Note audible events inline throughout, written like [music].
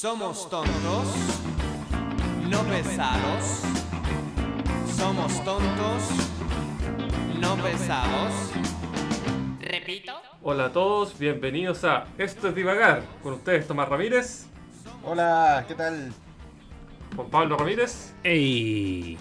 Somos tontos, no pesados. Somos tontos, no pesados. Repito. Hola a todos, bienvenidos a Esto es Divagar. Con ustedes Tomás Ramírez, Hola, ¿qué tal? Juan Pablo Ramírez, ¡Ey!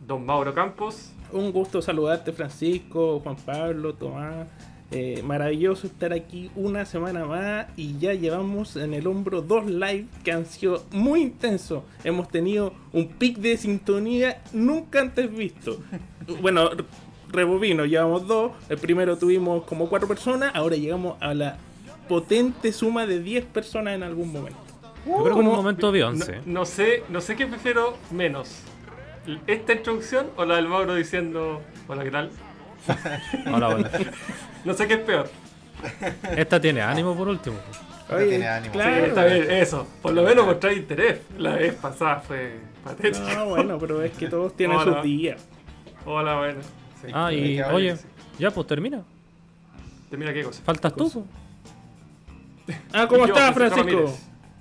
Don Mauro Campos. Un gusto saludarte, Francisco, Juan Pablo, Tomás. Eh, maravilloso estar aquí una semana más y ya llevamos en el hombro dos live que han sido muy intensos. Hemos tenido un pic de sintonía nunca antes visto. [laughs] Bueno, rebobino, llevamos dos. El primero tuvimos como cuatro personas, ahora llegamos a la potente suma de 10 personas en algún momento. Yo creo que en un momento No, Beyoncé. no sé, no sé qué prefiero menos. ¿Esta introducción o la del Mauro diciendo hola qué tal? Hola, hola. No sé qué es peor. Esta tiene ánimo por último. Ahora tiene ánimo. Sí, claro. está bien, eso. Por lo menos mostrar interés. La vez pasada fue patética. No, bueno, pero es que todos tienen Hola. sus días. Hola, bueno. Sí, Ah, y oye, sí. ya pues termina. Termina qué cosa. Faltas tú. po. Ah, ¿cómo estás, Francisco? Ramírez.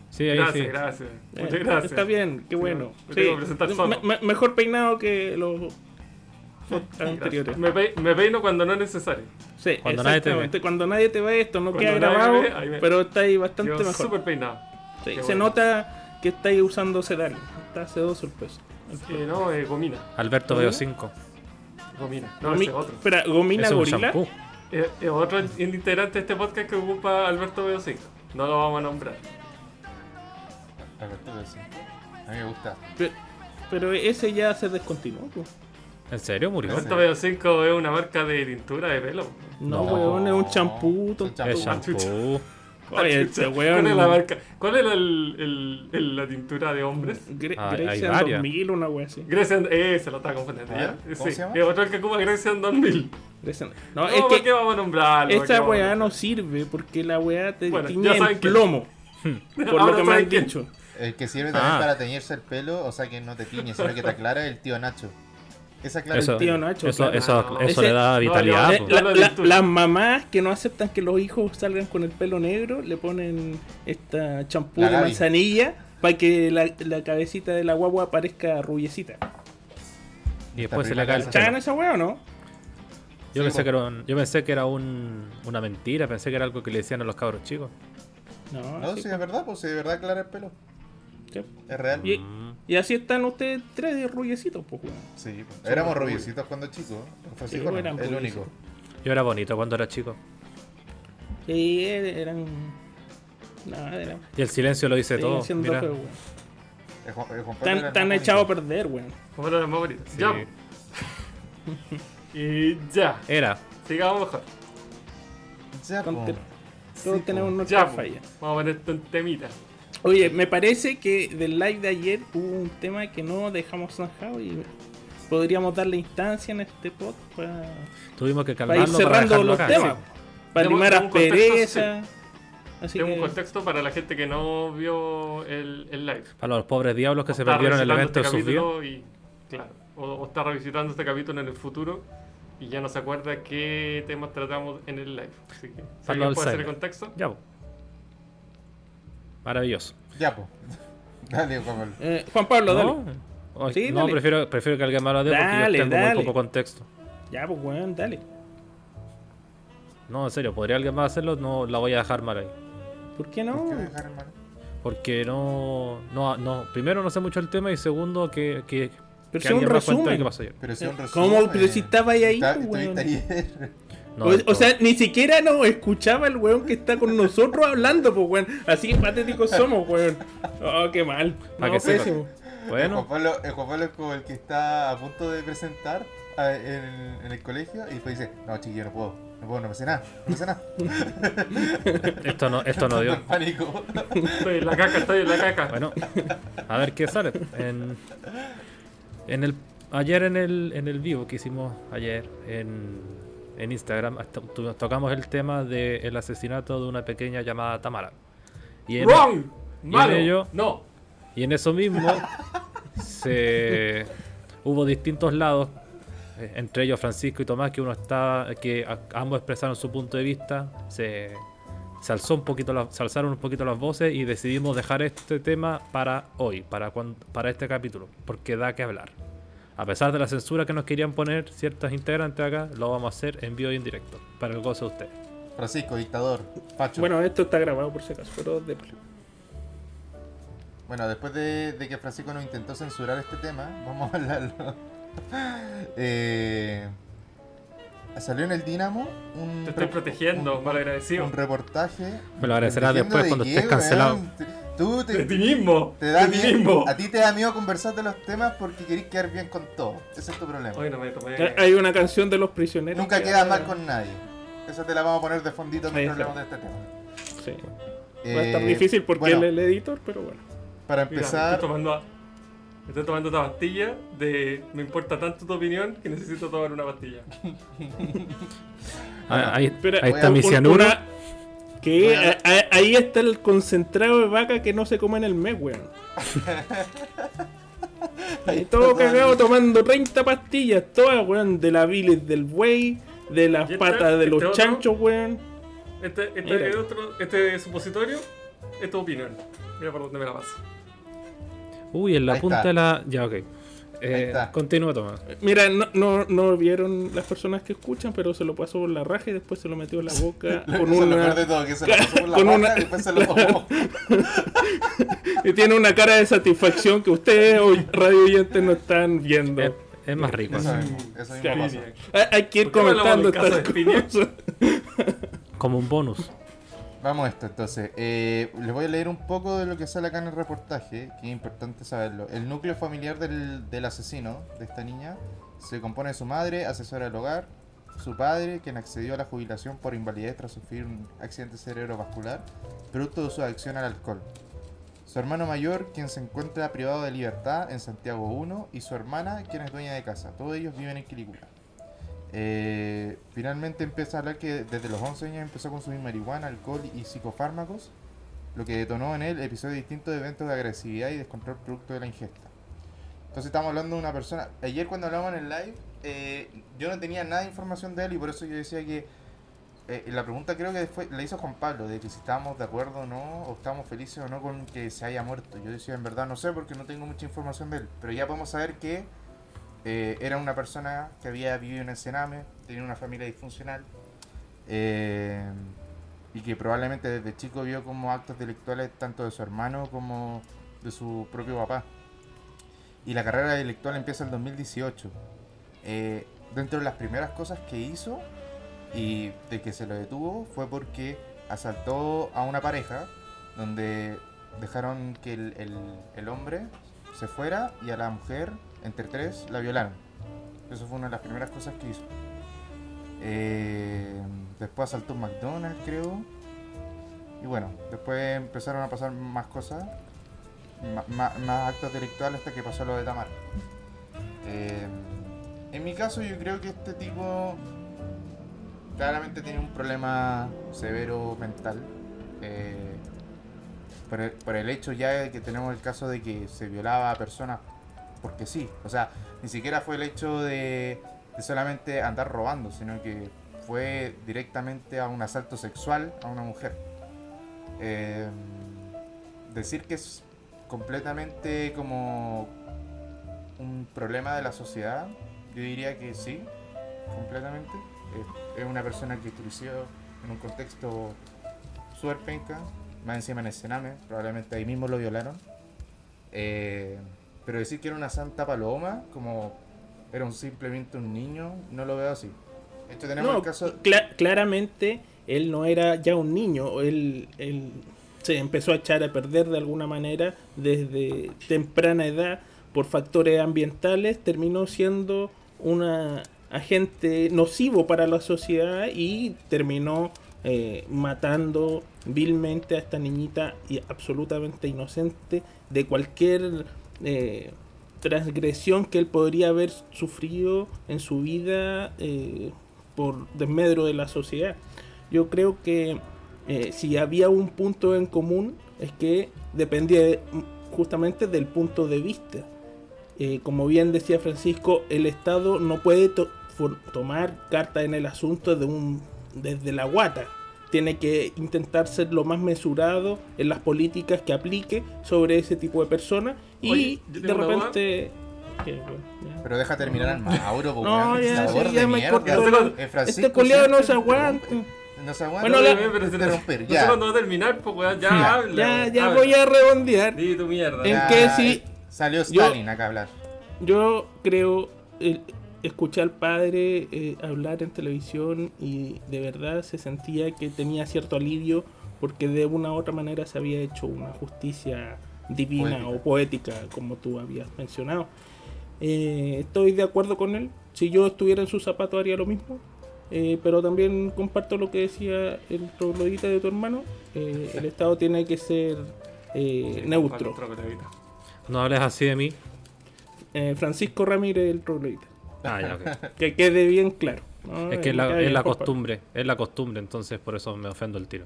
Sí, ahí Gracias, sí. gracias. Eh, Muchas gracias. Está bien, qué Sí, bueno. Sí, me- me- mejor peinado que los. [laughs] anteriores. Me, pe- me peino cuando no es necesario. Sí, Cuando nadie te ve. Cuando nadie te ve esto, no Cuando queda grabado, me ve, ahí me- pero está ahí bastante Yo mejor. súper peinado. Sí, Qué se bueno. nota que estáis usando sedal. Está sedoso el peso. Eh, no, eh, gomina. Alberto veo 5. Gomina. No, Gomi- ese es otro. Espera, ¿gomina Es gorila? shampoo. Es, es otro in- integrante de este podcast que ocupa Alberto Veo 5. No lo vamos a nombrar. Alberto, pero sí. A mí me gusta. Pe- Pero ese ya se descontinuó. po. ¿En serio murió? Veo 5 es una marca de tintura de pelo. No, No. weón, es un champú. Es. Es champú. shampoo. [laughs] Oye, este ¿Cuál es la weón. marca? ¿Cuál era el, el- el- la tintura de hombres? Gre- Ah, hay Grecian varias. 2000, una wea así. Grecian, eh, se lo estaba confundiendo. A ¿ya? ver, ¿cómo Sí, se llama? es otro el que ocupa Grecian 2000. Grecian- No, No, es ¿para que qué vamos a nombrarlo? ¿Para qué Esa vamos a weá no sirve porque la weá te Bueno, tiñe en plomo. [laughs] Por Ahora lo que me han dicho. El que sirve también Ah. para teñirse el pelo, o sea que no te tiñe, sino que te aclara el tío Nacho. Esa Eso, el tío pelo. Nacho, eso, claro. eso, No, eso ese- le da vitalidad. la- La- la- las mamás que no aceptan que los hijos salgan con el pelo negro le ponen esta champú de manzanilla para que la, la cabecita de la guagua parezca rubiecita. y después se le cae el primera ¿Saben pelo. esa weá o no? Yo Sí, pensé que era, un- yo pensé que era un- una mentira, pensé que era algo que le decían a los cabros chicos. No, No, sí, sí, es verdad, pues si de verdad aclara el pelo. sí. Es real. Y, Mm. Y así están ustedes tres de rubiecitos, pues weón. Sí, pues. Éramos rubiecitos cuando chicos. Francisco no, eran el único. Yo era bonito cuando era chico. Sí, eran. No, eran. Y el silencio lo dice siguen todo. Mira. era están más echados a bonito. perder, weón. ¿Cómo eran los más bonitos? Sí. Ya. [laughs] y ya. Era. Sigamos mejor. Ya. Todos Sí, tenemos po. fallas. Vamos a poner esto en temita. Oye, me parece que del live de ayer hubo un tema que no dejamos zanjado y podríamos darle instancia en este pod para, Tuvimos que para ir calmarlo para cerrando dejarlo los acá. temas. sí. Para limar demos un contexto, aspereza. Así Tengo que, un contexto para la gente que no vio el, el live. Para los pobres diablos que se perdieron el evento este capítulo y, claro, o, o está revisitando este capítulo en el futuro y ya no se acuerda qué temas tratamos en el live. Así que, si Para puede hacer el contexto. Ya, po. Maravilloso. Ya, pues. [laughs] Dale, Juan Pablo. eh, Juan Pablo, dale. No, Ay, Sí, no dale. prefiero, prefiero que alguien me lo dé porque Dale, yo tengo dale. muy poco contexto. Ya, pues, weón, dale. No, en serio, ¿podría alguien más hacerlo? No, la voy a dejar mal ahí. ¿Por qué ¿Por no? qué dejar el mal? Porque no, no, no, primero no sé mucho el tema y segundo que, que, Pero que si es un alguien más cuente resumen. qué pasó ayer. Pero si un ¿Cómo? resumen, Pero si estaba ahí, está- pues, weón. No, o, sea, ni siquiera nos escuchaba el weón que está con nosotros hablando, pues, weón. Así patéticos somos, weón. Oh, qué mal. No, que pésimo. El bueno, Juan, Pablo, el Juan Pablo es como el que está a punto de presentar a- en, en el colegio y después dice, no chiquillo, no puedo, no puedo, no me sé nada, no me sé nada. [laughs] esto no, esto no dio. pánico. Estoy en la caca, estoy en la caca. Bueno, a ver qué sale. En, en el, ayer en el, en el vivo que hicimos ayer en, en Instagram, tocamos el tema del asesinato de una pequeña llamada Tamara. Y en, ¡Wrong! y en ello- ¡No! y en eso mismo se [laughs] hubo distintos lados, eh, entre ellos Francisco y Tomás, que uno está, que ambos expresaron su punto de vista, se, se alzó un poquito la- se alzaron un poquito las voces y decidimos dejar este tema para hoy, para, cuan- para este capítulo, porque da que hablar. A pesar de la censura que nos querían poner ciertos integrantes acá, lo vamos a hacer en vivo y en directo, para el gozo de ustedes. Francisco, dictador, Pacho. Bueno, esto está grabado por si acaso, pero de Bueno, después de, de que Francisco nos intentó censurar este tema, vamos a hablarlo. [laughs] Eh, salió en el Dinamo un, Te estoy protegiendo, un- malagradecido. un reportaje. Me lo agradecerás ¿Protegiendo después de cuando estés cancelado. weón? Te- Tú De ti te, mismo. te da de ti miedo, mismo. a ti te da miedo conversar de los temas porque querés quedar bien con todo. Ese es tu problema. Hoy no me tomé. Hay- una canción de los prisioneros. Nunca que quedas mal con nadie. Esa te la vamos a poner de fondito mientras está. hablamos de este tema. Sí. Va a estar Eh, difícil porque bueno, él es el editor, pero bueno. Para Mira, empezar, estoy tomando, estoy tomando esta pastilla de me importa tanto tu opinión que necesito tomar una pastilla. [laughs] Ah, ahí, Espera, ahí está mi una- que a- a- ahí está el concentrado de vaca que no se come en el mes, weón. [laughs] Ahí todo cagado tomando 30 pastillas, todas, weón, de la bilis del buey, de las ¿Y este? patas de ¿Este los otro? chanchos, weón. Este, este, otro, este supositorio es tu opinión. Mira por dónde me la paso. Uy, en la Ahí punta está. de la. Ya, ok. Eh, continúa, Tomás. Mira, no, no, no vieron las personas que escuchan, pero se lo pasó por la raja y después se lo metió en la boca [laughs] con una... de todo, que se lo pasó por la con una- y después se lo tomó. [laughs] Y tiene una cara de satisfacción que ustedes, hoy, radio oyentes, no están viendo. Es, es más rico. Eso mismo, eso mismo pasó. Hay, hay que ir ¿Por qué no hablamos comentando estas cosas. Como un bonus. Vamos a esto, entonces. Eh, les voy a leer un poco de lo que sale acá en el reportaje, que es importante saberlo. El núcleo familiar del, del asesino, de esta niña, se compone de su madre, asesora del hogar, su padre, quien accedió a la jubilación por invalidez tras sufrir un accidente cerebrovascular, producto de su adicción al alcohol. Su hermano mayor, quien se encuentra privado de libertad en Santiago 1, y su hermana, quien es dueña de casa. Todos ellos viven en Quilicura. Eh, finalmente empieza a hablar que desde los 11 años empezó a consumir marihuana, alcohol y psicofármacos, lo que detonó en él episodios distintos de eventos de agresividad y descontrol producto de la ingesta. Entonces estamos hablando de una persona. Ayer cuando hablábamos en el live, eh, yo no tenía nada de información de él y por eso yo decía que eh, la pregunta creo que fue, la hizo Juan Pablo, de que si estábamos de acuerdo o no, o estábamos felices o no con que se haya muerto. Yo decía, en verdad no sé porque no tengo mucha información de él, pero ya podemos saber que eh, era una persona que había vivido en Sename, tenía una familia disfuncional eh, y que probablemente desde chico vio como actos delictuales tanto de su hermano como de su propio papá. Y la carrera delictual empieza en 2018. Eh, dentro de las primeras cosas que hizo y de que se lo detuvo fue porque asaltó a una pareja donde dejaron que el- el hombre se fuera y a la mujer, entre tres, la violaron. Eso fue una de las primeras cosas que hizo. Eh, después asaltó McDonald's, creo. Y bueno, después empezaron a pasar más cosas, más, actos delictuales hasta que pasó lo de Tamar. Eh, en mi caso yo creo que este tipo claramente tiene un problema severo mental. eh, por, el, por el hecho ya de que tenemos el caso de que se violaba a personas porque sí. O sea, ni siquiera fue el hecho de, solamente andar robando, sino que fue directamente a un asalto sexual a una mujer. Eh, decir que es completamente como un problema de la sociedad, yo diría que sí, completamente. Es una persona que creció en un contexto súper penca, más encima en el Sename, probablemente ahí mismo lo violaron. Eh, pero decir que era una santa paloma, como era un, simplemente un niño, no lo veo así. Hecho, tenemos No, el caso. cla- claramente él no era ya un niño, él, él se empezó a echar a perder de alguna manera desde temprana edad por factores ambientales, terminó siendo un agente nocivo para la sociedad y terminó eh, matando vilmente a esta niñita y absolutamente inocente de cualquier eh, transgresión que él podría haber sufrido en su vida eh, por desmedro de la sociedad. Yo creo que eh, si había un punto en común es que dependía de- justamente del punto de vista. Como bien decía Francisco, el Estado no puede tomar carta en el asunto de un, desde la guata. Tiene que intentar ser lo más mesurado en las políticas que aplique sobre ese tipo de personas y Oye, de repente... Pero deja terminar al Mauro, po, No, ya, sabor sí, de ya me cortó Francisco Este culiado no se aguanta. No se aguanta. Bueno, la- pero si no- interrumpir, no sé ya. cuándo va a terminar, pues ya Ya. habla. Ya, ya habla. voy a redondear. Di tu mierda. En Ya, que sí- eh, Salió yo- Stalin acá a hablar. Yo creo, el- escuché al padre eh, hablar en televisión y de verdad se sentía que tenía cierto alivio porque de una u otra manera se había hecho una justicia divina Poética. o poética, como tú habías mencionado. Eh, estoy de acuerdo con él. Si yo estuviera en sus zapatos haría lo mismo. Eh, pero también comparto lo que decía el troglodita de tu hermano. Eh, el Estado tiene que ser eh, Sí, neutro. No hables así de mí. Eh, Francisco Ramírez, el troglodita. Ah, ya, ok. [laughs] Que quede bien claro. ¿no? Es que es la, es la costumbre, es la costumbre, entonces por eso me ofendo el tiro.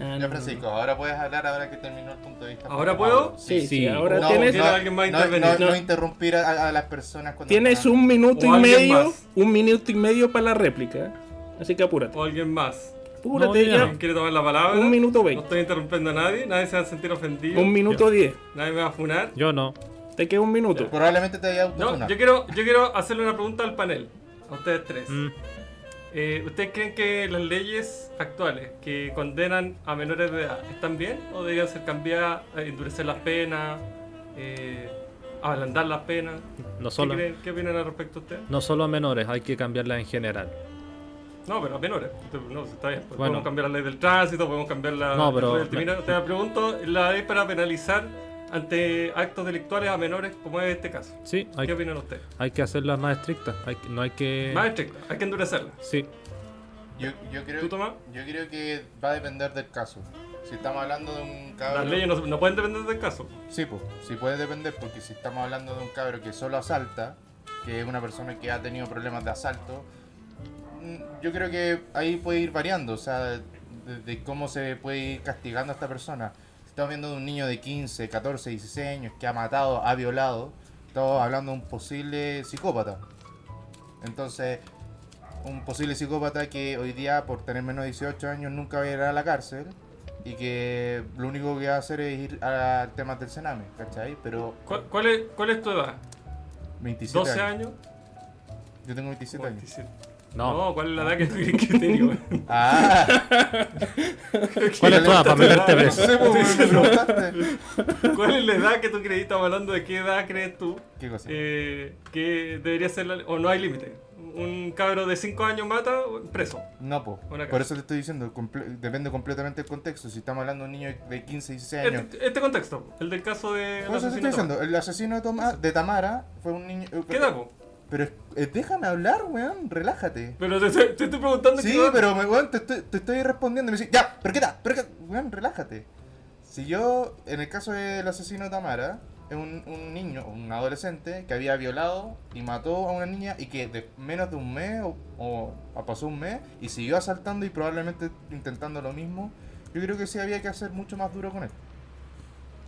Ah, no, Ya, no, Francisco, ahora puedes hablar ahora que terminó el punto de vista. ¿Ahora puedo? Sí, sí, Sí. ahora No, tienes, ¿Quiere alguien más no, intervenir? no, no No. interrumpir a, a las personas cuando tienes un minuto y alguien medio, más. un minuto y medio para la réplica. Así que apúrate. ¿O alguien más? Apúrate No, ya. ¿Quién quiere tomar la palabra? Un minuto No veinte. estoy interrumpiendo a nadie, nadie se va a sentir ofendido. Un minuto diez. Nadie me va a funar. Yo no. Te queda un minuto. Probablemente te haya No, yo quiero, yo quiero hacerle una pregunta al panel, a ustedes tres. Mm, Eh, ¿Ustedes creen que las leyes actuales que condenan a menores de edad están bien o deberían ser cambiadas, eh, endurecer las penas, eh, ablandar las penas? no ¿Qué, solo, creen- ¿Qué opinan al respecto ustedes? no solo a menores, hay que cambiarla en general. No, pero a menores. No, está bien. Pues Bueno. Podemos cambiar la ley del tránsito, podemos cambiar la No, pero- la ley del. Te pregunto, la ley para penalizar ante actos delictuales a menores, como es este caso. Sí, hay, ¿Qué opinan ustedes? hay que hacerlas más estrictas. Hay, no hay que. Más estricta, hay que endurecerla. Sí, Yo, yo creo, ¿Tú, Tomás? yo creo que va a depender del caso. Si estamos hablando de un cabro... Las leyes no, no pueden depender del caso. Sí, pues, sí puede depender porque si estamos hablando de un cabro que solo asalta, que es una persona que ha tenido problemas de asalto, mm, yo creo que ahí puede ir variando, o sea, de, de cómo se puede ir castigando a esta persona. Estamos viendo de un niño de 15, 14, 16 años que ha matado, ha violado, estamos hablando de un posible psicópata. Entonces, un posible psicópata que hoy día, por tener menos de 18 años, nunca va a ir a la cárcel y que lo único que va a hacer es ir a temas del Sename, ¿cachai? Pero ¿Cuál, cuál es, cuál es tu edad? 27 ¿12 años. años? Yo tengo 27 años. 27. no. No, ¿cuál es la edad que tú crees que tenía? Ah, [laughs] ¿Cuál es tu edad para meterte preso? ¿Cuál es la edad que tú crees? Estamos hablando de qué edad crees tú ¿Qué cosa? eh, que debería ser la o no hay límite. Un cabro de 5 años mata, preso. No, po. Por eso te estoy diciendo, comple- depende completamente del contexto. Si estamos hablando de un niño de 15, 16 años. Este, este contexto, el del caso de. Por eso te estoy diciendo, el asesino de, Toma- de Tamara fue un niño. eh, ¿Qué edad, po? Pero eh, déjame hablar, weón, relájate. Pero te, estoy- te estoy preguntando Sí, qué pero me, weón, te, estoy, te estoy respondiendo y me dice, ya, pero qué edad, pero qué, weón, relájate. Si yo, en el caso del asesino de Tamara, es un, un niño, un adolescente que había violado y mató a una niña y que de menos de un mes o, o- pasó un mes y siguió asaltando y probablemente intentando lo mismo, yo creo que sí había que hacer mucho más duro con él.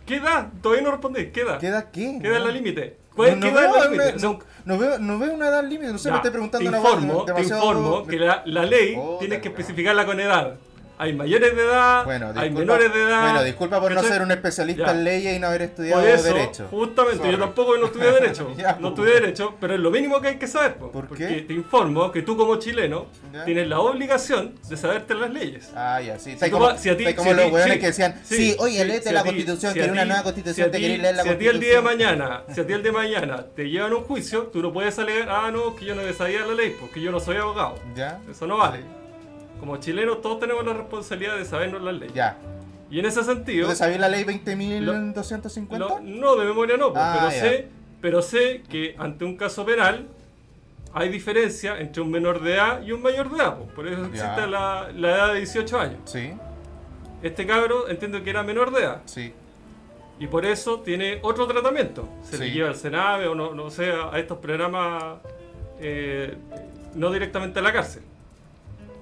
¿Qué edad? Todavía no respondí. ¿Qué edad? ¿Qué edad qué? ¿Qué edad la límite? ¿Cuál No, no veo, límite? no, O sea, un- no veo, no veo una edad límite, no sé, Ya, me estoy preguntando te una informo, demasiado- te informo que la, la ley Puta tienes que la especificarla con edad. Hay mayores de edad, Bueno, hay menores de edad. bueno, disculpa por no ser un especialista Ya. en leyes y no haber estudiado Por eso, Derecho. justamente, Sorry. yo tampoco no estudié Derecho. [laughs] Ya, no pues. estudié Derecho, pero es lo mínimo que hay que saber. po, ¿Por porque qué? te informo que tú como chileno Ya. tienes la obligación de saberte las leyes. Ah, ya, sí. Si como, si a ti- como si los sí, que decían, sí, oye, léete la constitución, si que a era una nueva constitución, te querés leer la Si a ti el día de constitución. mañana, si a ti el día de [laughs] mañana te llevan un juicio, tú no puedes alegar, ah, no, que yo no sabía la ley, porque yo no soy abogado. Ya, Eso no vale. Como chilenos todos tenemos la responsabilidad de sabernos las leyes. ya. Y en ese sentido, ¿Tú sabías la ley Lo- 20.250? lo- no, de memoria no, pues, Ah, pero, ya. sé, pero sé que ante un caso penal hay diferencia entre un menor de edad y un mayor de edad. pues, Por eso existe la, la edad de 18 años. Sí, Este cabro entiendo que era menor de edad sí. y por eso tiene otro tratamiento. Se le lleva al Senave o no, no sé, a estos programas, eh, no directamente a la cárcel.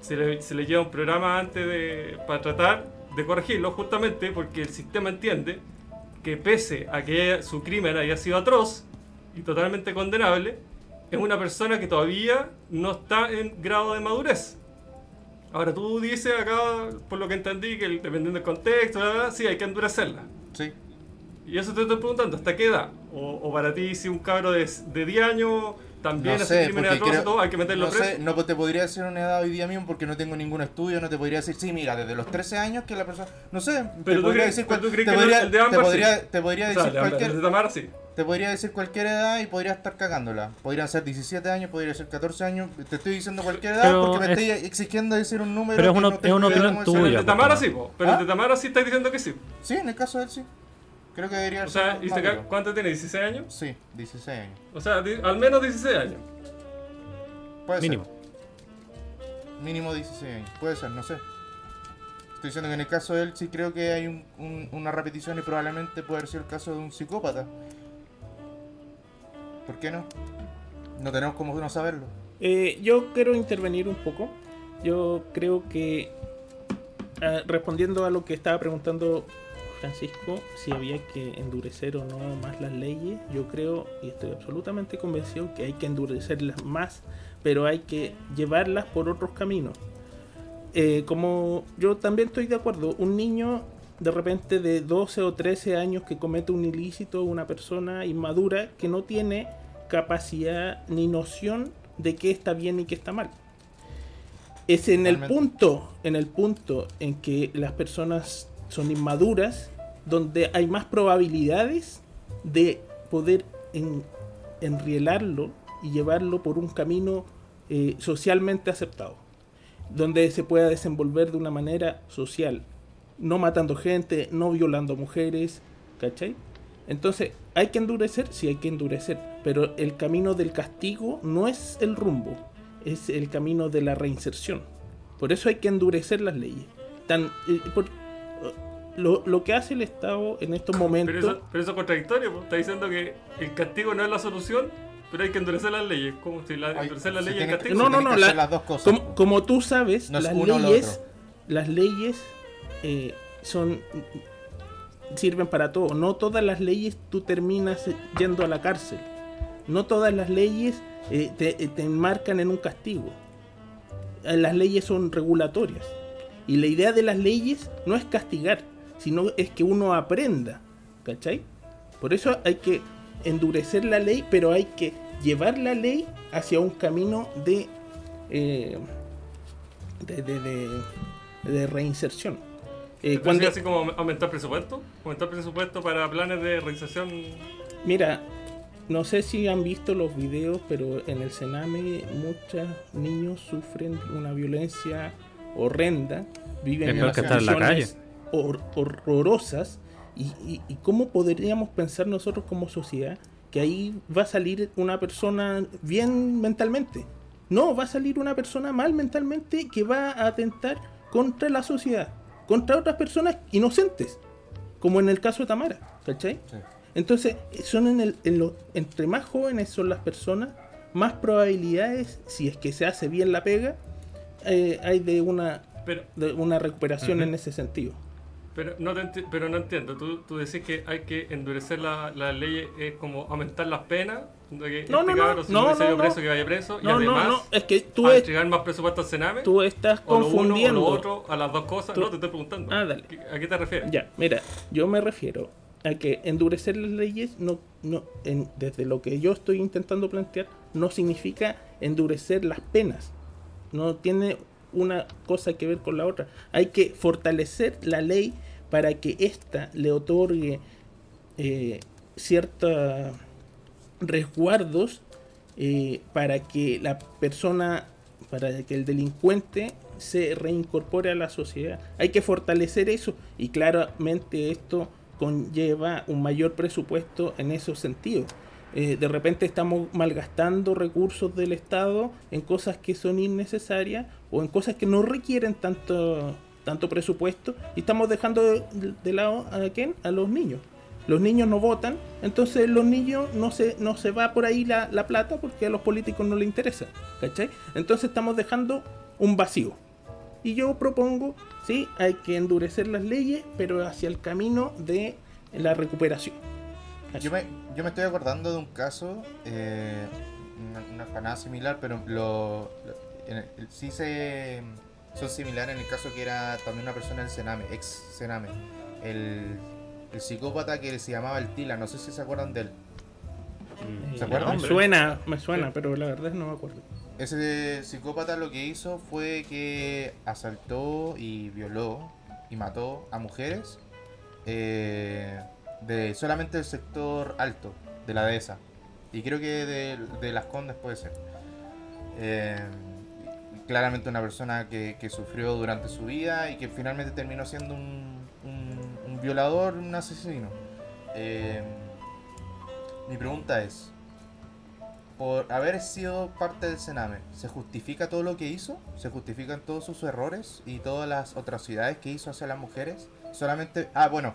Se le, se le lleva un programa antes de, para tratar de corregirlo, justamente porque el sistema entiende que pese a que su crimen haya sido atroz y totalmente condenable, es una persona que todavía no está en grado de madurez. Ahora tú dices acá, por lo que entendí, que el- dependiendo del contexto, bla, bla, bla, sí, hay que endurecerla. Sí. Y eso te estoy preguntando, ¿hasta qué edad? O, o para ti, si un cabro de, de 10 años también No sé, porque creo- todo, hay que meterlo no preso. sé, no te podría decir una edad hoy día mismo porque no tengo ningún estudio, no te podría decir, sí, mira, desde los 13 años que la persona, no sé, Pero te tú podría crees- decir te podría, el de te Ámbar podría, sí. te podría O decir sea, cualquier de Tamara sí. te podría decir cualquier edad y podría estar cagándola. Podrían ser 17 años, podría ser 14 años, te estoy diciendo cualquier edad Pero porque me es- estoy exigiendo decir un número pero es una- no es tengo una idea opinión es. Pero el tuya, de Tamara po, sí, po. pero ¿Ah? el de Tamara sí estás diciendo que sí. Sí, en el caso de él sí. Creo que debería O ser sea, más ¿y ca- ¿cuánto tiene? ¿16 años? Sí, 16 años. O sea, di- al menos 16 años. Puede Mínimo. ser. Mínimo 16 años. Puede ser, no sé. Estoy diciendo que en el caso de él sí creo que hay un- un- una repetición y probablemente puede haber sido el caso de un psicópata. ¿Por qué no? No tenemos cómo no saberlo. Eh, yo quiero intervenir un poco. Yo creo que, ah, respondiendo a lo que estaba preguntando Francisco, si había que endurecer o no más las leyes, yo creo y estoy absolutamente convencido que hay que endurecerlas más, pero hay que llevarlas por otros caminos. Eh, como yo también estoy de acuerdo, un niño de repente de 12 o 13 años que comete un ilícito, una persona inmadura que no tiene capacidad ni noción de qué está bien y qué está mal. Es en el punto, en el punto en que las personas son inmaduras, donde hay más probabilidades de poder en- enrielarlo y llevarlo por un camino eh, socialmente aceptado, donde se pueda desenvolver de una manera social, no matando gente, no violando mujeres, ¿cachai? Entonces, ¿hay que endurecer? Sí, hay que endurecer, pero el camino del castigo no es el rumbo, es el camino de la reinserción. Por eso hay que endurecer las leyes. Tan, eh, lo, lo que hace el Estado en estos momentos... Pero eso, pero eso es contradictorio, po. está diciendo que el castigo no es la solución, pero hay que endurecer las leyes. ¿Cómo si la, Hay- endurecer las leyes es tiene- castigo? No, no, no, la- las dos cosas. Como, como tú sabes, No las leyes, las leyes eh, son sirven para todo. No todas las leyes tú terminas yendo a la cárcel. No todas las leyes eh, te, eh, te enmarcan en un castigo. Las leyes son regulatorias. Y la idea de las leyes no es castigar, sino es que uno aprenda. ¿Cachai? Por eso hay que endurecer la ley, pero hay que llevar la ley hacia un camino de, eh, de, de- de- de reinserción. Eh, cuando, así como aumentar presupuesto, aumentar presupuesto para planes de reinserción. Mira, no sé si han visto los videos, pero en el Sename muchos niños sufren una violencia horrenda, viven Es en peor que estar en la condiciones hor- horrorosas. Y, y- y cómo podríamos pensar nosotros como sociedad que ahí va a salir una persona bien mentalmente? No, va a salir una persona mal mentalmente que va a atentar contra la sociedad, contra otras personas inocentes, como en el caso de Tamara, ¿cachai? Sí. Entonces, son en el, en lo- entre más jóvenes son las personas, más probabilidades, si es que se hace bien la pega, eh, hay de una, Pero, de una recuperación en ese sentido. Pero, no, te enti- pero no entiendo. Tú, tú decís que hay que endurecer la- las leyes, es como aumentar las penas. Que No, este no, si no, no, no. preso, que vaya preso. y además, no, es que tú, a es- entregar más presupuesto al Sename. tú estás o lo uno o confundiendo. lo otro, a las dos cosas. Tú- No, te estoy preguntando. Ah, dale. ¿A qué te refieres? Ya, mira, yo me refiero a que endurecer las leyes no, no en- desde lo que yo estoy intentando plantear no significa endurecer las penas. No tiene una cosa que ver con la otra. Hay que fortalecer la ley para que ésta le otorgue eh, ciertos resguardos eh, para que la persona, para que el delincuente se reincorpore a la sociedad. Hay que fortalecer eso y claramente esto conlleva un mayor presupuesto en esos sentidos. Eh, de repente estamos malgastando recursos del Estado en cosas que son innecesarias o en cosas que no requieren tanto, tanto presupuesto y estamos dejando de, lado a quién? A los niños. Los niños no votan, entonces los niños no se, no se va por ahí la, la plata porque a los políticos no les interesa. ¿Cachai? Entonces estamos dejando un vacío. Y yo propongo, sí, hay que endurecer las leyes, pero hacia el camino de la recuperación. Eso. Yo me, yo me estoy acordando de un caso, eh, no, no es para nada similar, pero lo, lo- en el- sí se, son similares en el caso que era también una persona del Sename, ex Sename. El, el psicópata que se llamaba el Tila, no sé si se acuerdan de él. Mm. ¿Se acuerdan? Me suena, me suena, pero la verdad no me acuerdo. Ese psicópata lo que hizo fue que asaltó y violó y mató a mujeres eh, de solamente el sector alto de la dehesa. Y creo que de, las condes puede ser. Eh, claramente una persona que, sufrió durante su vida y que finalmente terminó siendo un, un- un violador, un asesino. Eh, mi pregunta es, por haber sido parte del Sename, ¿se justifica todo lo que hizo? ¿Se justifican todos sus errores y todas las atrocidades que hizo hacia las mujeres? Solamente... Ah, bueno,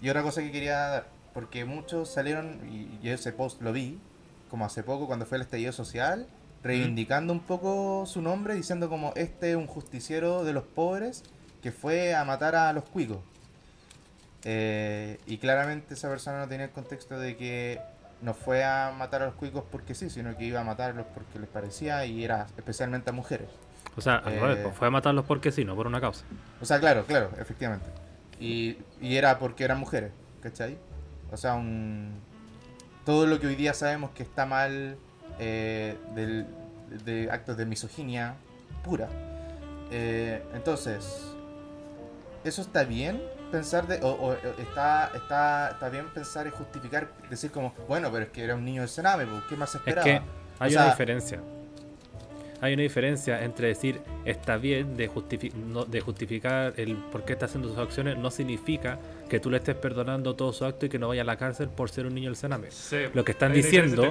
y otra cosa que quería dar, porque muchos salieron, y, y ese post lo vi, como hace poco cuando fue el estallido social, reivindicando un poco su nombre, diciendo como este es un justiciero de los pobres que fue a matar a los cuicos. Eh, y claramente esa persona no tenía el contexto de que no fue a matar a los cuicos porque sí, sino que iba a matarlos porque les parecía y era especialmente a mujeres. O sea, Eh. pues, fue a matarlos porque sí, no por una causa. O sea, claro, claro, efectivamente. Y, y era porque eran mujeres, ¿cachai? O sea, un... todo lo que hoy día sabemos que está mal eh, del- de actos de misoginia pura. Eh, entonces, ¿eso está bien? Pensar de, o, o- está, está, está bien pensar y justificar, decir como, bueno, pero es que era un niño del Sename, pues, ¿qué más se Es esperaba? que hay O una sea, diferencia. Hay una diferencia entre decir está bien de, justifi- no- de justificar el por qué está haciendo sus acciones, no significa que tú le estés perdonando todo su acto y que no vaya a la cárcel por ser un niño del Sename. Sí, Lo que están diciendo,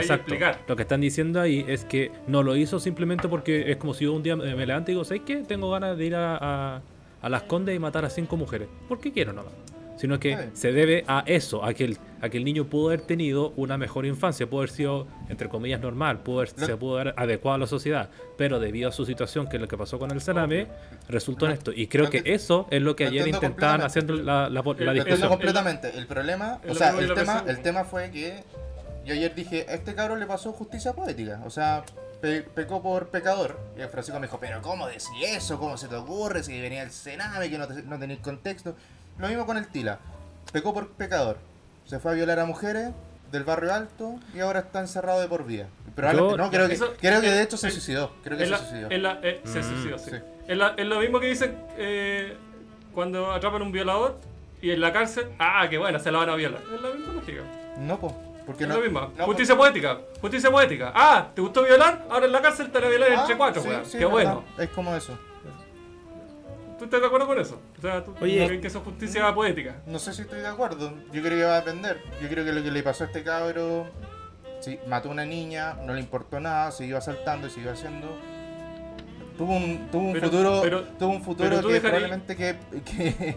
exacto, lo que están diciendo ahí es que no lo hizo simplemente porque es como si yo un día me levanto y digo, ¿sabes qué? Tengo ganas de ir a, a, a las condes y matar a cinco mujeres. Porque quiero nomás. Sino que se debe a eso, a que, el, a que el niño pudo haber tenido una mejor infancia, pudo haber sido, entre comillas, normal, pudo haber- se pudo haber adecuado a la sociedad, pero debido a su situación, que es lo que pasó con el Sename, resultó en No, esto. Y creo no que eso es lo que ayer intentaban haciendo la, la, la entiendo discusión. completamente. El problema, o sea, el la tema, el tema fue que yo ayer dije, a este cabrón le pasó justicia poética. O sea, pe- pecó por pecador. Y el Francisco me dijo, pero ¿cómo decís eso? ¿Cómo se te ocurre? Si venía el Sename, que no, te- no tenéis contexto. Lo mismo con el Tila. Pecó por pecador. Se fue a violar a mujeres del barrio alto y ahora está encerrado de por vida. Probablemente, Yo- no, creo que, Eso- creo que de hecho se eh, suicidó. Creo que se la- suicidó. es la- eh, se Mm, suicidó, sí. sí. Es, la- es lo mismo que dicen eh, cuando atrapan a un violador y en la cárcel, ah, que bueno, se la van a violar. Es la misma lógica. No, po. Porque Es no, lo mismo. no, justicia poética. Justicia poética. Ah, ¿te gustó violar? Ahora en la cárcel te van a violar Ah, entre cuatro, sí, weón. sí, Qué bueno. Es como eso. ¿Tú estás de acuerdo con eso? O sea, ¿tú Oye. crees que eso es justicia poética? No sé si estoy de acuerdo. Yo creo que va a depender. Yo creo que lo que le pasó a este cabro, sí, mató a una niña, no le importó nada, siguió asaltando y siguió haciendo. Tuvo un, tuvo un Pero- futuro, pero- tuvo un futuro pero tú que probablemente que, que,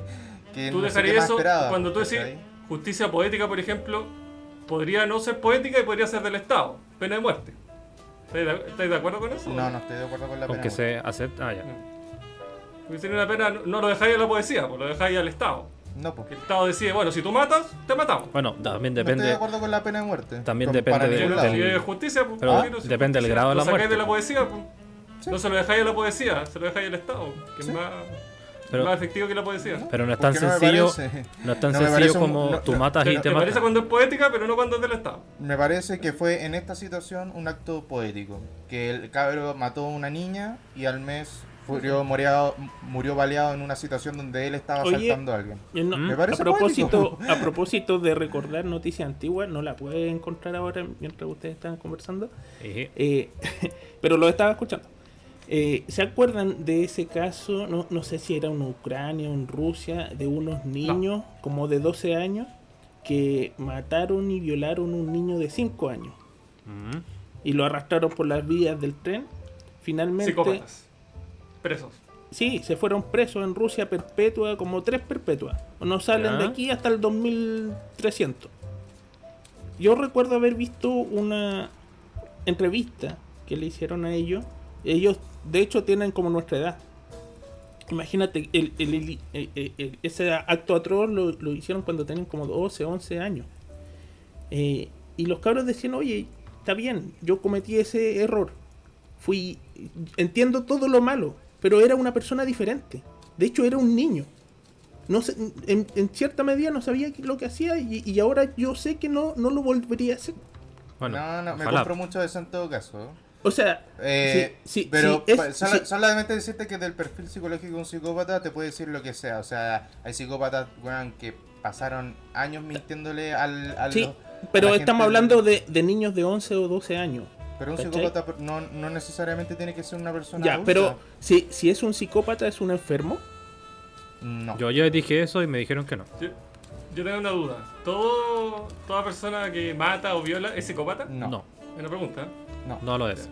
que Tú no sé qué dejarías más eso esperaba, cuando tú decís justicia poética, por ejemplo, podría no ser poética y podría ser del Estado. Pena de muerte. ¿Estáis de, acuerdo con eso? No, no estoy de acuerdo con la Con pena. que se acepta. Ah, ya. Porque una pena, no lo dejáis a la poesía, pues lo dejáis al Estado. No, pues. Que el Estado decide, bueno, si tú matas, te matamos. Bueno, también No estoy de depende. acuerdo con la pena de muerte. También Con- depende de- del- es justicia, pues, Pero si depende del grado de la muerte, de la pues. poesía, pues. Sí. No se lo dejáis a la poesía, se lo dejáis al Estado, que Sí. es más, Pero- más efectivo que la poesía. Pero no es tan Porque no sencillo. parece- No es tan no sencillo parece un- como no- tú matas y te te parece matas. cuando es poética, pero no cuando es del Estado. Me parece que fue en esta situación un acto poético. Que el cabro mató a una niña y al mes murió, murió, murió baleado en una situación donde él estaba Oye, asaltando a alguien. Eh, no. Me a, parece propósito, poético. a [laughs] propósito de recordar noticias antiguas, no la puede encontrar ahora mientras ustedes están conversando, Eje. eh, [laughs] pero lo estaba escuchando. Eh, ¿Se acuerdan de ese caso? No, no sé si era en Ucrania o en Rusia, de unos niños como de 12 años que mataron y violaron a un niño de 5 años Mm. y lo arrastraron por las vías del tren. Finalmente, Psicópatas. Presos. Sí, se fueron presos en Rusia perpetua, como tres perpetuas. No salen Ya. de aquí hasta el 2300. Yo recuerdo haber visto una entrevista que le hicieron a ellos. Ellos, de hecho, tienen como nuestra edad. Imagínate, el, el- el- el- el- el- ese acto atroz lo, lo hicieron cuando tenían como 12, 11 años. Eh, y los cabros decían, oye, está bien, yo cometí ese error. Fui, entiendo todo lo malo, pero era una persona diferente. De hecho, era un niño. No sé, en, en cierta medida no sabía lo que hacía y, y ahora yo sé que no, no lo volvería a hacer. Bueno, no, no, me ojalá. compro mucho de eso en todo caso. O sea, Eh, sí, sí, pero sí, es- pa- sola- sí. solamente decirte que del perfil psicológico de un psicópata te puede decir lo que sea. O sea, hay psicópatas weón, que pasaron años mintiéndole al. al Sí, pero estamos gente- hablando de, de niños de 11 o 12 años. Pero un ¿cachai? psicópata no, no necesariamente tiene que ser una persona. Ya, adulta. pero si, si es un psicópata, es un enfermo. No. Yo ya dije eso y me dijeron que no. Yo, yo tengo una duda. ¿Todo, ¿Toda persona que mata o viola es psicópata? No. No, Es una pregunta. ¿eh? no. no lo es.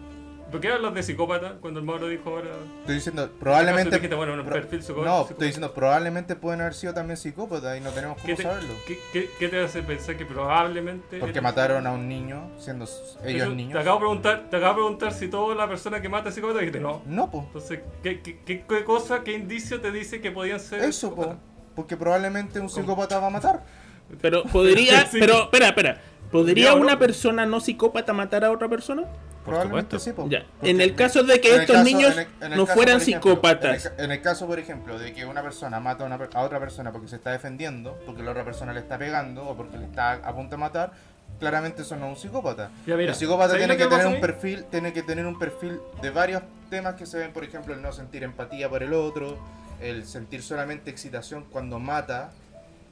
¿Por qué hablas de psicópata cuando el Mauro dijo ahora? Estoy diciendo, probablemente. Dijiste, bueno, un pro- perfil psicópata- no, psicópata. estoy diciendo, probablemente pueden haber sido también psicópatas y no tenemos ¿Qué cómo te, saberlo. qué- qué- qué te hace pensar que probablemente... Porque mataron a un niño, siendo ellos Pero niños. Te acabo, de preguntar, te acabo de preguntar si toda la persona que mata es psicópata dijiste no. No, pues. Entonces, ¿qué, qué, qué- qué cosa, qué indicio te dice que podían ser Eso, po. psicópatas? Porque probablemente un psicópata va a matar. Pero podría, [laughs] Sí. pero espera, espera. ¿Podría una persona no psicópata matar a otra persona? Por Probablemente supuesto. sí, po. Ya. En el caso de que estos caso- niños en el- en el no caso, fueran ejemplo, psicópatas. En el, en el caso, por ejemplo, de que una persona mata a, una a otra persona porque se está defendiendo, porque la otra persona le está pegando o porque le está a punto de matar, claramente eso no es un psicópata. Ya, mira, el psicópata ¿sabes tiene que, que tener un perfil, tiene que tener un perfil de varios temas que se ven, por ejemplo, el no sentir empatía por el otro, el sentir solamente excitación cuando mata,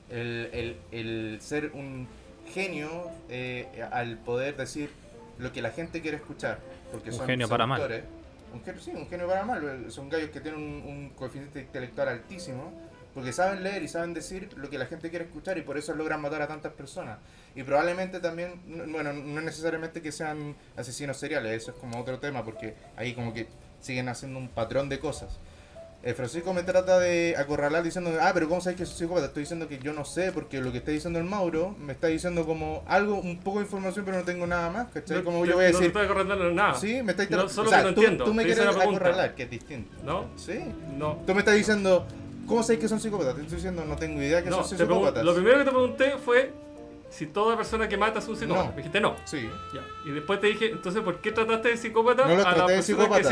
el, el- el ser un genio eh, al poder decir lo que la gente quiere escuchar. Porque Un son genio para mal. Un genio, sí, un genio para mal. Son gallos que tienen un, un coeficiente intelectual altísimo. Porque saben leer y saben decir lo que la gente quiere escuchar y por eso logran matar a tantas personas. Y probablemente también, no- bueno, no necesariamente que sean asesinos seriales, eso es como otro tema, porque ahí como que siguen haciendo un patrón de cosas. Eh, Francisco me trata de acorralar diciendo, ah, pero ¿cómo sabes que soy psicópata? Estoy diciendo que yo no sé, porque lo que está diciendo el Mauro me está diciendo como algo, un poco de información, pero no tengo nada más, ¿cachai? No- como yo voy a No te decir, estoy acordando nada. sí, me estáis No, solo o sea, que no tú, entiendo, tú me quieres acorralar, que es distinto. ¿No? Sí. No. Tú me estás diciendo, ¿cómo sabes que son psicópatas? Te estoy diciendo, no tengo idea que No, son psicópatas. lo primero que te pregunté fue si toda persona que mata es un psicópata. No. Me dijiste no. Sí. Ya. Y después te dije, entonces, ¿por qué trataste de psicópata No a la traté de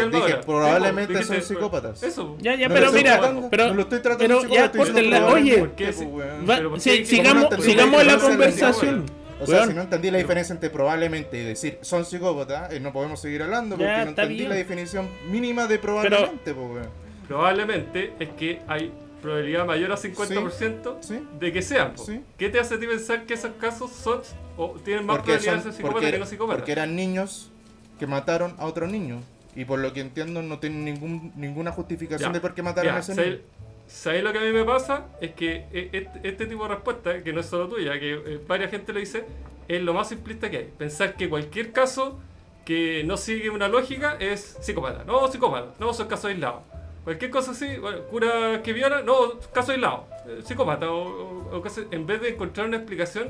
el dije, probablemente son psicópatas. Eso. Ya, ya, No pero lo mira, tratando- pero, no lo estoy tratando pero de ya, psicópata, córtenla. Oye, ¿por qué va- Pero ¿por sí, qué- sigamos, sigamos la conversación. O sea, si no entendí la diferencia entre probablemente y decir son psicópatas, eh, no podemos seguir hablando porque Ya, no entendí bien. la definición mínima de probablemente, pues, weón. Probablemente es que hay probabilidad mayor a 50% Sí, de que sean. Sí. ¿Qué te hace a ti pensar que esos casos son o tienen más porque, probabilidad son- de ser psicópatas que no psicópatas? porque eran niños que mataron a otro niño. Y por lo que entiendo no tienen ningún, ninguna justificación Ya, de por qué mataron ya, a ese ¿sabes- niño. ¿Sabes lo que a mí me pasa? Es que e- este, este tipo de respuesta, que no es solo tuya, que eh, varias gente lo dice, es lo más simplista que hay. Pensar que cualquier caso que no sigue una lógica es psicópata. No, psicópata. No, son casos aislados. Cualquier cosa así, bueno, cura que viola, no, caso aislado. eh, psicópata. O, o- o cosas- en vez de encontrar una explicación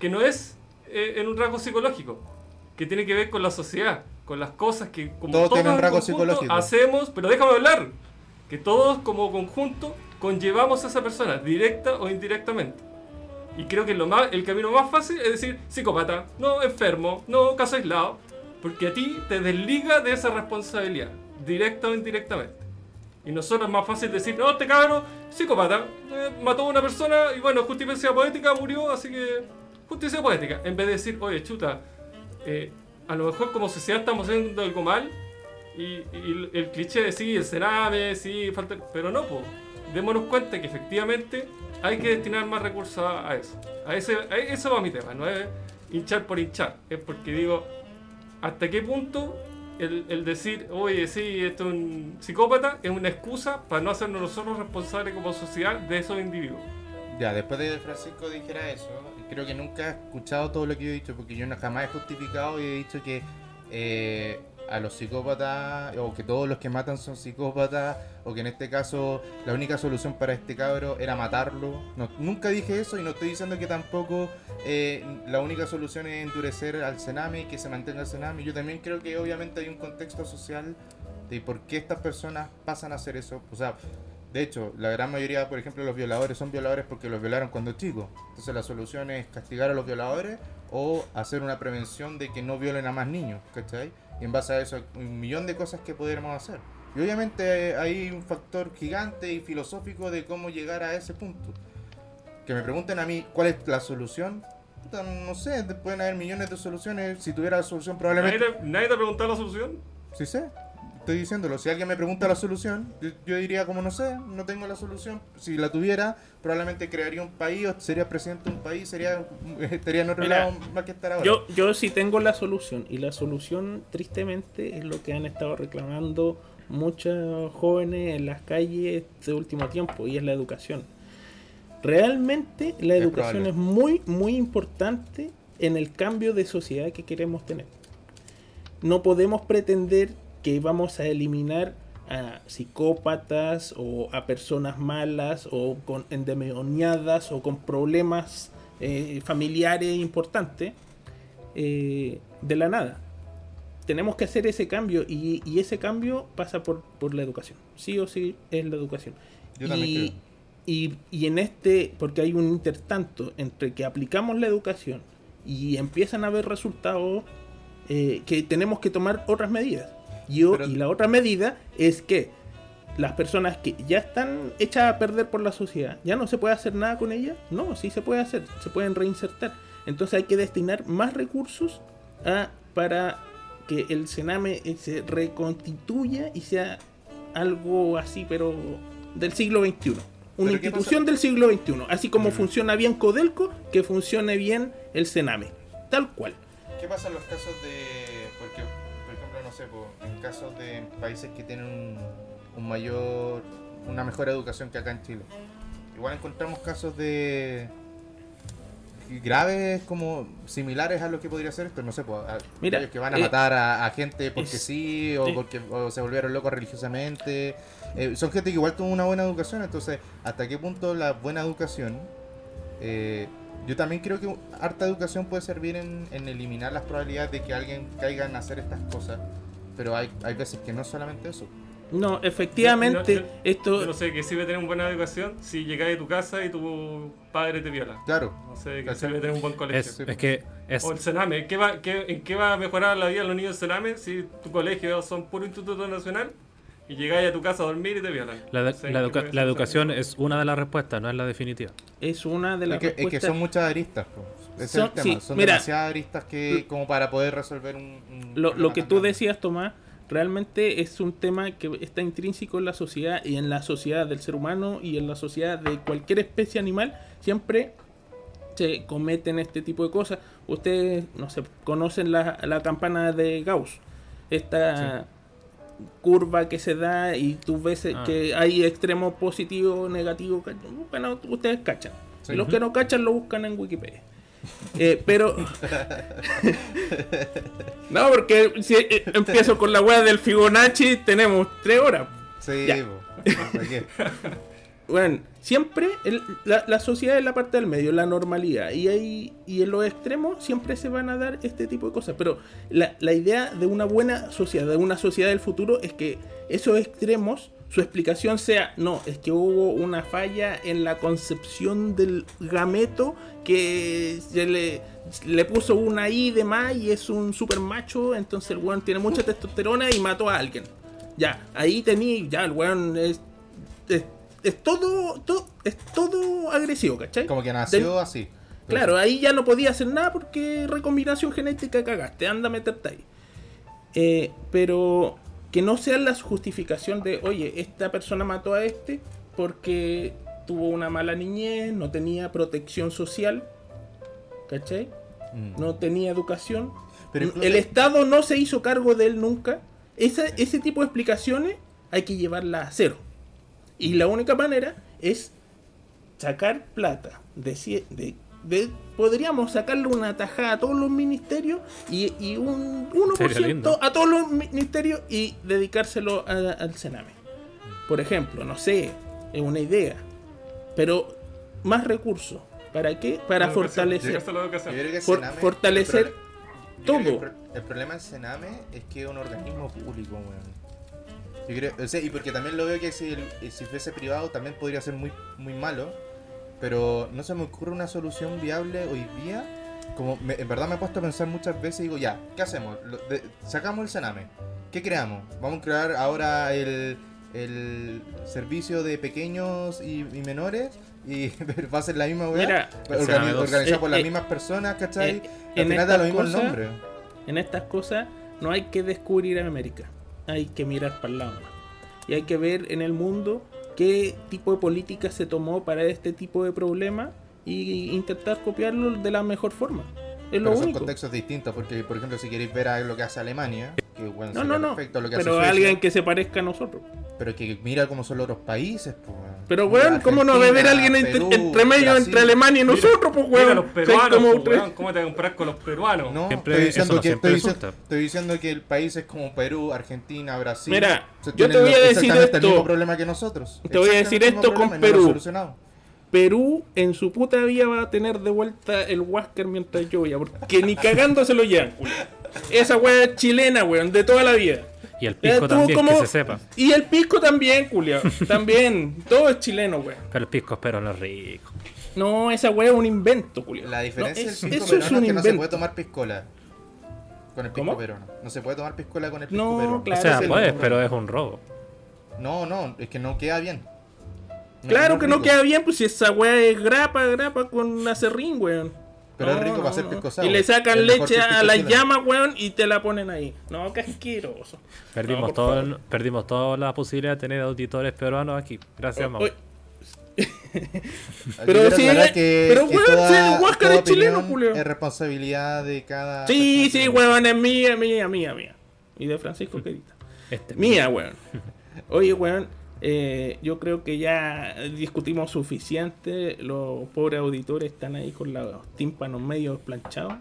que no es eh, en un rasgo psicológico, que tiene que ver con la sociedad, con las cosas que como Todo tiene un en rasgo conjunto psicológico. hacemos, pero déjame hablar que todos como conjunto conllevamos a esa persona, directa o indirectamente. Y creo que lo más, el camino más fácil es decir psicópata, no enfermo, no caso aislado, porque a ti te desliga de esa responsabilidad, directa o indirectamente. Y nosotros es más fácil decir, no, este cabrón, psicópata, eh, mató a una persona y bueno, justicia poética, murió, así que justicia poética. En vez de decir, oye, chuta, eh, a lo mejor como sociedad estamos haciendo algo mal y, el cliché de sí, el cename, sí, falta... Pero no, pues, démonos cuenta que efectivamente hay que destinar más recursos a eso. A ese, a eso va mi tema, no es hinchar por hinchar, es porque digo, ¿hasta qué punto el, decir, oye, sí, esto es un psicópata, es una excusa para no hacernos nosotros responsables como sociedad de esos individuos? Ya, después de que Francisco dijera eso, creo que nunca he escuchado todo lo que yo he dicho, porque yo no, jamás he justificado y he dicho que eh, a los psicópatas, o que todos los que matan son psicópatas, o que en este caso la única solución para este cabro era matarlo. No, nunca dije eso y no estoy diciendo que tampoco eh, la única solución es endurecer al Sename y que se mantenga el Sename. Yo también creo que obviamente hay un contexto social de por qué estas personas pasan a hacer eso. O sea, de hecho, la gran mayoría, por ejemplo, los violadores son violadores porque los violaron cuando chicos. Entonces la solución es castigar a los violadores o hacer una prevención de que no violen a más niños, ¿cachai? Y en base a eso hay un millón de cosas que pudiéramos hacer. Y obviamente hay un factor gigante y filosófico de cómo llegar a ese punto. Que me pregunten a mí cuál es la solución. Puta, no sé, pueden haber millones de soluciones. Si tuviera la solución, ¿Nadie probablemente. te, nadie te ha preguntado la solución? Sí sé, estoy diciéndolo. Si alguien me pregunta la solución, yo, yo diría como no sé, no tengo la solución. Si la tuviera, probablemente crearía un país o sería presidente de un país, sería [laughs] estaría en otro Mira, lado más que estar ahora. Yo, yo sí tengo la solución. Y la solución, tristemente, es lo que han estado reclamando muchos jóvenes en las calles este último tiempo. Y es la educación. Realmente la Es educación probable. es muy, muy importante en el cambio de sociedad que queremos tener. No podemos pretender que vamos a eliminar a psicópatas o a personas malas o con endemoniadas o con problemas eh, familiares importantes eh, de la nada. Tenemos que hacer ese cambio y, y ese cambio pasa por, por la educación. Sí o sí es la educación. Yo también y, creo. y, y en este, porque hay un intertanto entre que aplicamos la educación y empiezan a haber resultados eh, que tenemos que tomar otras medidas. Y, o- Pero- y la otra medida es que las personas que ya están hechas a perder por la sociedad, ya no se puede hacer nada con ellas. No, sí se puede hacer, se pueden reinsertar. Entonces hay que destinar más recursos a, para que el Sename eh, se reconstituya y sea algo así, pero del siglo XXI. Una ¿Pero qué institución del siglo XXI. Así como funciona bien Codelco, que funcione bien el Sename. Tal cual. ¿Qué pasa en los casos de. Porque, sé, po, en casos de países que tienen un, un mayor. una mejor educación que acá en Chile? Igual encontramos casos de. graves como similares a lo que podría ser esto, no sé, po, a- Mira, que van a eh, matar a, a gente porque es- sí, o eh. porque o se volvieron locos religiosamente. Eh, son gente que igual tuvo una buena educación, entonces, ¿hasta qué punto la buena educación eh, yo también creo que harta educación puede servir en, en eliminar las probabilidades de que alguien caiga en hacer estas cosas. Pero hay, hay veces que no es solamente eso. No, efectivamente, Yo- yo- esto... Yo no sé qué sirve tener una buena educación si llegáis a tu casa y tu padre te viola. Claro, No sé ¿Cachai? sirve tener un buen colegio. Es, es que es, O el Sename, ¿qué va, qué- ¿en qué va a mejorar la vida de los niños del Sename si tu colegio son puro instituto nacional y llegáis a tu casa a dormir y te violan? la, educa- educación es una de las respuestas, no es la definitiva. es una de es las que, es que respuestas- son muchas aristas. Ese Son- es el tema. sí, son mira. demasiadas aristas que como para poder resolver un. un lo, problema lo que tú grande. decías, Tomás, realmente es un tema que está intrínseco en la sociedad y en la sociedad del ser humano y en la sociedad de cualquier especie animal. Siempre se cometen este tipo de cosas. Ustedes, no sé, conocen la, la campana de Gauss. Esta curva que se da y tú ves Ah. que hay extremos positivos, negativos. Bueno, ustedes cachan. Sí. Y los que no cachan lo buscan en Wikipedia. Eh, pero. [laughs] no, porque si eh, empiezo con la wea del Fibonacci, tenemos tres horas. Sí, Ya. [laughs] Bueno, siempre el- la, la sociedad es la parte del medio, la normalidad. Y, hay, y en los extremos siempre se van a dar este tipo de cosas. Pero la, la idea de una buena sociedad, de una sociedad del futuro, es que esos extremos, su explicación sea, no, es que hubo una falla en la concepción del gameto que se le, le puso una I de más y es un super macho, entonces el weón tiene mucha testosterona y mató a alguien. Ya, ahí tení, ya el weón es, es, es todo, todo, es todo agresivo, ¿cachai? Como que nació Del- así. Claro, ahí ya no podía hacer nada porque recombinación genética cagaste, anda a meterte ahí. Eh, pero que no sea la justificación de, oye, esta persona mató a este porque tuvo una mala niñez, no tenía protección social, ¿cachai? Mm. No tenía educación. Pero incluso- El Estado no se hizo cargo de él nunca. Esa- ese tipo de explicaciones hay que llevarla a cero. Y la única manera es sacar plata de, de- de- podríamos sacarle una tajada a todos los ministerios y, y un Sería 1% lindo. a todos los ministerios y dedicárselo a- al Sename. Por ejemplo, no sé, es una idea. Pero más recursos. ¿Para qué? Para La fortalecer. la For- fortalecer el todo. El, pro- el problema del Sename es que es un organismo público, weón. Yo creo, o sea, y porque también lo veo que si, el- si fuese privado también podría ser muy, muy malo. Pero no se me ocurre una solución viable hoy día. Como me- en verdad me he puesto a pensar muchas veces y digo, ya, ¿qué hacemos? Lo- de- sacamos el Sename. ¿qué creamos? Vamos a crear ahora el, el servicio de pequeños y, y menores y [laughs] va a ser la misma weá. Organi- Eh, por las eh, mismas personas, ¿cachai? eh, Al en final da lo estas mismo el cosas- nombre. En estas cosas no hay que descubrir América, hay que mirar para el lado. Y hay que ver en el mundo qué tipo de política se tomó para este tipo de problemas y intentar copiarlo de la mejor forma. Es lo Pero son contextos distintos, porque por ejemplo si queréis ver a lo que hace Alemania, que bueno, No, no, no. perfecto lo que Pero hace alguien que se parezca a nosotros. pero que mira cómo son los otros países, pues. weón. Pero weón, ¿cómo no va a haber alguien entre, Perú, entre medio Brasil. entre Alemania y nosotros, pues Mira weón? los peruanos, como pues, weón, ¿cómo te vas a comparar con los peruanos? No, Siempre- estoy diciendo, no que, estoy, diciendo, resulta. estoy diciendo que el país es como Perú, Argentina, Brasil. Mira, se yo tienen te voy a decir exactamente el esto. mismo problema que nosotros. Te voy a decir esto con Perú. Perú en su puta vida va a tener de vuelta el Huáscar mientras yo vaya, porque ni cagando se lo llevan. Esa weá es chilena, weón, de toda la vida. Y el pisco estuvo también, como- que se sepa. Y el pisco también, culiao. También. Todo es chileno, weón. Pero el pisco espero no es rico. No, esa weá es un invento, culiao. La diferencia No, del es- pisco eso peruano es es, un que no se invento. puede tomar piscola. Con el pisco ¿Cómo? peruano. No se puede tomar piscola con el pisco No, peruano. claro. o sea, puedes, pero es un robo. No, no, es que no queda bien. Claro es que no rico. queda bien, pues si esa weá es grapa, grapa con acerrín, weón. Pero es No, rico no, para hacer pisco Y le sacan leche a la chileno. llama, weón, y te la ponen ahí. No, qué asqueroso. Perdimos, todo, perdimos toda la posibilidad de tener auditores peruanos aquí. Gracias, Mau. Oye, Pero sí, sí, que, pero, que weón, toda, si el Huáscar es chileno, Julio. Es responsabilidad de cada. Sí, sí, weón, es mía, mía, mía, mía. Y de Francisco Querita. Este, Mía, weón. Oye, weón, eh, yo creo que ya discutimos suficiente. Los pobres auditores están ahí con los tímpanos medio planchados.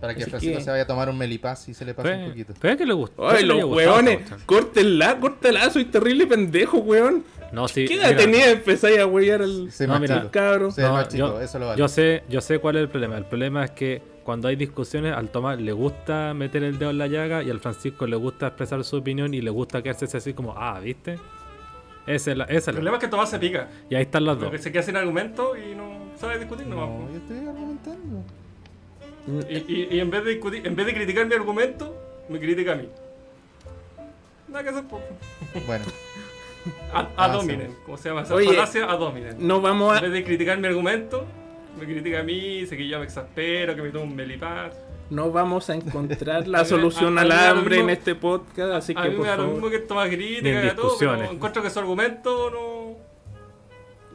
Para que Así Francisco que- se vaya a tomar un melipaz y se le pase un poquito. pero es que le gusta. puede Ay, que los cuestión. córtenla, córtenla, soy terrible pendejo, weón. No, sí. ¿Qué edad mira, tenía empezáis a weyar al, No, mira, cabro? No, yo, eso lo vale. yo sé, yo sé cuál es el problema. El problema es que cuando hay discusiones, al tomar le gusta meter el dedo en la llaga y al Francisco le gusta expresar su opinión y le gusta quedarse así como, ah, ¿viste? Esa es la, esa El es la- problema es que Tomás se pica. Y ahí están las dos. Porque se queda sin argumento y no sabe discutir nomás. No, yo estoy argumentando. Y, y- y en, vez de discutir, en vez de criticar mi argumento, me critica a mí. Nada que hacer. Bueno, A, Ah, dominen, ¿cómo se llama esa Oye, falacia? A dominen. No vamos En a. vez de criticar mi argumento, me critica a mí, dice que yo me exaspero, que me tomo un melipaz. No vamos a encontrar [laughs] la solución a- a al hambre en este podcast, así A que mí por me da lo mismo favor. que tomar Ni crítica y todo, pero encuentro que su argumento no.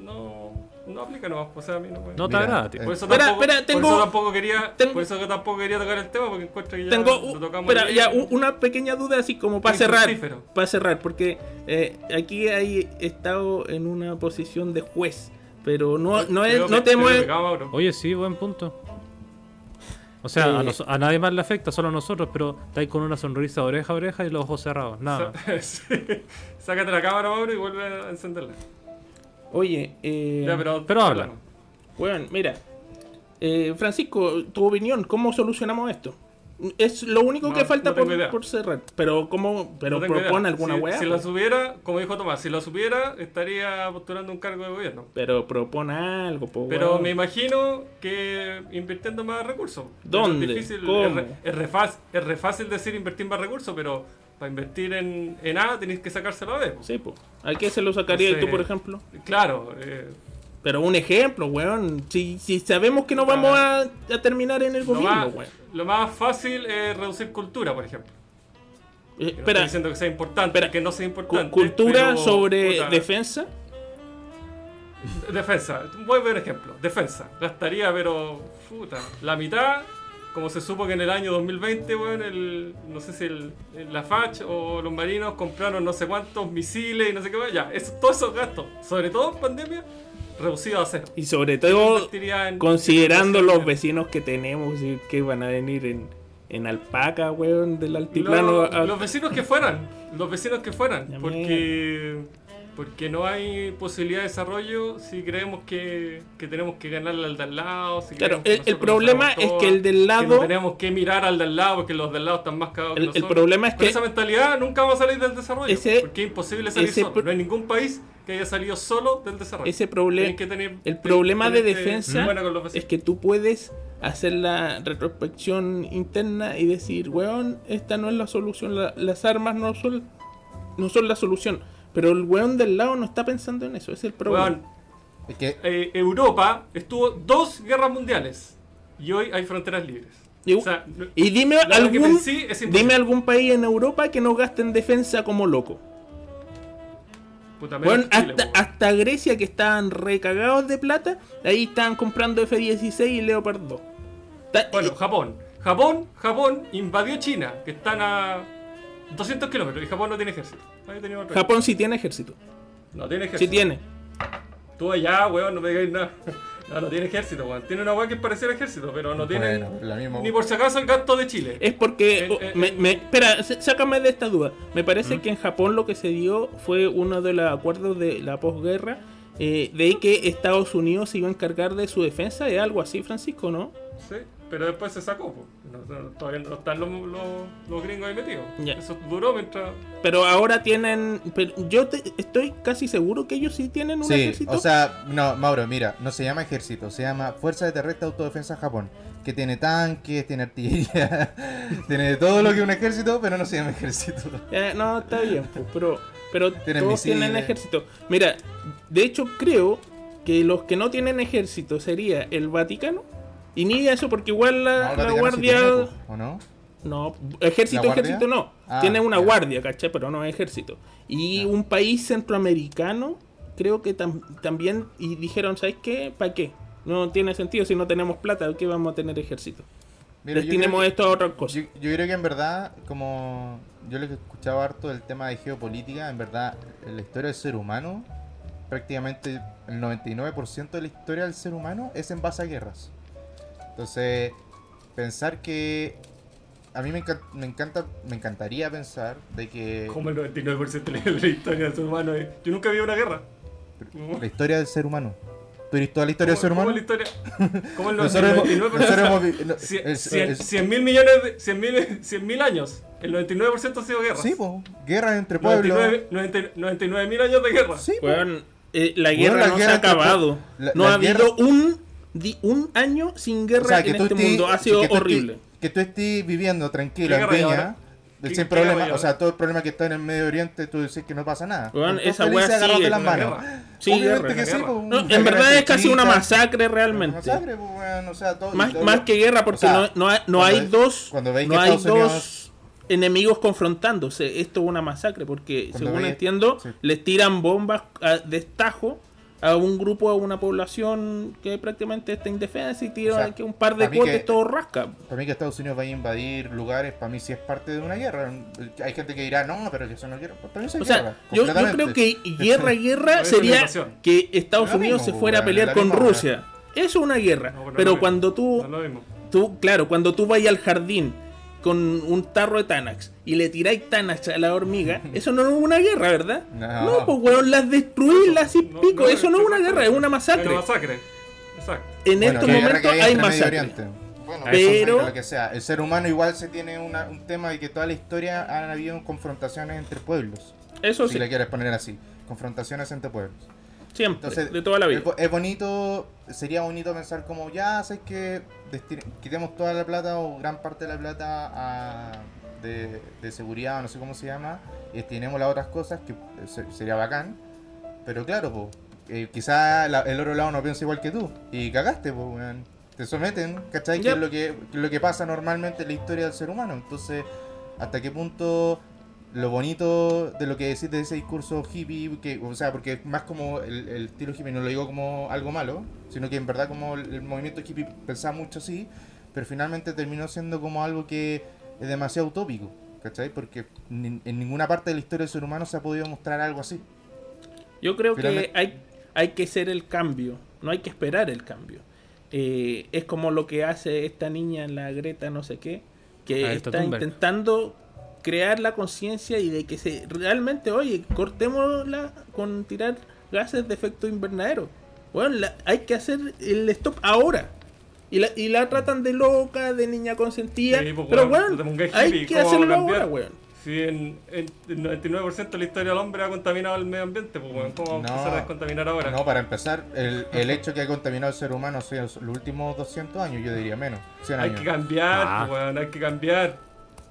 No. No aplica nomás, o sea, a mí no me. No te agrada, tío. eh, Por eso, Espera, tampoco, espera, por tengo- eso tampoco quería, tengo- por eso que tampoco quería tocar el tema porque encuentro que ya Tengo lo tocamos espera, ya, una pequeña duda así como para cerrar. Para cerrar, porque eh, aquí hay estado en una posición de juez, pero no, no, es, no te mueves. Oye, sí, buen punto. O sea, a, nos- a nadie más le afecta, solo a nosotros, pero estáis con una sonrisa oreja a oreja y los ojos cerrados. Nada. más. [laughs] Sí. Sácate la cámara, Mauro, y vuelve a encenderla. Oye, eh, Ya, pero, pero habla. bueno, mira, eh, Francisco, tu opinión, ¿cómo solucionamos esto? Es lo único No, que falta no por, por cerrar. Pero cómo, pero No propone alguna si, weá. Si po. la subiera, como dijo Tomás, si la subiera, estaría postulando un cargo de gobierno. Pero propone algo, po, Pero me imagino que invirtiendo más recursos. ¿Dónde? Es, difícil, ¿Cómo? es, re, es re fácil, es re fácil decir invertir más recursos, pero para invertir en, en A tenéis que sacárselo a B. po. Sí, pues. ¿A qué se lo sacarías Entonces, tú, por ejemplo? Claro, eh, Pero un ejemplo, weón. Si, si sabemos que no vamos a, a terminar en el lo, gobierno, más, weón. lo más fácil es reducir cultura, por ejemplo. Eh, no estoy espera, diciendo que sea importante, espera. que no sea importante. cultura pero, sobre puta, defensa. Defensa, voy a ver un ejemplo. Defensa, gastaría, pero. Puta, la mitad, como se supo que en el año 2020, weón, el, no sé si el, el- la FACH o los marinos compraron no sé cuántos misiles y no sé qué más. Ya, eso, todos esos gastos, sobre todo en pandemia, reducidos a cero. Y sobre todo, en- considerando en- los vecinos que tenemos y que van a venir en, en alpaca, weón, del altiplano. Los, a- los vecinos que fueran, los vecinos que fueran, Ya, porque Porque no hay posibilidad de desarrollo si creemos que, que tenemos que ganarle al de al lado. Si Claro, que el- el problema es que el del no lado- tenemos que mirar al del lado porque los del lado están más cagados que El- el nosotros. problema es Con que- esa mentalidad nunca vamos a salir del desarrollo. Ese- porque es imposible salir ese solo. No hay ningún país que haya salido solo del desarrollo. Ese problema, que tener- el problema que de defensa es que tú puedes hacer la retrospección interna y decir, weón, esta no es la solución, la- las armas no son, no son la solución. Pero el weón del lado no está pensando en eso, es el problema. Weón, Es que eh, Europa estuvo dos guerras mundiales y hoy hay fronteras libres. Y- O sea, no- y dime algún, dime algún país en Europa que no gaste en defensa como loco. puta, menos Bueno, Chile, hasta, hasta Grecia que estaban recagados de plata, ahí estaban comprando F-16 y Leopard 2. Ta- Bueno, Japón. Japón, Japón invadió China, que están a 200 kilómetros y Japón no tiene ejército. Japón sí tiene ejército. No tiene Sí ejército. tiene. Tú allá, weón, no me digáis nada. [laughs] No, no tiene ejército, weón. Tiene una weá que es parecer ejército, pero no tiene Bueno, la misma- ni por si acaso el gasto de Chile. Es porque. Eh, oh, eh, me- eh. me- espera, sácame de esta duda. Me parece ¿Mm? que en Japón lo que se dio fue uno de los acuerdos de la posguerra. eh, de que Estados Unidos se iba a encargar de su defensa. Es algo así, Francisco, ¿no? Sí, pero después se sacó. No- no- todavía no están los, los- los gringos ahí metidos. Eso duró mientras. Pero ahora tienen. pero yo te- estoy casi seguro que ellos sí tienen un Sí, ejército. o sea, no, Mauro, mira, no se llama ejército, se llama Fuerza de Terrestre Autodefensa Japón, que tiene tanques, tiene artillería, [laughs] tiene todo lo que un ejército, pero no se llama ejército. Eh, no, está bien, pues, pero, pero [laughs] Tienen todos misiles. tienen ejército. Mira, de hecho creo que los que no tienen ejército sería el Vaticano. Y ni eso, porque igual la, No, el la Vaticano sí guardia... tiene, ¿O no? No, ejército, ejército no. Ah, Tiene una ya. guardia, ¿cachai? Pero no ejército. Y Ya. un país centroamericano, creo que tam- también, y dijeron, ¿sabes qué? ¿Para qué? No tiene sentido si no tenemos plata, ¿qué vamos a tener ejército? Mira, Destinemos que- esto a otra cosa. Yo, yo creo que en verdad, como yo lo que escuchaba harto del tema de geopolítica, en verdad, la historia del ser humano, prácticamente el 99% de la historia del ser humano es en base a guerras. Entonces, pensar que a mí me, encan- me encanta, me encantaría pensar de que Como el 99% de la historia del ser humano. eh. Yo nunca vi una guerra. la historia del ser humano. ¿Tú eres toda la historia del ser ¿Cómo- humano? cómo la historia? ¿Cómo el [laughs] Nosotros hemos- 99%? nosotros hemos vi- no, Cien- es- cien- es- 100 mil millones de. 100 mil 100 mil años. El 99% ha sido guerra. Sí, pues, guerras entre pueblos. 99 mil años de guerra. Sí, po. Weón, eh, la guerra la no guerra se ha acabado. la- no la ha habido guerra- un, di- un año sin guerra O sea, que en tú este estés- mundo. Ha sido que tú estés- horrible. que tú estés viviendo tranquilo ¿Qué en Viña, sin qué problema, o sea, todo el problema que está en el Medio Oriente, tú dices que no pasa nada. Esa weá las manos. guerra. Sí, Obviamente guerra. que sí, Guerra. pues, No, una en verdad es casi una masacre una realmente. masacre, pues, weón, o sea, todo- Más, todo- más que guerra, porque o sea, no, no hay, no dos, cuando veis no hay Estados dos Unidos- enemigos confrontándose. Esto es una masacre, porque Cuando según veis- entiendo, sí. les tiran bombas a destajo a un grupo, a una población que prácticamente está indefensa y tiran O sea, que un par de que- todo rasca. Para mí que Estados Unidos vaya a invadir lugares, para mí sí es parte de una guerra. Hay gente que dirá, no, pero que eso no sí es O sea, guerra, yo, yo completamente. creo que guerra, [laughs] guerra sería que Estados Unidos mismo, se fuera a pelear con misma Rusia. Eso es una guerra. No, pero pero cuando tú, No tú, claro, cuando tú vayas al jardín con un tarro de Tanax y le tiráis Tanax a la hormiga, eso no es una guerra, ¿verdad? No. pues weón, las destruís, las y No, pico. no, eso no es una guerra, es una Es masacre. una masacre. Exacto. En Bueno, estos momentos hay hay masacre. Oriente. Bueno, Pero- eso, lo que sea. El ser humano igual se tiene una- un tema de que toda la historia han habido confrontaciones entre pueblos. Eso si sí, le quieres poner así. Confrontaciones entre pueblos. Siempre, Entonces, de toda la vida. Es, bo- es bonito, sería bonito pensar como ya, sé que quitemos toda la plata o gran parte de la plata a- de, de seguridad o no sé cómo se llama y destinemos las otras cosas que se- sería bacán. Pero claro, po, eh, quizá la- el otro lado no piensa igual que tú y cagaste, weón. Te someten, ¿cachai? Que Yep. es lo que, que es lo que pasa normalmente en la historia del ser humano. Entonces, ¿hasta qué punto lo bonito de lo que decís de ese discurso hippie, que, o sea, porque es más como el, el estilo hippie, no lo digo como algo malo, sino que en verdad como el, el movimiento hippie pensaba mucho así, pero finalmente terminó siendo como algo que es demasiado utópico, ¿cachai? Porque ni- en ninguna parte de la historia del ser humano se ha podido mostrar algo así. Yo creo que hay, hay que ser el cambio, no hay que esperar el cambio. Eh, es como lo que hace esta niña en la Greta no sé qué, que Ah, está Thunberg. intentando crear la conciencia y de que se realmente, oye, cortémosla con tirar gases de efecto invernadero. Bueno, la- hay que hacer el stop ahora. Y la, y la tratan de loca, de niña consentida. Sí, pues, pero bueno, hay que ¿cómo hacerlo ahora, weón. Si en, en el 99% de la historia del hombre ha contaminado el medio ambiente, pues weón, ¿cómo vamos a empezar a descontaminar ahora? No, para empezar, el, el hecho que ha contaminado el ser humano son los últimos 200 años, yo diría menos, 100 hay años. que cambiar, Ah. pues, weón, hay que cambiar.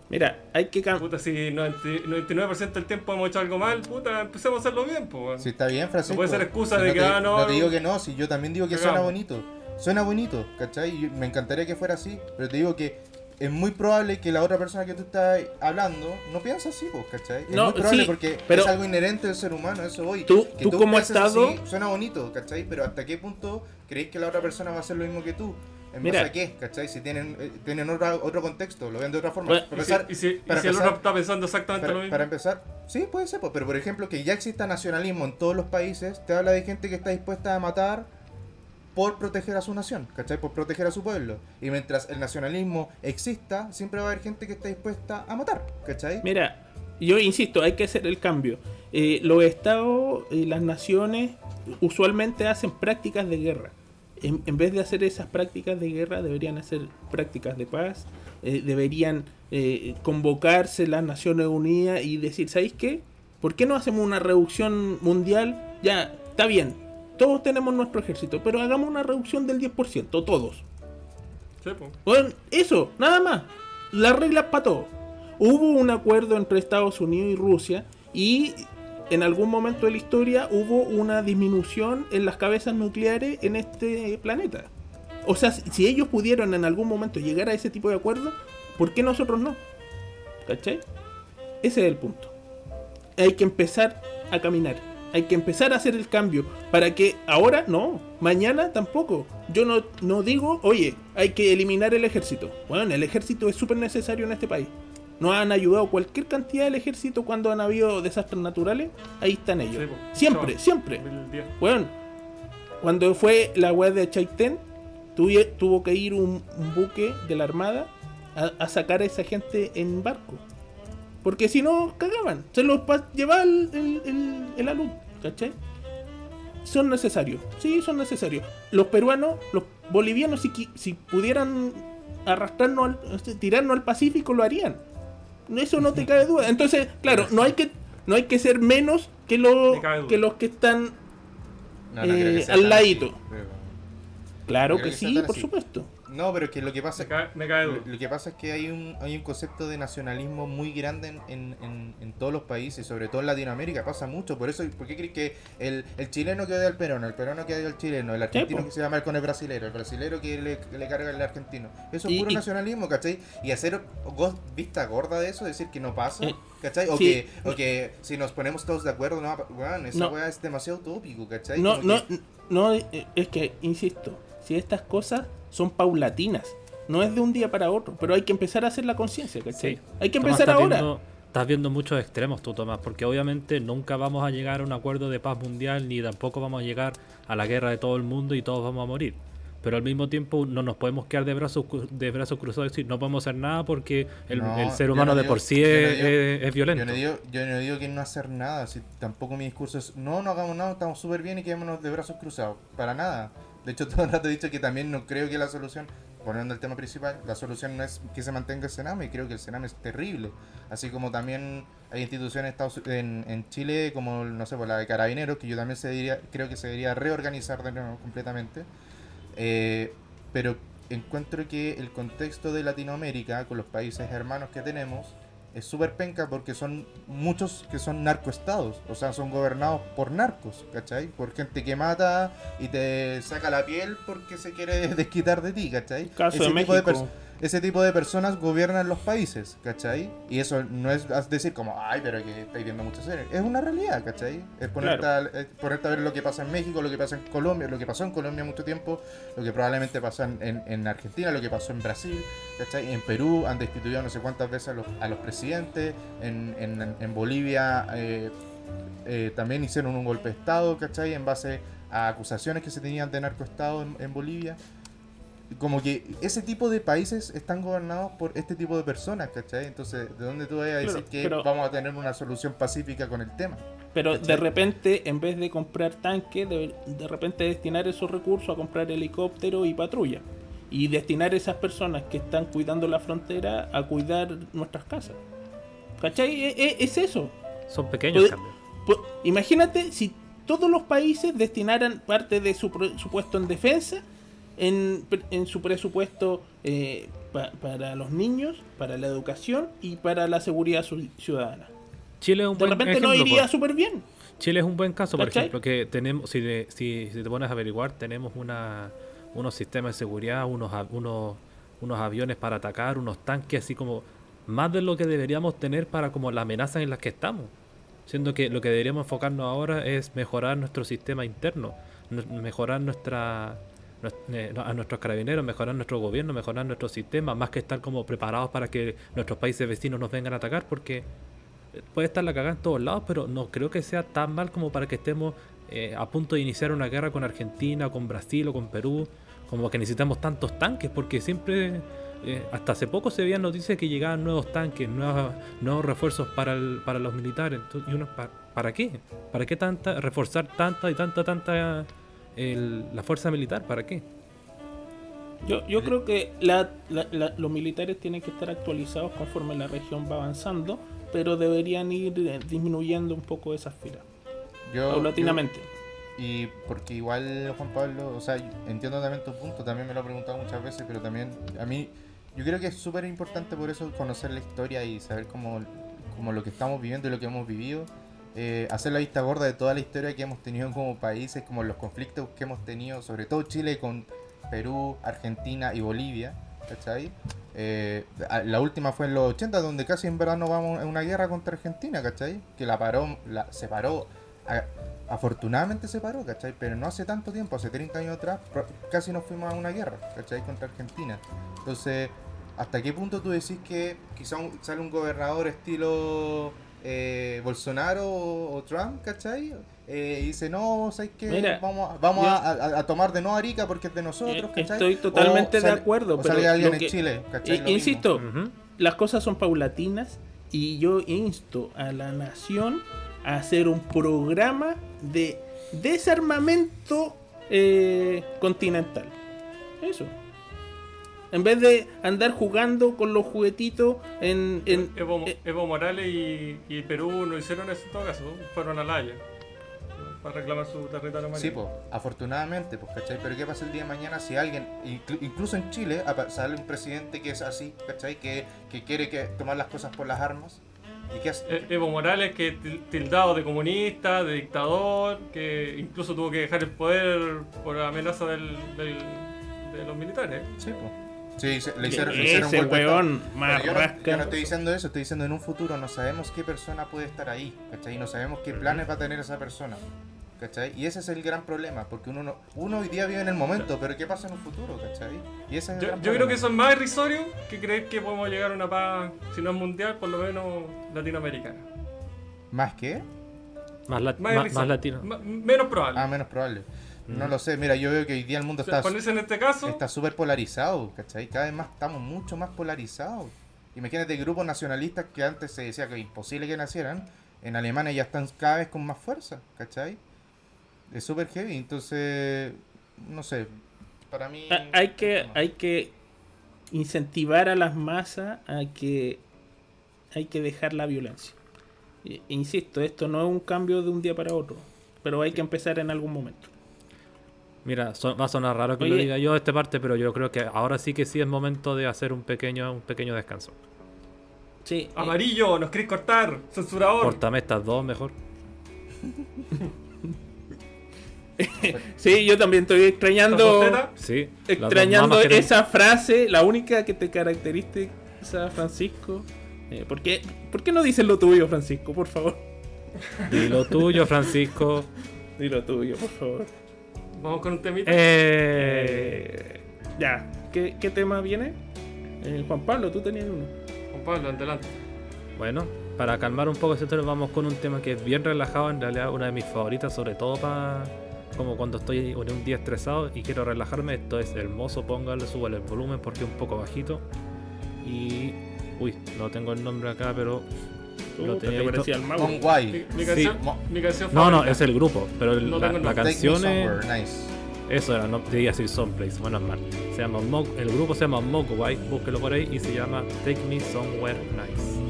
Mira, hay que cambiar. Puta, si 90 99% del tiempo hemos hecho algo mal, puta, empecemos a hacerlo bien, pues. Si está bien, Francisco. No puede ser excusa Si de no que, te, ah, no, te digo que no, si yo también digo que suena bonito. Suena bonito, ¿cachai? Y me encantaría que fuera así, pero te digo que es muy probable que la otra persona que tú estás hablando no piensa así, pues, ¿cachai? Es No, muy probable sí, porque pero- es algo inherente del ser humano, eso voy. Tú- Que tú como pienses Estado- así, suena bonito, ¿cachai? Pero ¿hasta qué punto creéis que la otra persona va a hacer lo mismo que tú? ¿En Mira. base a qué? ¿Cachai? Si tienen, eh, tienen otra- otro contexto, lo ven de otra forma. Bueno, Para Y si, empezar- y si- y para el empezar- otro está pensando exactamente lo mismo. para empezar, sí, puede ser, pero por ejemplo, que ya exista nacionalismo en todos los países, te habla de gente que está dispuesta a matar por proteger a su nación, ¿cachai? Por proteger a su pueblo. Y mientras el nacionalismo exista, siempre va a haber gente que está dispuesta a matar, ¿cachai? Mira, yo insisto, hay que hacer el cambio. Eh, los estados y las naciones usualmente hacen prácticas de guerra. En, en vez de hacer esas prácticas de guerra, deberían hacer prácticas de paz. eh, deberían eh, convocarse las Naciones Unidas y decir, ¿sabéis qué? ¿Por qué no hacemos una reducción mundial? Ya, está bien. Todos tenemos nuestro ejército, pero hagamos una reducción del 10%, todos. Sí, pues. Bueno, eso, nada más. Las reglas para todo. Hubo un acuerdo entre Estados Unidos y Rusia y en algún momento de la historia hubo una disminución en las cabezas nucleares en este planeta. O sea, si ellos pudieron en algún momento llegar a ese tipo de acuerdo, ¿por qué nosotros no? ¿Cachai? Ese es el punto. Hay que empezar a caminar. Hay que empezar a hacer el cambio. Para que ahora no, mañana tampoco. Yo no, no digo, oye, hay que eliminar el ejército. Bueno, el ejército es súper necesario en este país. Nos han ayudado cualquier cantidad del ejército cuando han habido desastres naturales. Ahí están ellos. Sí, siempre, siempre. 2010. Bueno, cuando fue la web de Chaitén, tuve- tuvo que ir un, un buque de la armada a, a sacar a esa gente en barco. Porque si no, cagaban. Se los llevaba el, el, el, el alud, ¿cachai? Son necesarios. Sí, son necesarios. Los peruanos, los bolivianos, si, si pudieran arrastrarnos, al, tirarnos al Pacífico, lo harían. Eso no te cabe duda. Entonces, claro, no hay que, no hay que ser menos que, lo- que los que están No, no creo que eh, al ladito. así, pero- Claro que sí, por así. supuesto. No, pero es que lo que pasa Me cae, me cae duro. Lo, lo que pasa es que hay un, hay un concepto de nacionalismo muy grande en, en, en- en todos los países, sobre todo en Latinoamérica, pasa mucho. Por eso, ¿por qué crees que el, el chileno que odia al peruano, el peruano que odia al chileno, el argentino que se llama con el brasilero, el brasilero que le, que le carga el argentino? Eso es Y- puro y- nacionalismo, ¿cachai? Y hacer go- vista gorda de eso, decir que no pasa, Eh, ¿cachai? O, sí. que, o que si nos ponemos todos de acuerdo, no, weón, esa No. weá es demasiado utópico, ¿cachai? No, Como no, que- no, eh, es que, insisto, si estas cosas son paulatinas, no es de un día para otro, pero hay que empezar a hacer la conciencia, ¿cachai? Sí. Hay que Tomás, empezar estás ahora. Viendo, estás viendo muchos extremos tú, Tomás, porque obviamente nunca vamos a llegar a un acuerdo de paz mundial, ni tampoco vamos a llegar a la guerra de todo el mundo y todos vamos a morir. Pero al mismo tiempo no nos podemos quedar de brazos, de brazos cruzados y decir no podemos hacer nada porque el, No, el ser humano no de por sí yo no es, digo- es- es violento. Yo no, digo, yo no digo que no hacer nada, si tampoco mi discurso es no, no hagamos nada, estamos súper bien y quedémonos de brazos cruzados, para nada. De hecho, [laughs] todo el rato he dicho que también no creo que la solución, poniendo el tema principal, la solución no es que se mantenga el Sename, y creo que el Sename es terrible. Así como también hay instituciones en, en, Chile, como, no sé, pues la de Carabineros, que yo también se diría, creo que se debería reorganizar de nuevo completamente. Eh, pero encuentro que el contexto de Latinoamérica, con los países hermanos que tenemos, es súper penca porque son muchos que son narcoestados, o sea, son gobernados por narcos, ¿cachai? Por gente que mata y te saca la piel porque se quiere [laughs] desquitar de ti, ¿cachai? Caso de tipo de México. pers- ese tipo de personas gobiernan los países, ¿cachai? Y eso no es decir como, ay, pero que estáis viendo muchas series. Es una realidad, ¿cachai? Es ponerte, Claro. a, es ponerte a ver lo que pasa en México, lo que pasa en Colombia, lo que pasó en Colombia mucho tiempo, lo que probablemente pasó en, en- en Argentina, lo que pasó en Brasil, ¿cachai? En Perú han destituido no sé cuántas veces a los, a los presidentes, en, en- en Bolivia eh, eh, también hicieron un golpe de Estado, ¿cachai? En base a acusaciones que se tenían de narcoestado en, en Bolivia. Como que ese tipo de países están gobernados por este tipo de personas, ¿cachai? Entonces, ¿de dónde tú vas a decir Claro, que pero- vamos a tener una solución pacífica con el tema? Pero de repente, en vez de comprar tanques, de, de repente destinar esos recursos a comprar helicóptero y patrulla. Y destinar esas personas que están cuidando la frontera a cuidar nuestras casas. ¿Cachai? E- e- Es, eso. Son pequeños cambios. Imagínate si todos los países destinaran parte de su presupuesto en defensa, en, en su presupuesto eh, pa- para los niños, para la educación y para la seguridad ciudadana. Chile es un De repente ejemplo, no iría súper bien. Chile es un buen caso, por ¿Cachai? ejemplo, que tenemos, si, de- si, si te pones a averiguar, tenemos una, unos sistemas de seguridad, unos, unos, unos aviones para atacar, unos tanques, así como más de lo que deberíamos tener para como las amenazas en las que estamos. Siendo que lo que deberíamos enfocarnos ahora es mejorar nuestro sistema interno, mejorar nuestra nues- a nuestros carabineros, mejorar nuestro gobierno, mejorar nuestro sistema, más que estar como preparados para que nuestros países vecinos nos vengan a atacar, porque puede estar la cagada en todos lados, pero no creo que sea tan mal como para que estemos eh, a punto de iniciar una guerra con Argentina, con Brasil o con Perú, como que necesitamos tantos tanques, porque siempre, eh, hasta hace poco se veían noticias que llegaban nuevos tanques, nuevos, nuevos refuerzos para, para los militares. Y uno, ¿pa- ¿Para qué? ¿Para qué tanta, reforzar tanta y tanta, tanta el- la fuerza militar? ¿Para qué? Yo, yo creo que la- la- la- los militares tienen que estar actualizados conforme la región va avanzando, pero deberían ir eh, disminuyendo un poco esas filas, Yo, paulatinamente. yo- y porque igual, Juan Pablo, o sea, entiendo también tu punto, también me lo he preguntado muchas veces, pero también a mí, yo creo que es súper importante por eso conocer la historia y saber cómo, cómo lo que estamos viviendo y lo que hemos vivido. Eh, hacer la vista gorda de toda la historia que hemos tenido como países, como los conflictos que hemos tenido, sobre todo Chile con Perú, Argentina y Bolivia, ¿cachai? Eh, la última fue en los 80, donde casi en verano vamos en una guerra contra Argentina, ¿cachai? Que la paró, la, se paró, afortunadamente se paró, ¿cachai? Pero no hace tanto tiempo, hace 30 años atrás, casi nos fuimos a una guerra, ¿cachai? Contra Argentina. Entonces, ¿hasta qué punto tú decís que quizá sale un gobernador estilo eh, Bolsonaro o, o Trump, ¿cachai? Eh, y dice, no, ¿sabes qué? Mira, vamos a- vamos yo- a, a- a tomar de no Arica porque es de nosotros, Eh, ¿cachai? estoy totalmente O de acuerdo, o pero sale alguien en Chile, ¿cachai? Eh, Lo insisto, las cosas son paulatinas y yo insto a la nación a hacer un programa de desarmamento eh, continental. Eso. En vez de andar jugando con los juguetitos en... en- Evo, eh, Evo Morales y, y Perú no hicieron eso en todo caso, fueron a La Haya para reclamar su territorio marino. Sí, pues, afortunadamente, pues, ¿cachai? Pero ¿qué pasa el día de mañana si alguien, inclu- incluso en Chile, sale un presidente que es así, ¿cachai? Que, que quiere que tomar las cosas por las armas? ¿Y qué hace? E- Evo Morales, que til- tildado de comunista, de dictador, que incluso tuvo que dejar el poder por amenaza del, del- de los militares. Sí, pues. Sí, le hicieron, le hicieron ese weón más yo, no, yo no estoy diciendo eso, estoy diciendo en un futuro no sabemos qué persona puede estar ahí, ¿cachai? No sabemos qué planes va a tener esa persona, ¿cachai? Y ese es el gran problema, porque uno, no- uno hoy día vive en el momento, pero ¿qué pasa en un futuro, ¿cachai? Y ese es el Yo, gran yo creo que eso es más irrisorio que creer que podemos llegar a una paz, si no es mundial, por lo menos latinoamericana. ¿Más que? Más, lat- Más, latino. Menos probable. Ah, menos probable. No lo sé, mira, yo veo que hoy día el mundo está... ponerse en este caso, está súper polarizado, ¿cachai? Cada vez más estamos mucho más polarizados. Imagínate grupos nacionalistas que antes se decía que era imposible que nacieran, en Alemania ya están cada vez con más fuerza, ¿cachai? Es súper heavy, entonces, no sé, para mí... Hay que hay que incentivar a las masas a que hay que dejar la violencia E- insisto esto no es un cambio de un día para otro pero hay que empezar en algún momento Mira, so- va a sonar raro que lo Oye. diga yo de esta parte, pero yo creo que ahora sí que sí es momento de hacer un pequeño, un pequeño descanso. sí eh, amarillo, nos queréis cortar, censurador. Cortame estas dos mejor. [laughs] sí yo también estoy extrañando ¿Esta Sí. extrañando esa frase la única que te caracteriza Francisco Eh, ¿por, qué, ¿por qué no dices lo tuyo Francisco por favor Dilo tuyo, Francisco. Dilo tuyo por favor Vamos con un temita. Eh, ya ¿qué, qué tema viene? Eh, Juan Pablo tú tenías uno Juan Pablo, adelante. Bueno, para calmar un poco ese tono, vamos con un tema que es bien relajado, en realidad una de mis favoritas, sobre todo para como cuando estoy en un día estresado y quiero relajarme, esto es hermoso, póngale, súbale el volumen porque es un poco bajito. Y. Uy, no tengo el nombre acá, pero. Lo tenía te parecía to- el mago. Con guay. Mi, mi canción, Mo- mi canción No, no, favorita. es el grupo, pero el- No la, tengo el la nombre. Take Me canción es. Somewhere, nice. Eso era, no debía decir Someplace, bueno, es mal. Se llama Mo- el grupo se llama Mogwai, búsquelo por ahí y se llama Take Me Somewhere Nice.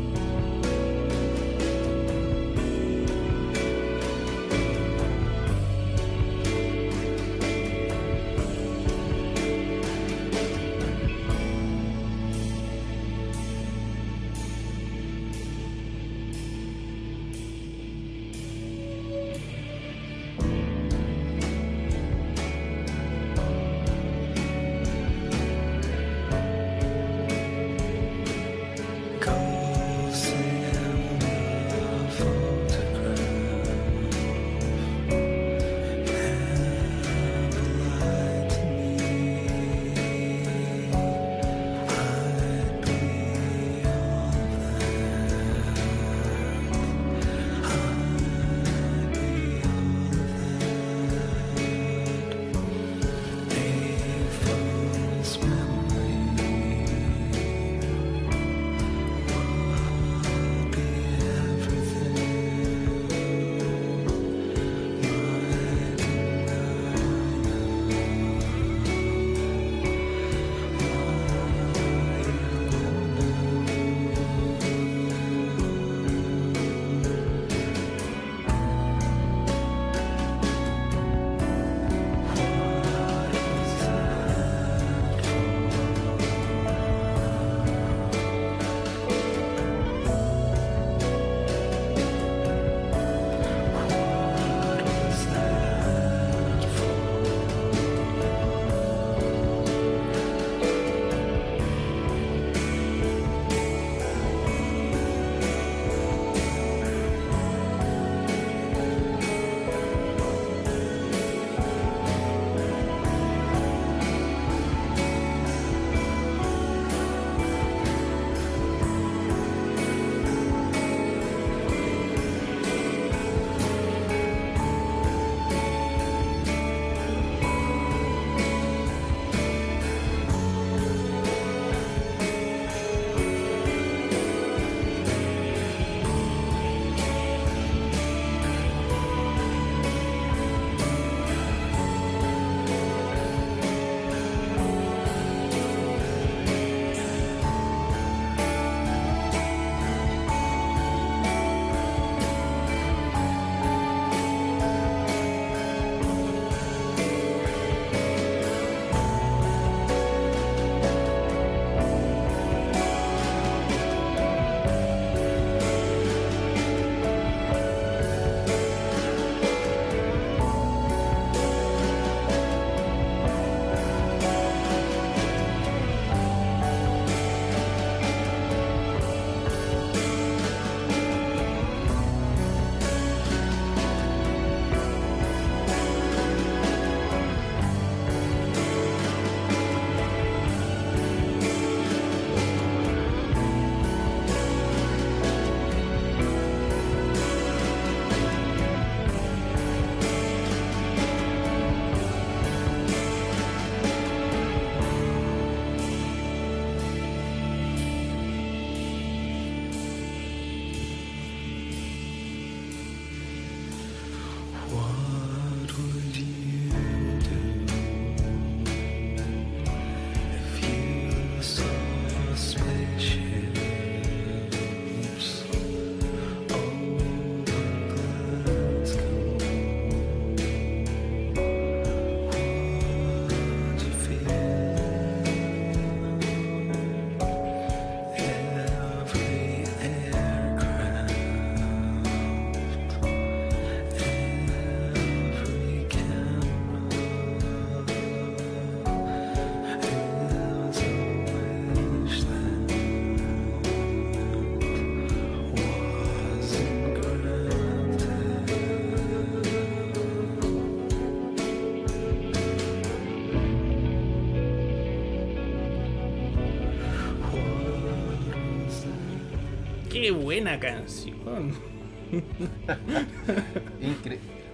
Qué buena canción.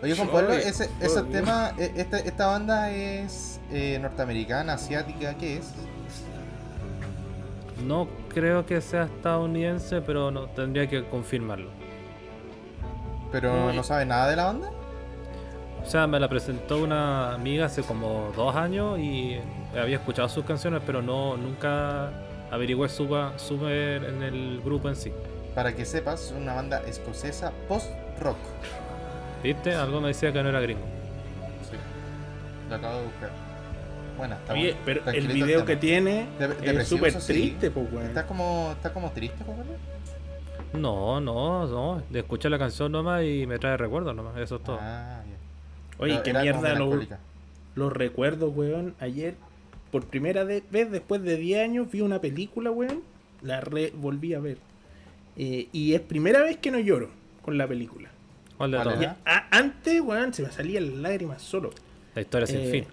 Oye, Juan Pablo, ese, ese oye. tema, e- esta, esta banda es eh, norteamericana, asiática, ¿qué es? No creo que sea estadounidense, pero no tendría que confirmarlo. Pero no sabe nada de la banda. O sea, me la presentó una amiga hace como dos años y había escuchado sus canciones, pero no nunca averigüé suba- súper en el grupo en sí. Para que sepas, es una banda escocesa post-rock. ¿Viste? Algo me decía que no era gringo. Sí. Lo acabo de buscar. Bueno, está Oye, bueno. pero el video que tiene De- es súper eso sí. triste, pues, weón. ¿Estás como, está como triste, Juan Pablo? No, no, no. De escuchar la canción nomás y me trae recuerdos nomás. Eso es todo. Ah, ya. Oye, Pero qué mierda los, los recuerdos, weón. Ayer, por primera vez después de 10 años, vi una película, weón. La re volví a ver. Eh, y es primera vez que no lloro con la película. ¿Cuál de ¿Cuál todas? era? A- antes, weón, se me salían las lágrimas solo. La historia sin Eh, fin.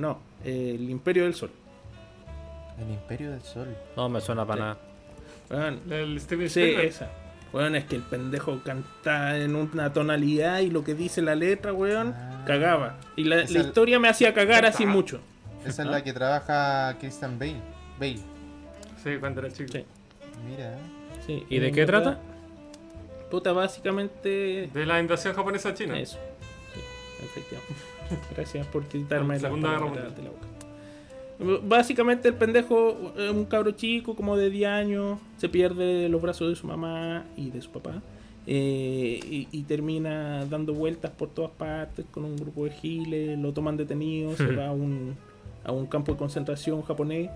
No, eh, El Imperio del Sol. El Imperio del Sol. No me suena para sí. nada. Weón, El Steven Sí, Spielberg. esa. Weón, es que el pendejo canta en una tonalidad y lo que dice la letra, weón, Ah. cagaba. Y la, la el- historia me hacía cagar así Ah. mucho. Esa es la que trabaja Christian Bale. Bale. Sí, cuando era chico. Sí. Mira. Sí, ¿Y de qué trata? Puta, básicamente. De la invasión japonesa a China. Eso. Sí, efectivamente. [laughs] Gracias por quitarme la Segunda Guerra de la boca. Básicamente el pendejo, eh, un cabro chico como de 10 años, se pierde de los brazos de su mamá y de su papá. eh, y, y termina dando vueltas por todas partes con un grupo de giles, lo toman detenido, se va a un, a un campo de concentración japonés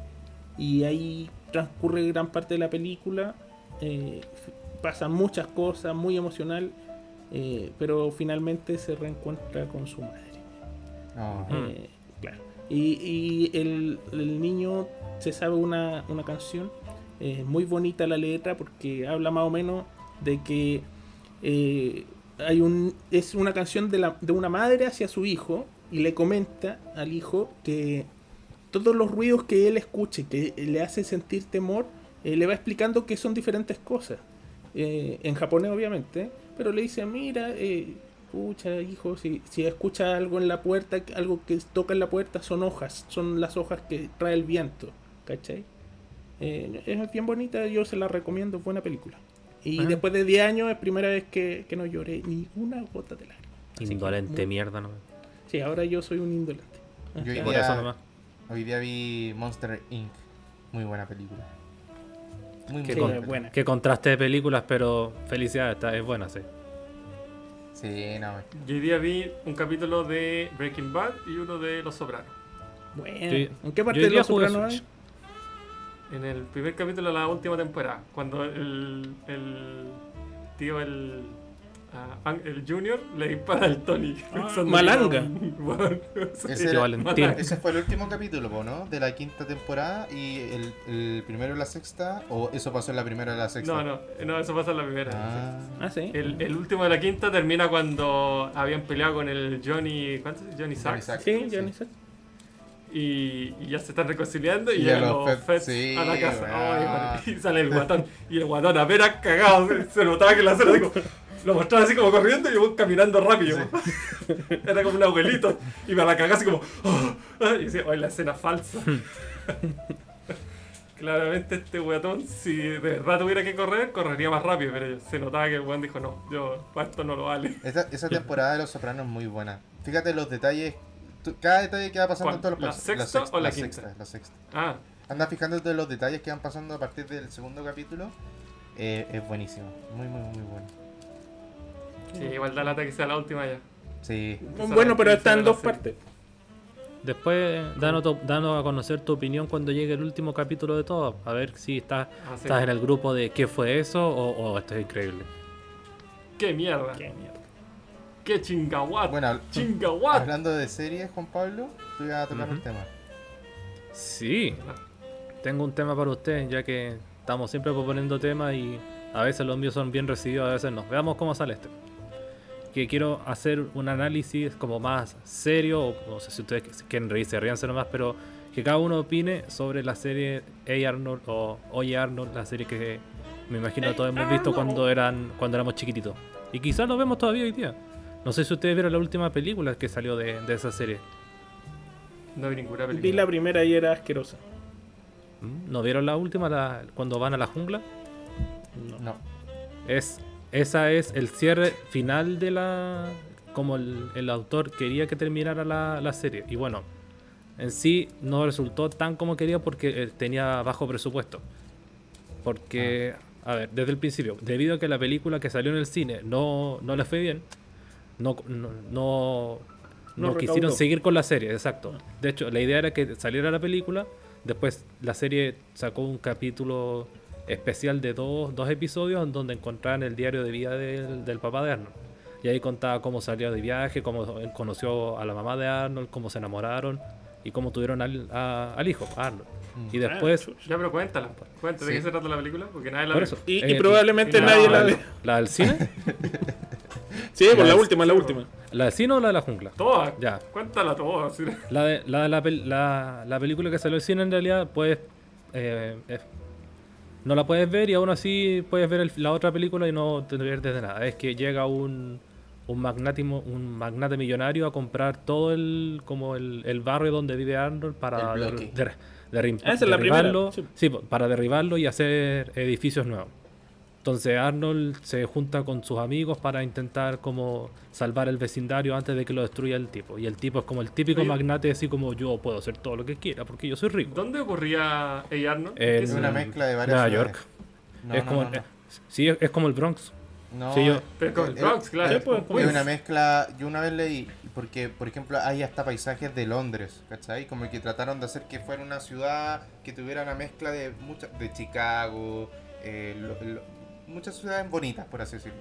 y ahí transcurre gran parte de la película. Eh, f- pasan muchas cosas, muy emocional, eh, pero finalmente se reencuentra con su madre. Mm. Eh, claro. Y, y el, el niño se sabe una, una canción, muy bonita la letra porque habla más o menos de que eh, hay un, es una canción de, la, de una madre hacia su hijo y le comenta al hijo que todos los ruidos que él escuche, que le hace sentir temor, eh, le va explicando que son diferentes cosas. Eh, en japonés, obviamente, pero le dice: Mira, eh, escucha, hijo, si, si escucha algo en la puerta, algo que toca en la puerta, son hojas, son las hojas que trae el viento, ¿cachai? Eh, es bien bonita, yo se la recomiendo, buena película. Y Ah. después de 10 años es primera vez que, que no lloré ni una gota de lágrima. Así que Indolente mierda, ¿no? Sí, ahora yo soy un indolente. Yo eso nomás. Hoy día vi Monster Inc. Muy buena película. Muy, Qué, con- buena. qué contraste de películas, pero felicidades, está, es buena, sí. Sí, no. Yo hoy día vi un capítulo de Breaking Bad y uno de Los Sopranos. Bueno, ¿en qué parte de los Sopranos? En el primer capítulo de la última temporada, cuando el, el tío, el, ah, Ang- el Junior, le dispara al Tony. [laughs] que malanga. bueno, [laughs] Ese, Sí, era- Valentín. ese fue el último capítulo, ¿no? De la quinta temporada y el, el primero de la sexta. ¿O eso pasó en la primera de la sexta? No, no, no, eso pasa en la primera. Ah, Ah, sí. El, el último de la quinta termina cuando habían peleado con el Johnny. ¿Cuánto? es? Johnny Sachs. Sachs. Sí, ni sé. Y, y ya se están reconciliando y Y llegan a los Feds Feds, sí, a la casa. Ay, y sale el guatón. Y el guatón apenas cagado. Se, notaba que la así como- lo mostraba así como corriendo y yo caminando rápido. [laughs] Era como un abuelito. Y me la cagaba así como. "Oh", ah, y decía, oye, la escena falsa. [laughs] Claramente este guatón, si de verdad tuviera que correr, correría más rápido, pero se notaba que el guatón dijo, no, yo, para esto no lo vale. esa, esa temporada de Los Sopranos es muy buena. Fíjate los detalles. tú- cada detalle que va pasando ¿Cuál? en todos los ¿La pasos. sexta o la la quinta? sexta, la sexta. Ah, Anda fijándote en los detalles que van pasando a partir del segundo capítulo. Eh, es buenísimo. Muy, muy, muy bueno. Sí, igual da lata que sea la última ya. Sí. Bueno, pero está en dos serie. partes. Después, danos, tu- danos a conocer tu opinión cuando llegue el último capítulo de todo. A ver si estás, Ah, sí. estás en el grupo de qué fue eso o, o esto es increíble. ¡Qué mierda! Qué mierda. ¡Qué chingahuat! Bueno, ¡Chingahuat! hablando de series, Juan Pablo, tú ibas a tocar un Ujú. tema. Sí, tengo un tema para usted, ya que estamos siempre proponiendo temas y a veces los míos son bien recibidos, a veces no. Veamos cómo sale este. Que quiero hacer un análisis como más serio, o no sé si ustedes quieren reírse, ríanse nomás, pero que cada uno opine sobre la serie A. Arnold o Oye Arnold, la serie que me imagino todos hemos visto cuando eran cuando éramos chiquititos. Y quizás lo vemos todavía hoy día. No sé si ustedes vieron la última película que salió de, de esa serie. No vi ninguna película. Vi la primera y era asquerosa. ¿Mm? ¿No vieron la última, la- cuando van a la jungla? No. Es, esa es el cierre final de la... Como el, el autor quería que terminara la, la serie. Y bueno, en sí no resultó tan como quería porque eh, tenía bajo presupuesto. Porque, a ver, desde el principio, debido a que la película que salió en el cine no, no le fue bien, no, no, no, No quisieron seguir con la serie, exacto. De hecho, la idea era que saliera la película, después la serie sacó un capítulo especial de dos, dos episodios en donde encontraban el diario de vida del, del papá de Arnold. Y ahí contaba cómo salió de viaje, cómo él conoció a la mamá de Arnold, cómo se enamoraron y cómo tuvieron al, a- al hijo, a Arnold. Y después... Ah. Ya, pero cuéntala. Cuéntame, ¿de Sí. qué se trata la película? Porque nadie la por ve. eso. Y, eh, y probablemente y la- nadie la la- ve. ¿La del cine? [laughs] Sí, por la la- última, la última. ¿La del cine o la de la jungla? Toda. Ya. Cuéntala toda. así. La, de, la, de la, pel- la, la película que salió al cine en realidad puedes eh, eh, no la puedes ver y aún así puedes ver el- la otra película y no te pierdes de nada. Es que llega un un magnátimo, un magnate millonario a comprar todo el como el, el barrio donde vive Arnold para der- der- derrim- derribarlo, primera, sí, para derribarlo y hacer edificios nuevos. Entonces Arnold se junta con sus amigos para intentar como salvar el vecindario antes de que lo destruya el tipo. Y el tipo es como el típico Oye. magnate así como yo puedo hacer todo lo que quiera porque yo soy rico. ¿Dónde ocurría. Arnold? En- ¿Qué Es una mezcla de varias Nueva ciudades. York. No, es no, como no, el- no. sí, es, es como el Bronx. No, Sí, yo- Pero con el Bronx, claro. Pues, Es una mezcla, yo una vez leí, porque por ejemplo hay hasta paisajes de Londres, ¿cachai? Como que trataron de hacer que fuera una ciudad que tuviera una mezcla de muchas, de Chicago, eh, lo- lo- muchas ciudades bonitas, por así decirlo.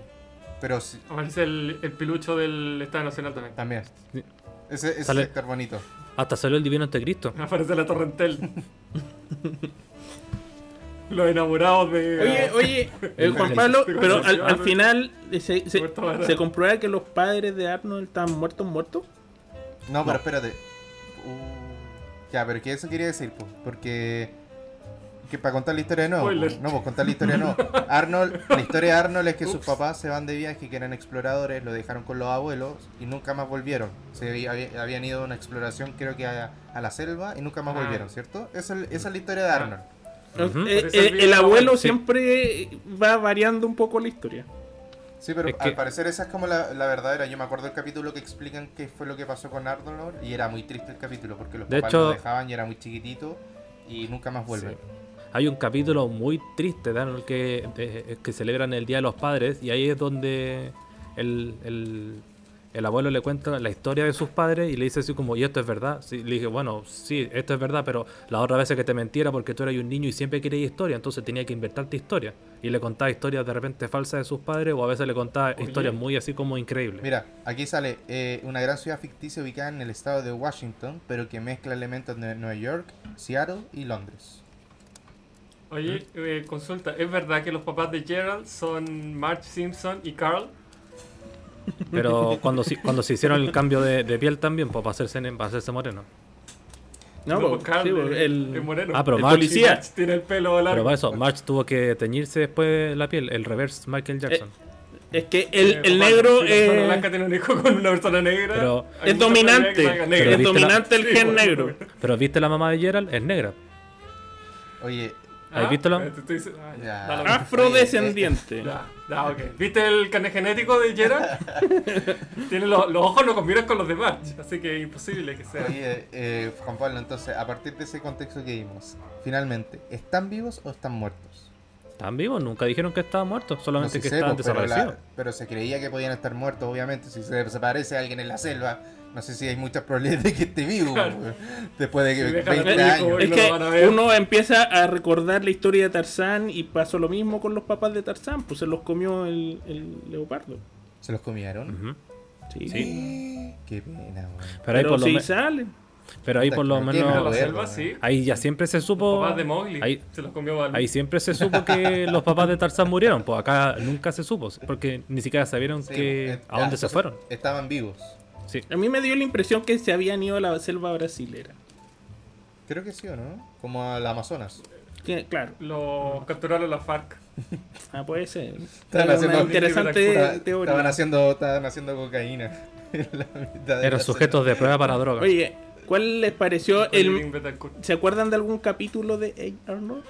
Pero sí, Aparece el, el pilucho del Estado Nacional también. también. Sí. Ese, ese Sale- sector bonito. Hasta salió el Divino Antecristo. [laughs] Aparece la Torrentel. [laughs] Los enamorados de. Oye, oye, eh, Juan Pablo, pero al, final se, se, comprueba que los padres de Arnold estaban muertos, muertos. No, pero espérate. Uh, ya, pero que eso quería decir, pues, porque que para contar la historia de nuevo. Spoiler. pues, no, pues contar la historia no. [laughs] Arnold, la historia de Arnold es que sus papás se van de viaje, que eran exploradores, lo dejaron con los abuelos y nunca más volvieron. Se había- habían ido a una exploración, creo que a, a la selva y nunca más Ah. volvieron, ¿cierto? Esa, es- esa es la historia de Ah. Arnold. Eh, eh, el abuelo sí. siempre va variando un poco la historia. Sí, pero Es que- al parecer esa es como la, la verdadera. Yo me acuerdo del capítulo que explican qué fue lo que pasó con Arnold y era muy triste el capítulo porque los De papás hecho- lo dejaban y era muy chiquitito y nunca más vuelven. Sí. Hay un capítulo muy triste de Arnold que, de- que celebran el Día de los Padres y ahí es donde el, el- el abuelo le cuenta la historia de sus padres y le dice así como, ¿y esto es verdad? Sí, le dije, bueno, sí, esto es verdad, pero la otra vez que te mentiera porque tú eras un niño y siempre querías historia, entonces tenía que inventarte historia. Y le contaba historias de repente falsas de sus padres o a veces le contaba Oye. historias muy así como increíbles. Mira, aquí sale eh, una gran ciudad ficticia ubicada en el estado de Washington, pero que mezcla elementos de Nueva York, Seattle y Londres. Oye, eh, consulta, ¿es verdad que los papás de Gerald son Marge Simpson y Carl? Pero cuando, se- cuando se hicieron el cambio de, de piel también, pues para hacerse, para hacerse moreno. No, pues, pues, Carl sí, pues, es- el, es moreno. Ah, pero el Marge- Y policía. Tiene el pelo largo. Pero para eso, March tuvo que teñirse después la piel, el reverse Michael Jackson. Es que el, Eh, el negro si una persona eh, blanca tiene un hijo con una persona negra. Pero- es dominante. negra. Pero es la- dominante el Sí, gen bueno, negro. Pero viste la mamá de Gerald, es negra. Oye, ¿Has visto la- Eh, ah, lo. Afrodescendiente. Ok. ¿Viste el carnet genético de Gerald? [laughs] Tiene los, los ojos no combinan con los de Marge, así que es imposible que sea. oye eh, Juan Pablo, entonces, a partir de ese contexto que vimos, finalmente, ¿están vivos o están muertos? ¿Están vivos? Nunca dijeron que estaban muertos, No solamente sé, que sé, estaban pues, pero, la- desaparecidos. pero se creía que podían estar muertos, obviamente. Si se desaparece alguien en la selva, no sé si hay muchas probabilidades de que esté vivo. Claro. Después de a 20 tu hijo, años. güey. Es que uno empieza a recordar la historia de Tarzán y pasó lo mismo con los papás de Tarzán, pues se los comió el, el leopardo. ¿Se los comieron? Sí. Sí. Qué pena, weón. Pero, ahí Pero por lo sí me- salen. pero ahí por lo menos. selva, sí. Ahí ya siempre se Los supo. papás de Mowgli Ahí, se los comió ahí siempre se supo que [laughs] los papás de Tarzán murieron. Pues acá nunca se supo. Porque ni siquiera sabieron Sí, que, eh, a dónde se entonces, fueron. Estaban vivos. Sí. A mí me dio la impresión que se habían ido a la selva brasilera. Creo que sí o no. Como al Amazonas. Que, claro, Lo capturaron las FARC. ah, puede ser. Estaban Es haciendo- interesante Estaban teoría. haciendo, estaban haciendo cocaína. [laughs] en la mitad de Eran sujetos de prueba para drogas. Oye, ¿cuál les pareció el... ¿Se acuerdan de algún capítulo de Hey Arnold?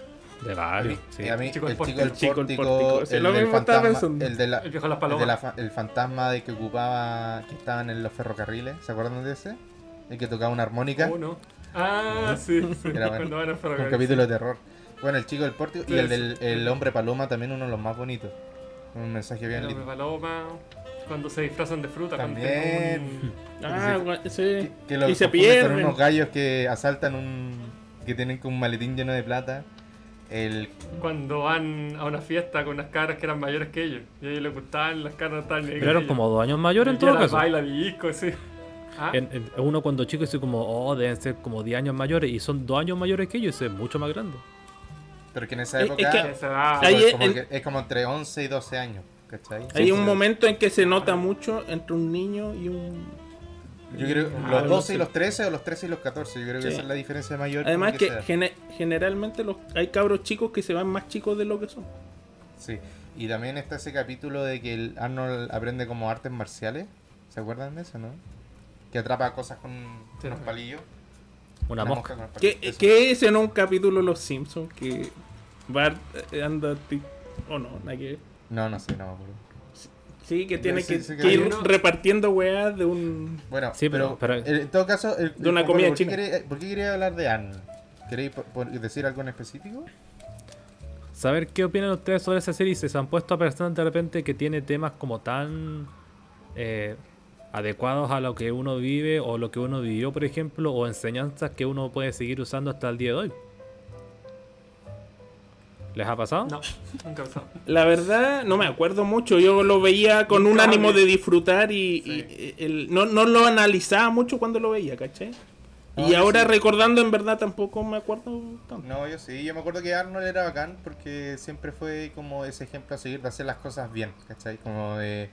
De varios. sí. Y a mí, Chico el chico del pórtico. Chico del pórtico, el mismo estaba fantasma, el de la, El viejo de las el, de la palomas. fa- el fantasma de que ocupaba, que estaban en los ferrocarriles, ¿se acuerdan de ese? El que tocaba una armónica, Oh, no. Ah, sí, sí. Era bueno. Van al un capítulo de terror. Bueno, el chico del pórtico y el del el hombre paloma también uno de los más bonitos. Un mensaje bien El hombre lindo. paloma. Cuando se disfrazan de fruta. También. Ah, Sí. Que, que lo y se con pierden. unos gallos que asaltan un que tienen como un maletín lleno de plata. El Cuando van a una fiesta con unas caras que eran mayores que ellos. Y a ellos les gustaban, las caras ni ahí Pero eran como dos años mayores en Y todo caso. baila disco, sí. Ah, En- en- uno cuando chico dice como, oh, deben ser como 10 años mayores y son 2 años mayores que ellos, ese es mucho más grande. pero que en esa Es- es época que- Ahí es, es como el- es como entre 11 y 12 años, ¿cachai? Hay Sí, un sí. momento en que se nota mucho entre un niño y un... Yo creo Ah, los no 12 sé. y los 13 o los 13 y los 14, yo creo que Sí. esa es la diferencia mayor. Además con que gene- generalmente los, hay cabros chicos que se van más chicos de lo que son. Sí, y también está ese capítulo de que el Arnold aprende como artes marciales. ¿Se acuerdan de eso, no? Que atrapa cosas con Sí. unos palillos. Una mosca. con los ¿Qué, palillos. Qué es en un capítulo de Los Simpsons que Bart eh, anda... O no, nada que ver. No, no sé, no me acuerdo. Sí, que tiene Sí, que, sí, que que ir uno- repartiendo weas de un... Bueno, Sí, pero, pero- pero- el- en todo caso, el- De una el- comida ¿por qué china. quería- ¿por qué quería hablar de Arnold? ¿Queréis por- decir algo en específico? Saber qué opinan ustedes sobre esa serie se han puesto a pensar de repente que tiene temas como tan eh, adecuados a lo que uno vive o lo que uno vivió, por ejemplo, o enseñanzas que uno puede seguir usando hasta el día de hoy. ¿Les ha pasado? No, [laughs] nunca usado. La verdad, no me acuerdo mucho. Yo lo veía con un ánimo de disfrutar y, Sí. y el- no, no lo analizaba mucho cuando lo veía, ¿cachai? No, y ahora sí. recordando, en verdad tampoco me acuerdo tanto. No, yo sí, yo me acuerdo que Arnold era bacán porque siempre fue como ese ejemplo a seguir de hacer las cosas bien, ¿cachai? Como de...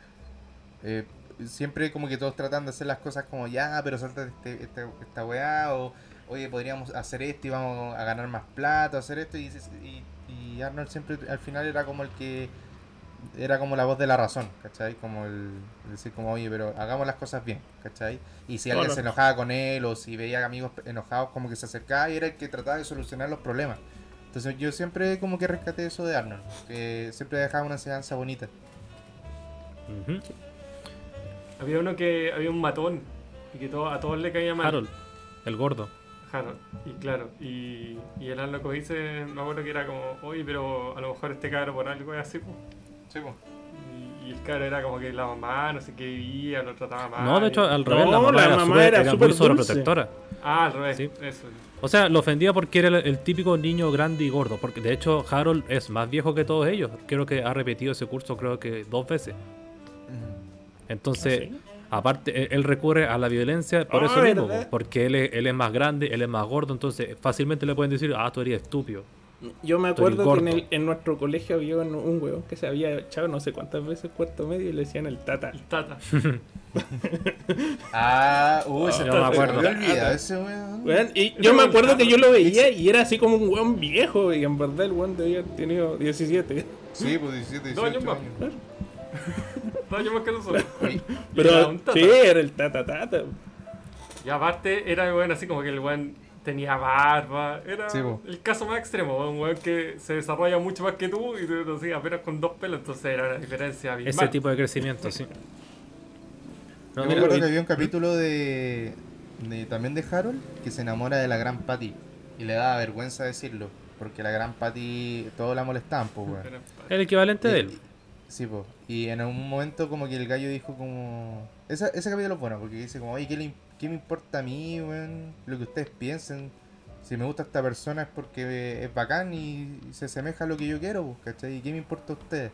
eh, siempre como que todos tratan de hacer las cosas como ya, pero salta este, este- esta weá o oye, podríamos hacer esto y vamos a ganar más plata, hacer esto y, y, y Arnold siempre al final era como el que era como la voz de la razón, ¿cachai? Como el, el decir como, oye, pero hagamos las cosas bien, ¿cachai? Y si alguien Claro. se enojaba con él o si veía amigos enojados, como que se acercaba y era el que trataba de solucionar los problemas. Entonces yo siempre como que rescaté eso de Arnold, que siempre dejaba una enseñanza bonita. Había uno que había un matón y que todo, a todos le caía mal. Harold, el gordo. Harold. Y claro, y, y el como dice, me acuerdo que era como, oye, pero a lo mejor este cabro por algo es así, pues. Sí, pues. Y, y el cabro era como que la mamá, no sé qué vivía, lo trataba mal. No, de hecho, al No, revés, la mamá la era, mamá súper- era muy sobreprotectora. Ah, al revés, Sí. eso. O sea, lo ofendía porque era el, el típico niño grande y gordo. Porque de hecho, Harold es más viejo que todos ellos. Creo que ha repetido ese curso, creo que dos veces. Entonces, ¿Ah, sí? Aparte, él, él recurre a la violencia por Ah, eso mismo. Porque él es, él es más grande, él es más gordo. Entonces, fácilmente le pueden decir, ah, tú eres estúpido. Yo me acuerdo que en, el- en nuestro colegio había un, un weón que se había echado no sé cuántas veces cuarto medio y le decían el tata. El tata. [laughs] Ah, uy, se yo me acuerdo. ese weón. Y yo me acuerdo que yo lo veía y era así como un weón viejo y en verdad el weón debía haber tenido 17. Sí, pues 17, Dos 18 años años. [laughs] Dos años más que nosotros. Oye, Y era Pero un tata. sí, era el tata tata. Y aparte era bueno así como que el weón tenía barba. Era Sí, el caso más extremo, un weón que se desarrolla mucho más que tú y tú, no sé, apenas con dos pelos, entonces era una diferencia Ese abismal. tipo de crecimiento, sí. No, Yo me acuerdo que había un capítulo de, de- también de Harold que se enamora de la gran Patty y le da vergüenza decirlo porque la gran Patty todos la molestaban, pues weón. Era- el equivalente de él. Sí, pues. Y en un momento como que el gallo dijo como... Esa, ese capítulo es bueno porque dice como, oye, ¿qué, le qué me importa a mí, weón? Lo que ustedes piensen. Si me gusta esta persona es porque es bacán y se asemeja a lo que yo quiero, pues, ¿cachai? ¿Y qué me importa a ustedes?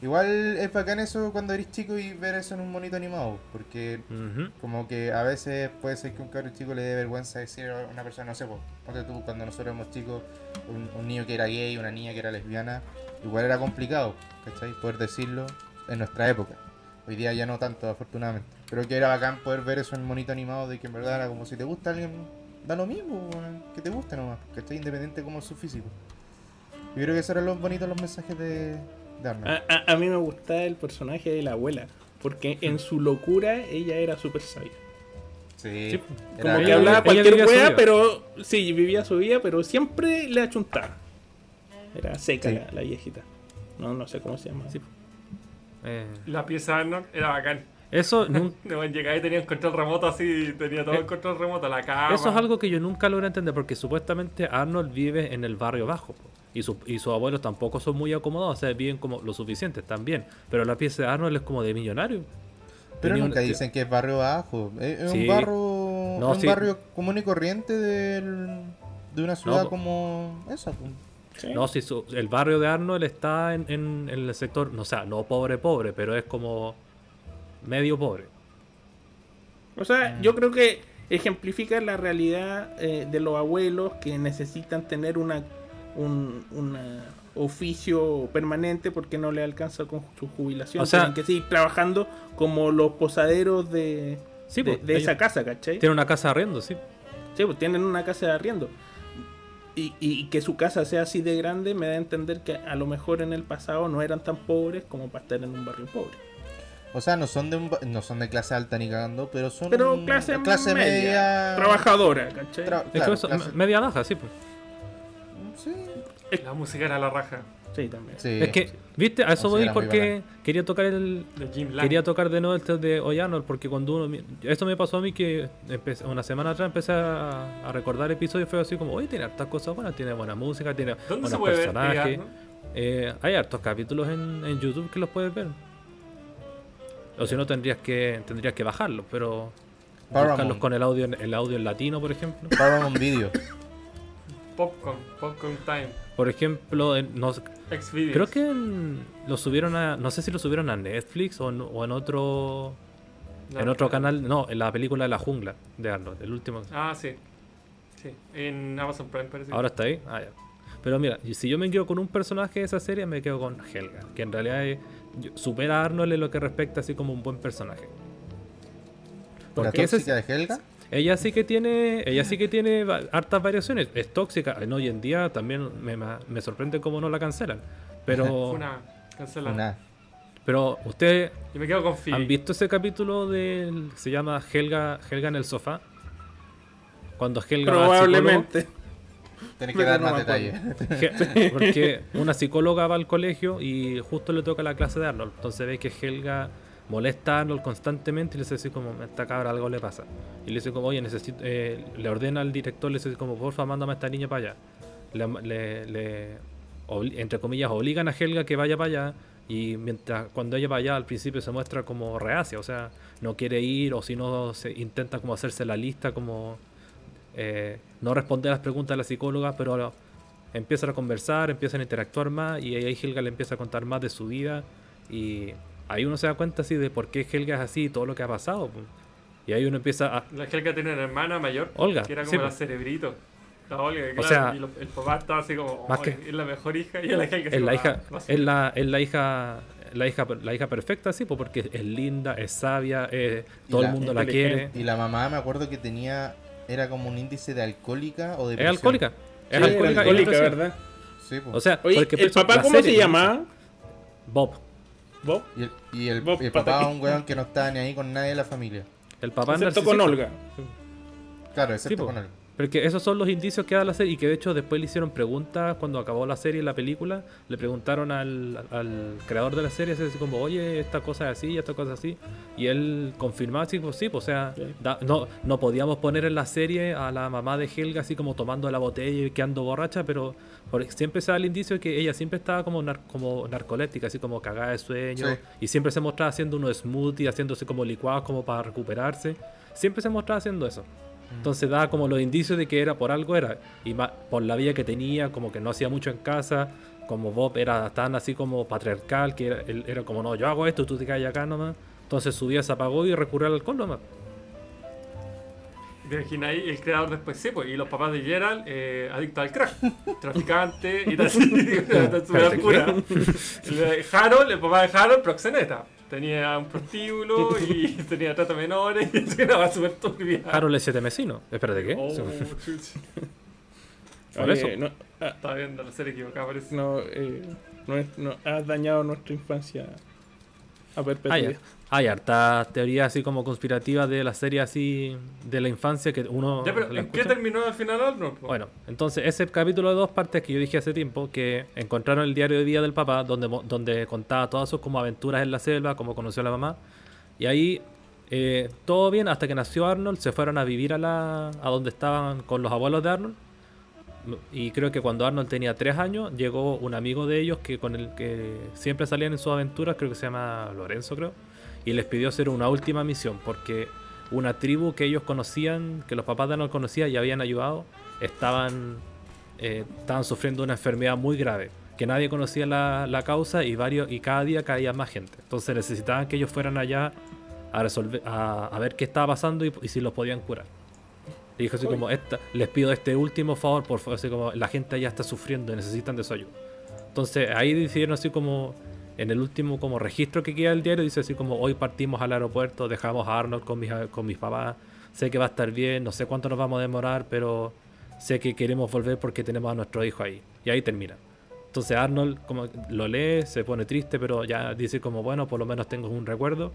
Igual es bacán eso cuando eres chico y ver eso en un monito animado, porque como que a veces puede ser que un cabro chico le dé vergüenza decir a una persona, no sé, pues, tú cuando nosotros éramos chicos, un, un niño que era gay, una niña que era lesbiana, igual era complicado, ¿cachai? Poder decirlo en nuestra época. Hoy día ya no tanto, afortunadamente. Pero que era bacán poder ver eso en monito animado de que en verdad era como si te gusta alguien, da lo mismo, que te guste nomás, ¿cachai? Independiente es su físico. Yo creo que esos eran los bonitos los mensajes de, de Arnold. A, a- a mí me gustaba el personaje de la abuela, porque en su locura ella era súper sabia. Sí. Sí, Era Como que hablaba cualquier wea, pero sí, vivía su vida, pero siempre le achuntaba. Era seca Sí. la, la viejita. No, no sé cómo se llama. Sí. Eh, La pieza de Arnold era bacán. eso, [laughs] nun- No, llegaba y tenía un control remoto así, tenía todo Eh, el control remoto, la cama. eso es algo que yo nunca logré entender porque supuestamente Arnold vive en el barrio bajo po, y, su- y sus abuelos tampoco son muy acomodados, o sea, viven como lo suficiente, están bien. Pero la pieza de Arnold es como de millonario. Pero Tenía un- nunca dicen que es barrio bajo. Es, es Sí. un barrio, No, un sí. barrio común y corriente del- de una ciudad como esa. po. Sí. No, si su- el barrio de Arnold está en, en- en el sector, no, o sea, no pobre, pobre, pero es como medio pobre. O sea, yo creo que ejemplifica la realidad eh, de los abuelos que necesitan tener una un una oficio permanente porque no le alcanza con su jubilación. O sea- Tienen que seguir trabajando como los posaderos de, Sí, de, pues, de esa casa, ¿cachai? Tiene una casa arriendo, sí. Sí, pues tienen una casa de arriendo. Y, y que su casa sea así de grande me da a entender que a lo mejor en el pasado no eran tan pobres como para estar en un barrio pobre. O sea, no son de un no son de clase alta ni cagando, pero son Pero clase, media, media. trabajadora, ¿cachai? Tra- Es claro, que eso, clase- media baja, sí. Pues. Sí. La música era la raja Sí, también. sí. Es que, viste, a eso No, sí, voy porque quería tocar el, de Jim Lang. Quería tocar de nuevo el test de Oyanol porque cuando uno... Esto me pasó a mí que empecé- una semana atrás empecé a, a recordar episodios y fue así como, oye, tiene hartas cosas buenas, tiene buena música, tiene ¿Dónde se buenos ver? personajes. Eh, hay hartos capítulos en, en YouTube que los puedes ver. O si no tendrías que tendrías que bajarlos, pero Paramount. buscarlos con el audio en- el audio en latino, por ejemplo. Paramount Video. Popcorn, Popcorn Time, Por ejemplo, en- no, creo que en- lo subieron a no sé si lo subieron a Netflix o en, o en otro No, en otro no. canal, no, en la película de la jungla de Arnold, el último. Ah, sí. Sí, en Amazon Prime parece. Ahora está ahí. Ah, ya. Pero mira, si yo me quedo con un personaje de esa serie, me quedo con Helga, que en realidad es- supera a Arnold en lo que respecta así como un buen personaje. ¿La ese- tóxica de Helga? Ella sí que tiene, ella sí que tiene va- hartas variaciones. Es tóxica. En hoy en día también me, me- sorprende cómo no la cancelan. Pero, [laughs] Una cancelada. Una. pero ustedes Y me quedo con han visto ese capítulo del se llama Helga, Helga en el sofá. Cuando Helga va. Probablemente. Tenés que dar más detalles. [laughs] Porque una psicóloga va al colegio y justo le toca la clase de Arnold. Entonces ve que Helga molesta a constantemente y le dice como, esta cabra algo le pasa. Y le dice como, oye, necesito, eh, le ordena al director, le dice como, porfa, mándame a esta niña para allá. Le, entre comillas, obligan a Helga que vaya para allá. Y mientras cuando ella va allá al principio se muestra como reacia, o sea, no quiere ir o si no se intenta como hacerse la lista como eh, no responder las preguntas de la psicóloga, pero empiezan a conversar, empiezan a interactuar más y ahí Helga le empieza a contar más de su vida y ahí uno se da cuenta así de por qué Helga es así y todo lo que ha pasado. pues. Y ahí uno empieza a... La Helga tiene una hermana mayor. Olga, Que era sí, como la pues. cerebrito. La Olga, O claro, sea, y lo- el papá estaba así como, más "Oh, que- es la mejor hija. Y la Helga Es la hija, "Ah, no sé". es la, es la hija, la hija, la hija perfecta, sí, pues, porque es linda, es sabia, eh, todo la- el mundo la quiere. Y la mamá me acuerdo que tenía. Era como un índice de alcohólica o de. Es alcohólica. Es Sí, alcohólica, alcohólica. ¿verdad? Sí, po. O sea, Oye, porque ¿el papá la cómo se serie- llamaba? Bob. ¿Vos? Y el, y el, Vos, y el papá es un weón que no estaba ni ahí con nadie de la familia. El papá Excepto con. Olga. Claro, excepto Sí, con él. Porque esos son los indicios que da la serie y que de hecho después le hicieron preguntas cuando acabó la serie, la película, le preguntaron al, al creador de la serie así como, oye, esta cosa es así, esta cosa es así, y él confirmaba así, pues sí, pues, o sea, Sí. da- no, no podíamos poner en la serie a la mamá de Helga así como tomando la botella y quedando borracha, pero siempre se da el indicio de que ella siempre estaba como, nar- como así como cagada de sueño, Sí. y siempre se mostraba haciendo unos smoothies, haciéndose como licuados como para recuperarse, siempre se mostraba haciendo eso. Entonces daba como los indicios de que era por algo era. Y por la vida que tenía, como que no hacía mucho en casa, como Bob era tan así como patriarcal, que era, él era como, no, yo hago esto, tú te callas acá nomás. Entonces su vida se apagó y recurrió al alcohol nomás. ¿Te imaginas ahí? El creador después, sí, pues. Y los papás de Gerald, eh, adictos al crack. [laughs] Traficante y [laughs] tal. [laughs] Está Harold, el papá de Harold, proxeneta. Tenía un prostíbulo y tenía trata menores y era súper turbia. Harold es siete mesino. Espérate, ¿qué? Oh. Por eso. No, ah, Estaba viendo la serie equivocada, parece. no, eh, no, es- no, has dañado nuestra infancia a Ah, perpetuidad. ya. Hay hartas teorías así como conspirativas de la serie así de la infancia que uno Ya, pero ¿en qué terminó al final Arnold? po? Bueno, entonces ese capítulo de dos partes que yo dije hace tiempo, que encontraron el diario de vida del papá, donde, donde contaba todas sus como aventuras en la selva, cómo conoció a la mamá. Y ahí eh, todo bien, hasta que nació Arnold, se fueron a vivir a, la, a donde estaban con los abuelos de Arnold. Y creo que cuando Arnold tenía tres años, llegó un amigo de ellos que con el que siempre salían en sus aventuras, creo que se llama Lorenzo, creo, y les pidió hacer una última misión, porque una tribu que ellos conocían, que los papás de Arnold conocían y habían ayudado, estaban, eh, estaban sufriendo una enfermedad muy grave, que nadie conocía la, la causa y, varios, y cada día caía más gente. Entonces necesitaban que ellos fueran allá a, resolver, a, a ver qué estaba pasando y, si los podían curar. Y dijo así como, esta, les pido este último favor, por favor, así como la gente allá está sufriendo y necesitan de su ayuda. Entonces ahí decidieron así como, en el último como registro que queda del diario, dice así como, hoy partimos al aeropuerto, dejamos a Arnold con mis, con mis papás, sé que va a estar bien, no sé cuánto nos vamos a demorar, pero sé que queremos volver porque tenemos a nuestro hijo ahí. Y ahí termina. Entonces Arnold como lo lee, se pone triste, pero ya dice como, bueno, por lo menos tengo un recuerdo.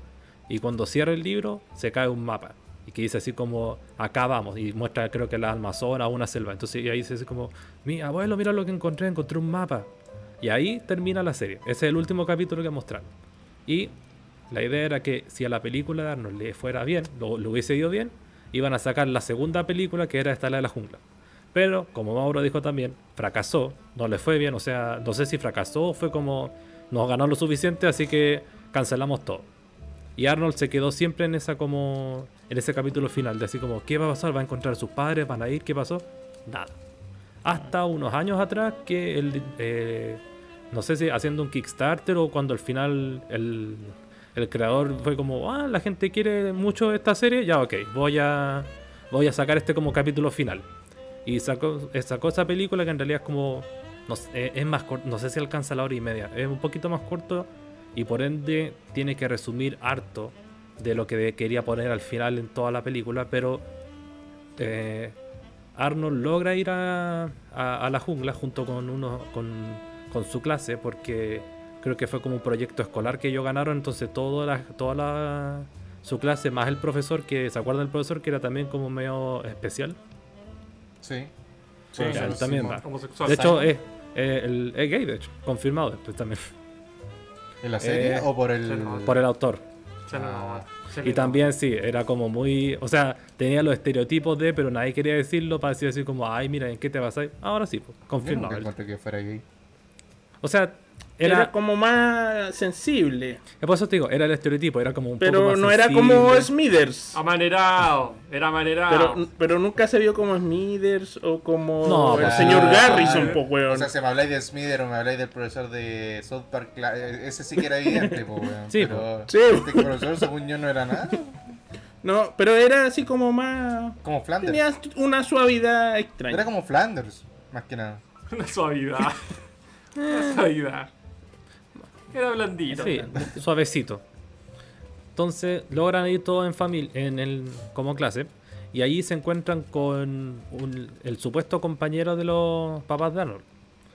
Y cuando cierra el libro, se cae un mapa. Y que dice así como, acá vamos. Y muestra creo que la Amazona, una selva. Entonces y ahí dice así como, mi abuelo, mira lo que encontré, encontré un mapa. Y ahí termina la serie. Ese es el último capítulo que mostraron. Y la idea era que si a la película de Arnold le fuera bien, lo, hubiese ido bien, iban a sacar la segunda película que era esta la de la jungla. Pero, como Mauro dijo también, fracasó, no le fue bien, o sea, no sé si fracasó o fue como nos ganó lo suficiente, así que cancelamos todo. Y Arnold se quedó siempre en esa como en ese capítulo final, de así como, ¿qué va a pasar? ¿Va a encontrar a sus padres? ¿Van a ir? ¿Qué pasó? Nada. Hasta unos años atrás que el, eh, no sé si haciendo un Kickstarter o cuando al final el, el creador fue como, ah, la gente quiere mucho esta serie, ya ok, voy a, voy a sacar este como capítulo final. Y sacó, sacó esa película que en realidad es como, no, eh, es más corto, no sé si alcanza la hora y media, es un poquito más corto y por ende tiene que resumir harto de lo que quería poner al final en toda la película, pero eh, Arnold logra ir a, a- a la jungla junto con uno con, con su clase porque creo que fue como un proyecto escolar que ellos ganaron entonces toda la, toda la su clase más el profesor que se acuerdan del profesor que era también como medio especial Sí. Sí, ya, sí, también sí, va. Homosexual. de hecho es, eh, el- es gay de hecho confirmado después también ¿En la serie Eh, o por el...? por el autor Ah. Y también sí, era como muy. O sea, tenía los estereotipos de, pero nadie quería decirlo para decir así como, ay, mira, ¿en qué te vas a ir? Ahora sí, pues, Yo nunca confirmado. que fuera gay. O sea, Era, era. como más sensible. Por eso te digo, era el estereotipo, era como un poco Pero más no era como Smithers. Amanerado. Era amanerado. Pero, pero nunca se vio como Smithers o como No, el pues, señor Garrison, po, weón. O sea, si me habláis de Smither o me habláis del profesor de South Park, eh, ese sí que era evidente, po, weón. Sí, pero Sí. este profesor, según yo, no era nada. No, pero era así como más. Como Flanders. Tenía una suavidad extraña. Era como Flanders, más que nada. [laughs] Una suavidad. [laughs] Una suavidad. Era blandito. Sí, suavecito. Entonces logran ir todos en familia, en el, como clase, y allí se encuentran con un- el supuesto compañero de los papás de Arnold,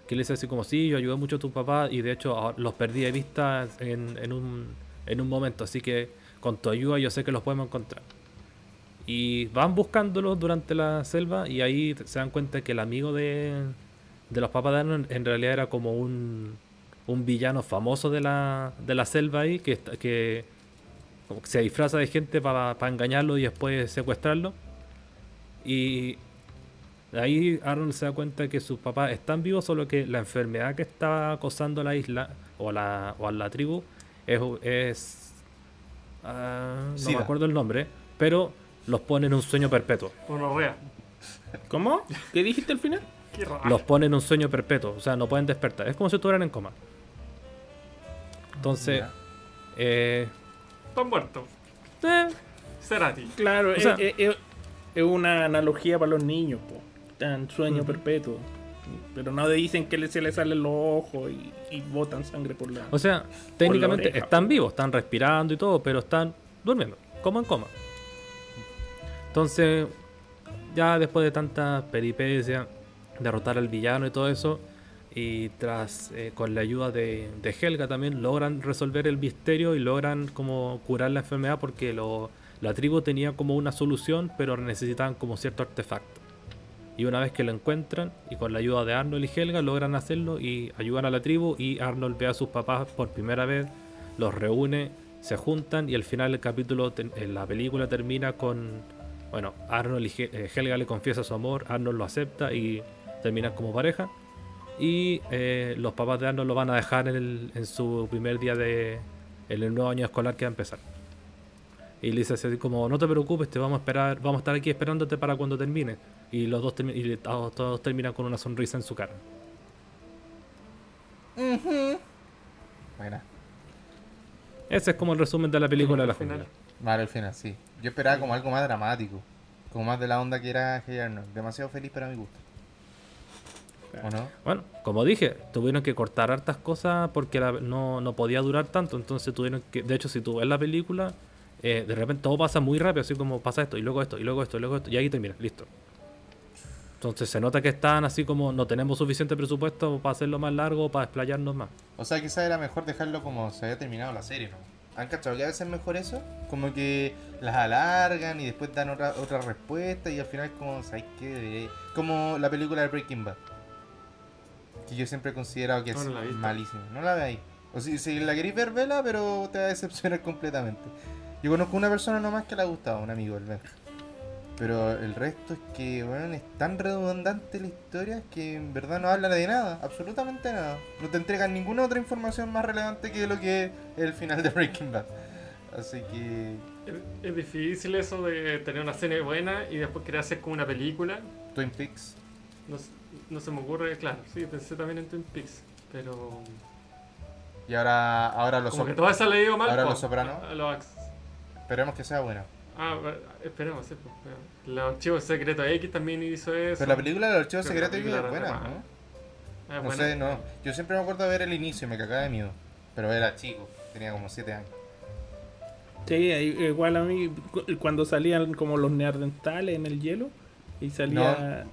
que le dice así como, sí, yo ayudé mucho a tu papá y de hecho ahora los perdí de vista en un, en un momento, así que con tu ayuda yo sé que los podemos encontrar. Y van buscándolos durante la selva y ahí se dan cuenta que el amigo de, de los papás de Arnold en realidad era como un, un villano famoso de la, de la selva ahí que, está- que como que se disfraza de gente para engañarlo y después secuestrarlo. Y ahí Arnold se da cuenta que sus papás están vivos, solo que la enfermedad que estaba acosando la isla o la, o a la tribu es... es ah, no Sida. me acuerdo el nombre, pero los pone en un sueño perpetuo. Gonorrea. ¿Cómo? ¿Qué dijiste al final? Los pone en un sueño perpetuo, o sea, no pueden despertar. Es como si estuvieran en coma. Entonces, eh, Están muertos. eh, Cerati. Claro, O es, sea- es- es- es una analogía para los niños, po. Están sueño perpetuo. Pero no dicen que le- se les salen los ojos y, y botan sangre por la. O sea, técnicamente oreja. están vivos, están respirando y todo, pero están durmiendo, como en coma. Entonces, ya después de tanta peripecia, derrotar al villano y todo eso. Y tras, eh, con la ayuda de, Helga también, logran resolver el misterio y logran como curar la enfermedad porque lo, la tribu tenía como una solución, pero necesitaban como cierto artefacto. Y una vez que lo encuentran, y con la ayuda de Arnold y Helga, logran hacerlo y ayudan a la tribu. Y Arnold ve a sus papás por primera vez, los reúne, se juntan. Y al final, el capítulo, en la película termina con. Bueno, Arnold y eh, Helga le confiesa su amor, Arnold lo acepta y terminan como pareja. Y eh, los papás de Arnold lo van a dejar en, el- en su primer día de. en el nuevo año escolar que va a empezar. Y le dice así como, no te preocupes, te vamos a esperar, vamos a estar aquí esperándote para cuando termine. Y los dos, y todos, todos terminan con una sonrisa en su cara. Buena. Ese es como el resumen de la película de la Al final. jungla. Vale, al final, sí. Yo esperaba como algo más dramático. Como más de la onda que era Hey Arnold. Demasiado feliz para mi gusto. ¿O no? Bueno, como dije, tuvieron que cortar hartas cosas porque la- no, no podía durar tanto. Entonces tuvieron que, de hecho, si tú ves la película, eh, de repente todo pasa muy rápido, así como pasa esto, y luego esto, y luego esto, y luego esto, y ahí termina, listo. Entonces se nota que están así como no tenemos suficiente presupuesto para hacerlo más largo, para explayarnos más. O sea, quizás era mejor dejarlo como se había terminado la serie, ¿no? ¿Han cachado que a veces es mejor eso? Como que las alargan y después dan otra, otra respuesta y al final como, ¿sabes qué? Como la película de Breaking Bad. Que yo siempre he considerado que No, es no la malísima. No la veáis. O si, si la queréis ver, vela, pero te va a decepcionar [laughs] completamente. Yo conozco una persona nomás que le ha gustado, un amigo, el Benja. Pero el resto es que, bueno, es tan redundante la historia que en verdad no habla de nada, absolutamente nada. No te entregan ninguna otra información más relevante que lo que es el final de Breaking Bad. Así que, Es, es difícil eso de tener una serie buena y después querer hacer como una película. Twin Peaks. No, s- no se me ocurre, claro, sí, pensé también en Twin Peaks. Pero. Y ahora, ahora los Como que eso le digo mal. ahora po, Los Soprano. a- a los ex- Esperemos que sea buena. Ah, bueno, esperemos, sí. pero Los archivos secretos X también hizo eso. Pero la película de los archivos secretos es película buena, ¿no? Ah, No bueno. sé, no. Yo siempre me acuerdo de ver el inicio y me cagaba de miedo. Pero era chico, tenía como 7 años. Sí, igual a mí, cu- cuando salían como los neandertales en el hielo, y salía... No,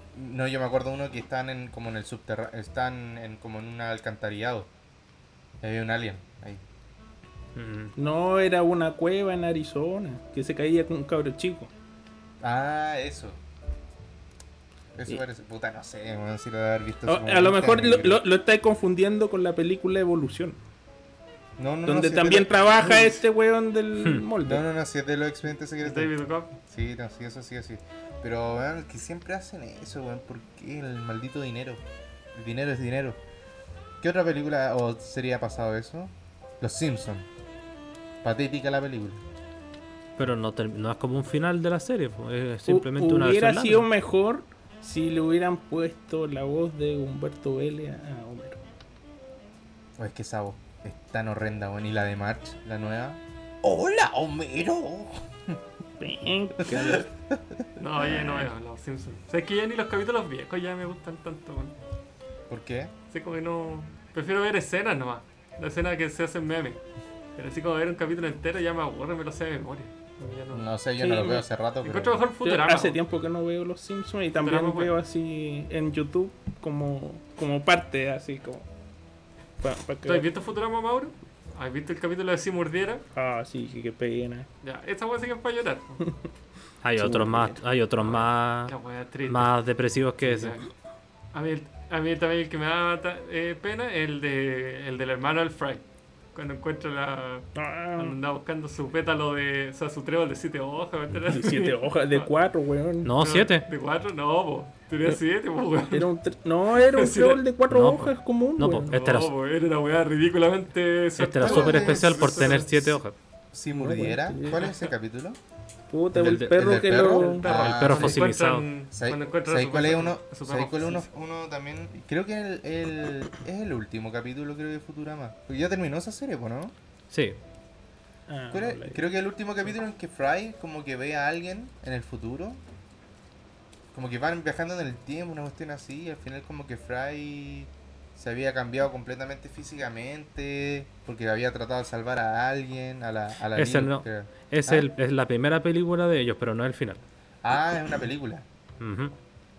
yo me acuerdo uno que están en como en el subterráneo, están en como en un alcantarillado. Había un alien ahí. Mm. No, era una cueva en Arizona, que se caía con un cabro chico. Ah, eso. Eso parece. Puta, no sé, weón, si lo de haber visto. A lo 20 mejor lo, lo, lo estáis confundiendo con la película Evolución, No, no, no, donde si es de también lo- trabaja [laughs] este weón del Hmm. molde. No, no, no, si es de los expedientes secretos. David Cobb. Sí, no, sí, eso sí, sí. Pero, weón, es que siempre hacen eso, weón. ¿Por qué el maldito dinero? El dinero es dinero. ¿Qué otra película o serie ha pasado eso? Los Simpsons. Patética la película. Pero no, es como un final de la serie, es simplemente una Hubiera sido larga. mejor si le hubieran puesto la voz de Humberto Vélez a Homero. O es que esa voz es tan horrenda, weón. Y la de March, la nueva. ¡Hola, Homero! Penca. No, oye, no veo los Simpsons. O sea, es que ya ni los capítulos viejos ya me gustan tanto. ¿Por qué? Así como que no. Prefiero ver escenas nomás. La escena que se hacen memes. Pero así como ver un capítulo entero ya me aburre, me lo sé de memoria. No- No sé, yo Sí, no lo veo hace rato, Encuentro pero... mejor Yo Futurama. hace po. tiempo que no veo los Simpsons y también Futurama, veo bueno. así en YouTube como, como parte, así como. ¿Tú has visto Futurama, Mauro? ¿Has visto el capítulo de Si Mordiera? Ah, sí, qué pena. Ya, esa weá sí que es para llorar. [laughs] Hay otros más, hay otros más, La weá triste. más depresivos que ese. A mí, a mí también el que me da eh, pena es el, de, el del hermano del Fry. Cuando encuentra la. Ah, Cuando anda buscando su pétalo de. O sea, su trébol de siete hojas. ¿me entiendes? de siete hojas, de [laughs] cuatro, weón. No, siete. ¿De cuatro? No, po. Tenía siete, po, weón. Era un tre- no, era un [laughs] trébol de cuatro no, hojas común, no, weón. po, este era- No, po, era una weá ridículamente. Este era súper es- especial por tener siete hojas. Si murdiera. ¿cuál es ese capítulo? Puta, El perro el que perro. lo. El perro, Ah, el perro fosilizado. Encuentran- ¿Sabes cuando encuentran ¿sabes su cuál es uno? su ¿Sabes perro cuál es uno, uno también? Creo que el, el- es el último capítulo creo de Futurama. Porque ya terminó esa serie, ¿pues no? Sí. Ah, Creo que el último capítulo en que Fry como que ve a alguien en el futuro. Como que van viajando en el tiempo, una cuestión así. Y al final como que Fry se había cambiado completamente físicamente. Porque había tratado de salvar a alguien, a la, a la Ese Liu, no. Es, Ah. el, es la primera película de ellos, pero no el final. Ah, es una película.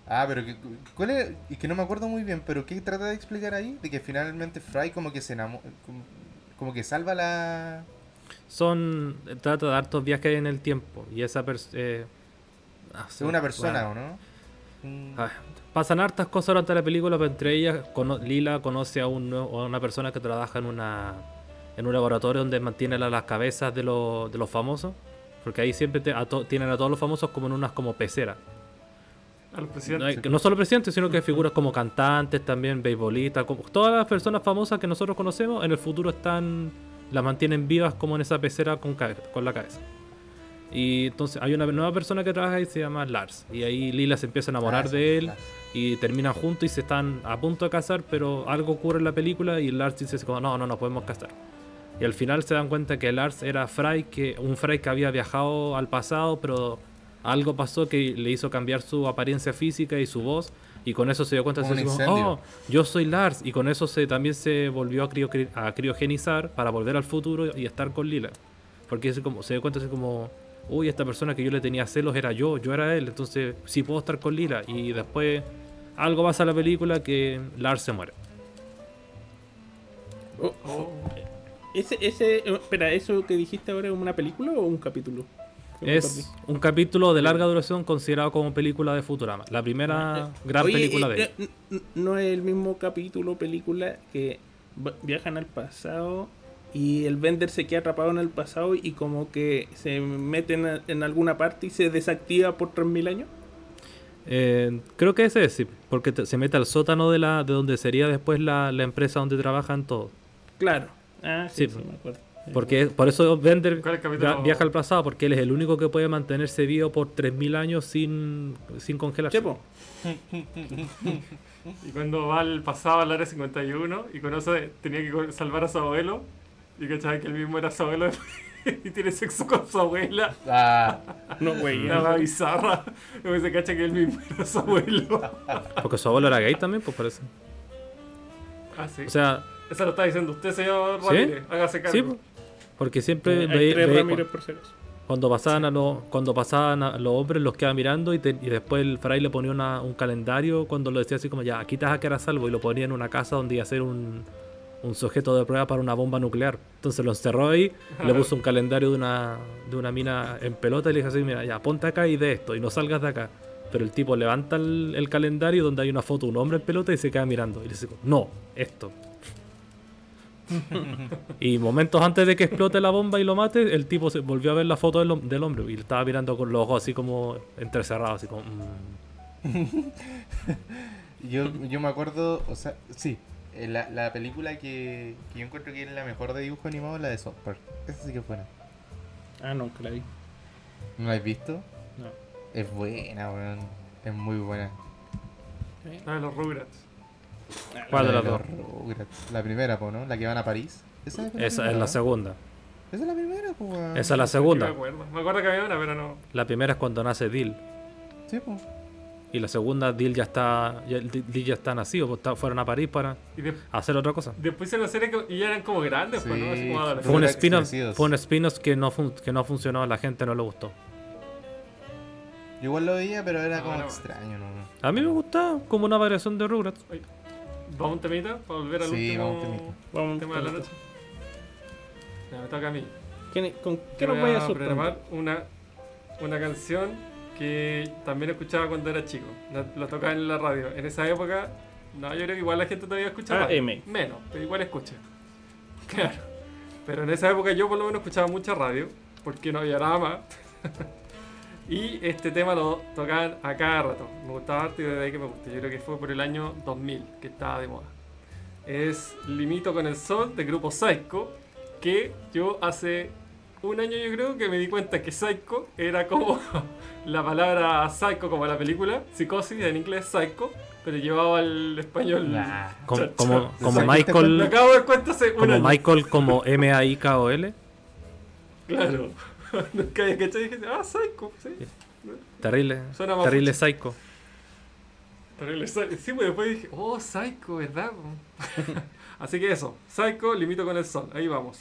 Ah, pero que, ¿cuál es? Y que no me acuerdo muy bien, pero ¿qué trata de explicar ahí? De que finalmente Fry como que se enamora, como, como que salva la... Son. Trata de hartos viajes en el tiempo. Y esa persona. Es una persona, ¿o no? Ah, pasan hartas cosas durante la película, pero entre ellas cono- Lila conoce a, un, a una persona que trabaja en una en un laboratorio donde mantiene la- las cabezas de, los- de los famosos. Porque ahí siempre te- a to- tienen a todos los famosos como en unas como peceras. Al No, presidente. hay- no solo presidentes, sino que figuras como cantantes, también beisbolistas, todas las personas famosas que nosotros conocemos, en el futuro están las mantienen vivas como en esa pecera con, la cabeza. Y entonces hay una nueva persona que trabaja ahí, se llama Lars. Y ahí Lila se empieza a enamorar Ah, de él Lars. Y terminan juntos y se están a punto de casar, pero algo ocurre en la película y Lars dice como, no, no nos podemos casar. Y al final se dan cuenta que Lars era Fry, que, un Fry que había viajado al pasado, pero algo pasó que le hizo cambiar su apariencia física y su voz. Y con eso se dio cuenta como, incendio. oh, yo soy Lars. Y con eso se también se volvió a, crio- a criogenizar para volver al futuro y estar con Lila. Porque es como, se dio cuenta así como, uy, esta persona que yo le tenía celos era yo, yo era él. Entonces sí puedo estar con Lila. Y después algo pasa en la película que Lars se muere. Oh, ese, ese, eh, espera, ¿eso que dijiste ahora es una película o un capítulo? Es un capítulo de larga duración considerado como película de Futurama. La primera gran Oye, película eh, de eh, No es el mismo capítulo, película, que viajan al pasado y el Bender se queda atrapado en el pasado y como que se mete en, en alguna parte y se desactiva por 3000 años. Eh, creo que ese es, sí, porque te- se mete al sótano de la de donde sería después la, la empresa donde trabajan todos. Claro. Ah, sí, Sí, sí, me acuerdo. Porque por eso Bender viaja al pasado, porque él es el único que puede mantenerse vivo por 3000 años sin, sin congelarse. Chepo. [laughs] Y cuando va al pasado al área 51 y conoce, tenía que salvar a su abuelo. Y cachaba que él mismo era su abuelo [laughs] y tiene sexo con su abuela. Ah, No, güey. Más bizarra. Luego se cacha que él mismo era su abuelo. [laughs] Porque su abuelo era gay también, pues parece. Ah, sí. O sea, Eso lo está diciendo usted, señor ¿Sí? Ramírez. Hágase cargo. sí, pues, porque siempre Hay ve- Ramírez por ser eso. Cuando pasaban a los cuando pasaban a los hombres los quedaba mirando y, te- y después el fray le ponía una- un calendario cuando lo decía así como ya aquí te vas a quedar a salvo y lo ponía en una casa donde iba a ser un, un sujeto de prueba para una bomba nuclear. Entonces lo encerró ahí, le puso un calendario de una, de una mina en pelota y le dijo así, mira, ya ponte acá y de esto y no salgas de acá. Pero el tipo levanta el, el calendario donde hay una foto de un hombre en pelota y se queda mirando. Y le dice, no, esto. y momentos antes de que explote la bomba y lo mate, el tipo se volvió a ver la foto del, del hombre y le estaba mirando con los ojos así como entrecerrados, así como... mm. [laughs] yo, yo me acuerdo, o sea, sí, eh, la, la película que, que yo encuentro que es la mejor de dibujo animado es la de South Park. Esa sí que es buena. Ah, no, que la vi. ¿No la has visto? No. Es buena, weón. Es muy buena. La de los Rugrats. ¿Cuál de La las dos? La primera, po, ¿no? La que van a París. Esa es la, Esa es la ¿no? segunda. Esa es la primera, po, weón. Esa es la Me segunda. acuerdo. Me acuerdo que había una, pero no. La primera es cuando nace Dil. Sí, po. Y la segunda, Dil ya está, ya, Dil ya está nacido, pues está- fueron a París para de- hacer otra cosa. después hicieron la serie que- y ya eran como grandes, pues, ¿no? Así como. Fue un spin-off fue un spin-off que no, fun- que no funcionó, a la gente no le gustó. Yo igual lo veía, pero era No, como no. extraño, ¿no? A mí me gustaba como una variación de Rugrats. Vamos a un temita para volver al Sí, último vamos a un temita. Vamos, tema de la noche. Ya, me toca a mí. ¿Quién- ¿Con qué nos voy vaya a a programar una, una canción que también escuchaba cuando era chico. La tocaba en la radio. En esa época, no, yo creo que igual la gente todavía escucha radio. AM. Menos, pero igual escucha. [laughs] Claro. Pero en esa época yo por lo menos escuchaba mucha radio, porque no había nada más. [laughs] y este tema lo tocaban a cada rato. Me gustaba harto y desde ahí que me gusta. Yo creo que fue por el año 2000 que estaba de moda. Es Limito con el Sol del grupo Psycho, que yo hace un año yo creo que me di cuenta que Psycho era como [laughs] la palabra psycho como la película, psicosis en inglés psycho, pero llevaba al español. Nah. Como, como, como ¿Te Me Michael, acabo de dar cuenta hace un como año. Michael, como M-A-I-K-O-L. Claro. [laughs] Nunca había cachado y dije, ah, psycho, sí. Terrible, Suena más terrible psycho. Pero el psy- sí, pues después dije, oh, psycho, ¿verdad? [laughs] Así que eso, psycho, limito con el sol. Ahí vamos.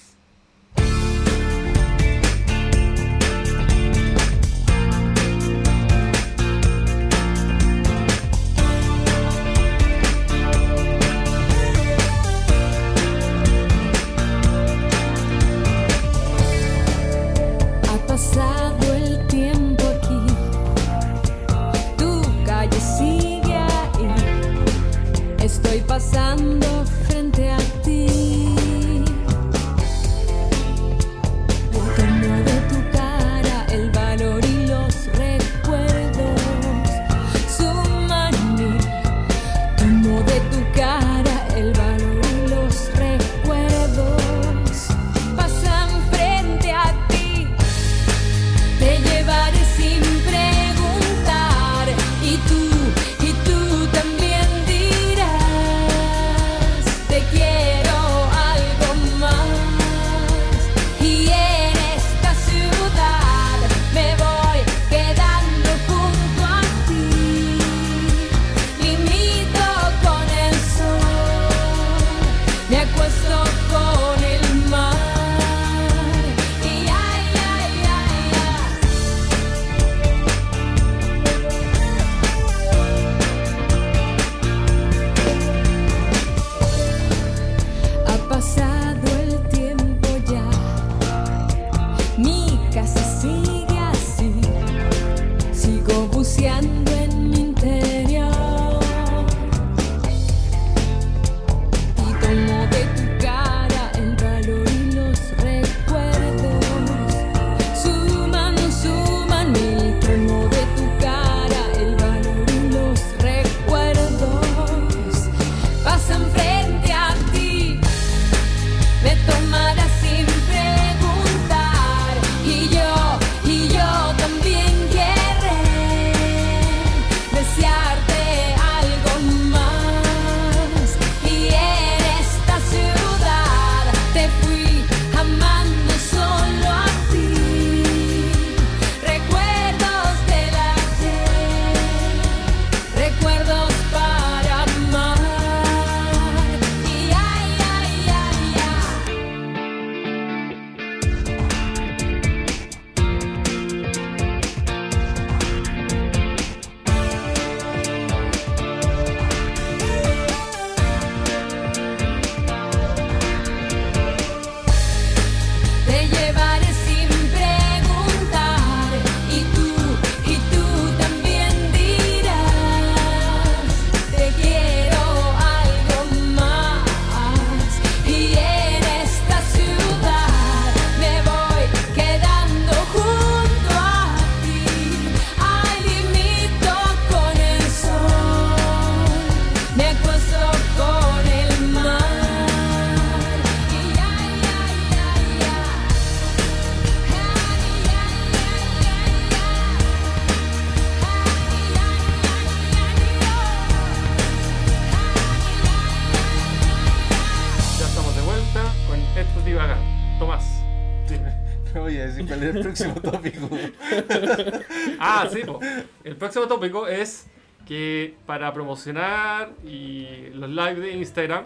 Para promocionar y los live de Instagram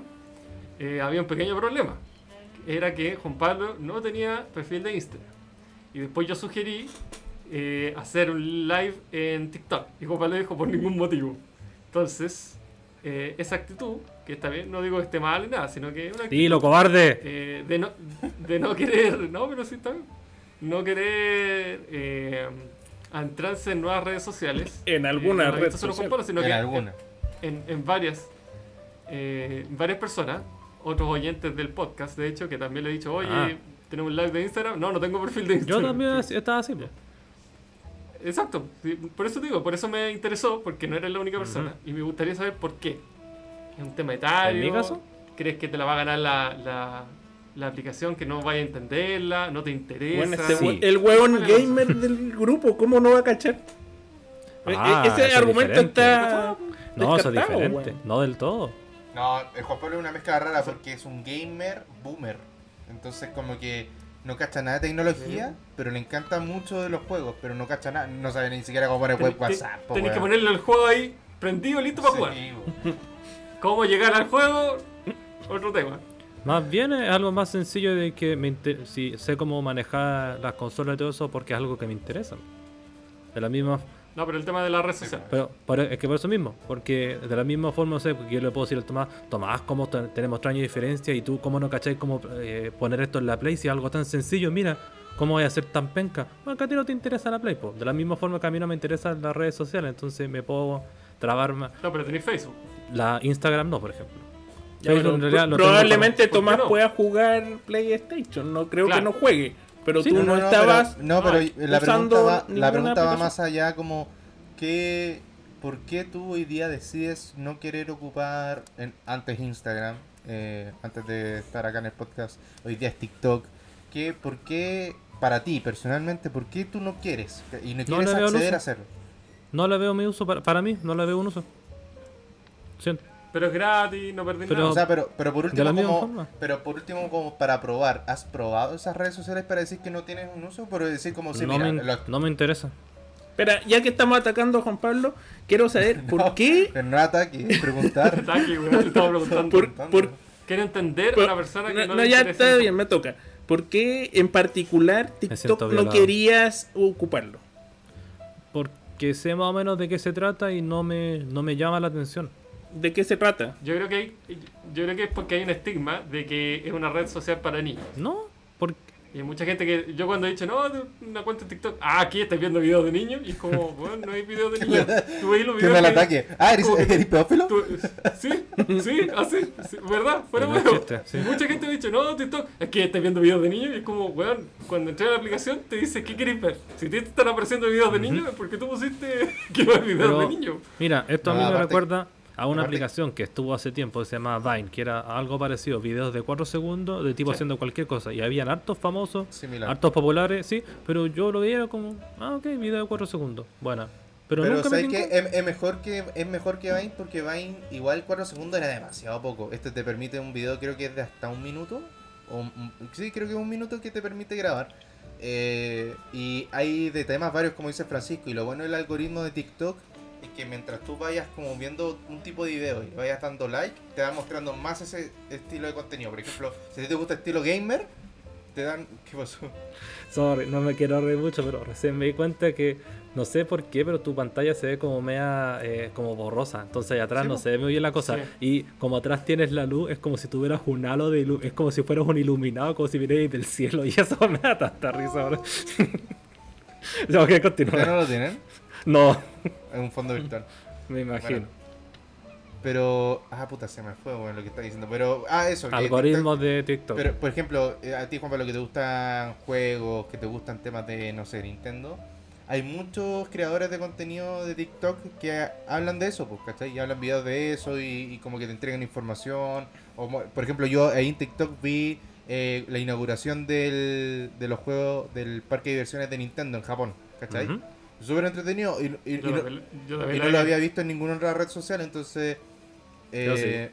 eh, había un pequeño problema. Era que Juan Pablo no tenía perfil de Instagram. Y después yo sugerí eh, hacer un live en TikTok. Y Juan Pablo dijo por ningún motivo. Entonces, eh, esa actitud, que está bien, no digo que esté mal ni nada, sino que es una actitud Dilo, cobarde. eh, de, no, de no querer, no, pero sí está bien. No querer eh, entrarse en nuevas redes sociales. [laughs] En alguna Eh, no red social. Pablo, sino En que alguna. En, en varias, eh, varias personas, otros oyentes del podcast, de hecho, que también le he dicho, oye, Ah. tenemos un live de Instagram. No, no tengo perfil de Yo Instagram. también [laughs] así- estaba así. Exacto, por eso digo, por eso me interesó, porque no eres la única persona. Y me gustaría saber por qué. ¿Es un tema etario? ¿En mi caso? ¿Crees que te la va a ganar la, la, la aplicación, que no vaya a entenderla? ¿No te interesa? Bueno, este Sí. el hueón ¿Cuál es la gamer del grupo, ¿cómo no va a cachar? E- Ah, e- Ese eso es argumento diferente. está. No, eso es diferente. No del todo. No, el Juan Pablo es una mezcla rara porque es un gamer boomer. Entonces como que no cacha nada de tecnología, pero le encanta mucho de los juegos, pero no cacha nada, no sabe ni siquiera cómo poner web WhatsApp. Tenés que ponerle el juego ahí prendido, listo para jugar. [laughs] ¿Cómo llegar al juego? Otro tema. Más bien es algo más sencillo de que me inter- si sé cómo manejar las consolas y todo eso porque es algo que me interesa. De la misma No, pero el tema de la red social. pero por- es que por eso mismo, porque de la misma forma, no sé, yo le puedo decir al Tomás, Tomás, ¿cómo te- tenemos tres años de diferencia? Y tú, ¿cómo no cacháis cómo eh, poner esto en la Play? Si es algo tan sencillo, mira, ¿cómo voy a ser tan penca? Bueno, que a ti no te interesa la Play, po. De la misma forma que a mí no me interesan las redes sociales, entonces me puedo trabar más. No, pero tenéis Facebook. La Instagram no, por ejemplo. Ya, pero probablemente para- ¿por qué Tomás no? pueda jugar PlayStation. No creo Claro. que no juegue. Pero Sí, tú no, no, No, no, estabas. pero, no, pero Ay, la pregunta, va, la pregunta más allá como ¿qué, ¿por qué tú hoy día decides no querer ocupar en- antes Instagram, eh, antes de estar acá en el podcast, hoy día es TikTok? ¿Qué, ¿Por qué para ti personalmente, por qué tú no quieres y no quieres acceder a hacerlo? No le veo mi uso para, para mí, no le veo un uso. Siento. Pero es gratis, no perdís Pero- nada. O sea, pero, pero por último, la como, pero por último, como para probar, ¿has probado esas redes sociales para decir que no tienes un uso? Pero decir como si, no, mira, me, lo- no me interesa. Espera, ya que estamos atacando a Juan Pablo, quiero saber [laughs] por qué. Pero no ataque, preguntar. [laughs] Está aquí, weón, le estaba preguntando. Por, por- Quiero entender a una persona que no, no, le ya interesa está bien, me toca. ¿Por qué en particular TikTok no querías ocuparlo? Porque sé más o menos de qué se trata y no me, no me llama la atención. ¿De qué se trata? Yo creo que hay- yo creo que es porque hay un estigma de que es una red social para niños. No, porque Y hay mucha gente que yo cuando he dicho, no, una cuenta de TikTok, ah, aquí estás viendo videos de niños, y es como, [laughs] bueno, no hay videos de niños. Tú veis los Que videos. me que- ataque. Ah, ¿eres, como ¿eres pedófilo? tú- sí, sí, así, sí, ¿verdad? Fuera Y no es huevo. chiste, sí. Mucha gente me ha dicho, no, TikTok, es que estás viendo videos de niños, y es como, weón, cuando entré a la aplicación te dice, ¿qué querés ver? Si te están apareciendo videos de niños, es porque tú pusiste [laughs] que ver videos Pero- de niños. Mira, esto a No, mí me aparte- recuerda a una aplicación que estuvo hace tiempo que se llama Vine, que era algo parecido, videos de 4 segundos de tipo haciendo cualquier cosa. Y habían hartos famosos, Similar. hartos populares, sí, pero yo lo veía como, ah, ok, video de 4 segundos. Buena. Pero, Pero nunca me ¿sabes tincó. qué? Es, es mejor que es mejor que Vine porque Vine igual 4 segundos era demasiado poco. Este te permite un video creo que es de hasta un minuto. O, sí, creo que es un minuto que te permite grabar. Eh, y hay de temas varios como dice Francisco. Y lo bueno del algoritmo de TikTok es que mientras tú vayas como viendo un tipo de video y vayas dando like, te va mostrando más ese estilo de contenido. Por ejemplo, si a te gusta estilo gamer, te dan... ¿Qué pasó? Sorry, no me quiero reír mucho, pero recién me di cuenta que no sé por qué, pero tu pantalla se ve como media eh, como borrosa. Entonces ahí atrás Sí, no se ve muy bien la cosa. Sí. Y como atrás tienes la luz, es como si tuvieras un halo de luz. Es como si fueras un iluminado, como si vinieras del cielo. [laughs] Y eso me da tanta risa ahora. [laughs] ya, ok, ¿Ustedes continúa. no lo tienen? No, En un fondo virtual. [laughs] me imagino. Bueno, Pero, ah, puta, se me fue, bueno, lo que está diciendo. Pero, ah, eso. Algoritmos de TikTok. Pero, por ejemplo, eh, a ti, Juan Pablo, que te gustan juegos, que te gustan temas de, no sé, Nintendo, hay muchos creadores de contenido de TikTok que hablan de eso, pues, ¿cachai? Y hablan videos de eso y, y como que te entregan información. O, por ejemplo, yo ahí en TikTok vi eh, la inauguración del, de los juegos del parque de diversiones de Nintendo en Japón, ¿cachai? Ujú. Súper entretenido y, y- y Yo no- también- yo y no lo había visto en ninguna otra red social, entonces. Yo Eh,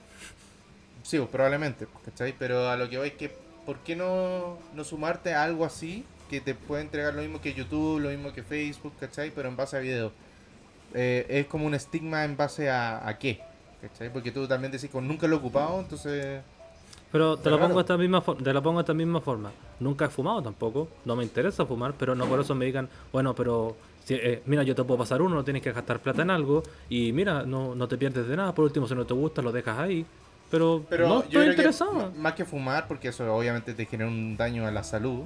sí, pues, probablemente, ¿cachai? Pero a lo que voy es que, ¿por qué no, no sumarte a algo así que te puede entregar lo mismo que YouTube, lo mismo que Facebook, ¿cachai? Pero en base a video. Eh, es como un estigma en base a, a qué, ¿cachai? Porque tú también decís, con nunca lo he ocupado, entonces. Pero te lo pongo esta misma te lo pongo de esta misma forma. Nunca he fumado tampoco. No me interesa fumar, pero no por eso me digan, bueno, pero si- eh, mira, yo te puedo pasar uno, no tienes que gastar plata en algo y mira, no, no te pierdes de nada. Por último, si no te gusta, lo dejas ahí. Pero, Pero no estoy que interesado. más que fumar, porque eso obviamente te genera un daño a la salud,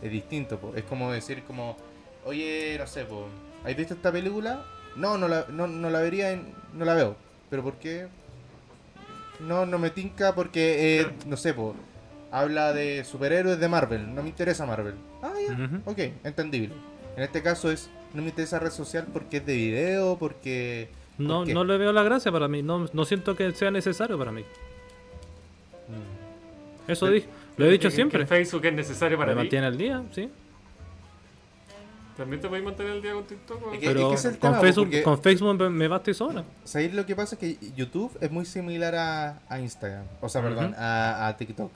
es distinto. po. Es como decir como, oye, no sé, po, ¿has visto esta película? No, no la, no, no la vería, en- no la veo. ¿Pero por qué? No, no me tinca porque, eh, no sé, po, habla de superhéroes de Marvel, no me interesa Marvel. Ah, ya, ok, entendible. En este caso es, no me interesa red social porque es de video, porque... No, no le veo la gracia para mí. No, no siento que sea necesario para mí. Mm. Eso Pero- dije. Lo he dicho Que- siempre. Que Facebook es necesario para Me ti. mantiene al día, sí. ¿También te podéis mantener al día con TikTok? o? Es que- Pero es el con, tema, Facebook, porque- con Facebook me, me basta y sobra. ¿Sabéis lo que pasa? Es que YouTube es muy similar a, a Instagram. O sea, perdón, a, a TikTok.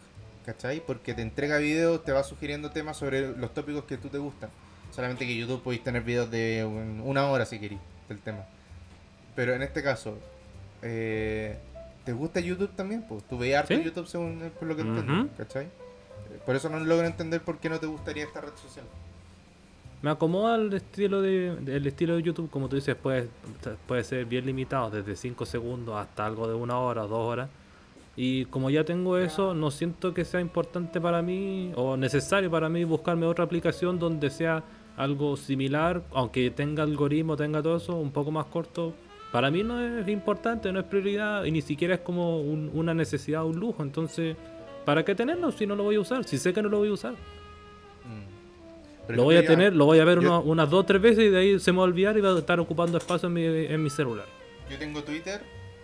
¿Cachai? Porque te entrega videos, te va sugiriendo temas sobre los tópicos que tú te gustan. Solamente que YouTube podéis tener videos de un- una hora si queréis del tema. Pero en este caso, eh, ¿te gusta YouTube también? Pues tú veis harto Sí. YouTube según eh, por lo que Ujú. entiendo. ¿Cachai? Eh, Por eso no logro entender por qué no te gustaría esta red social. Me acomoda el estilo de, el estilo de YouTube, como tú dices, puede, puede ser bien limitado, desde 5 segundos hasta algo de una hora dos horas. Y como ya tengo eso, no siento que sea importante para mí o necesario para mí buscarme otra aplicación donde sea algo similar, aunque tenga algoritmo, tenga todo eso, un poco más corto. Para mí no es importante, no es prioridad y ni siquiera es como un- una necesidad un lujo. Entonces, ¿para qué tenerlo si no lo voy a usar? Si sé que no lo voy a usar. Mm. Lo voy a tener, lo voy a ver yo- uno- unas dos o tres veces y de ahí se me va a olvidar y va a estar ocupando espacio en mi, en mi celular. Yo tengo Twitter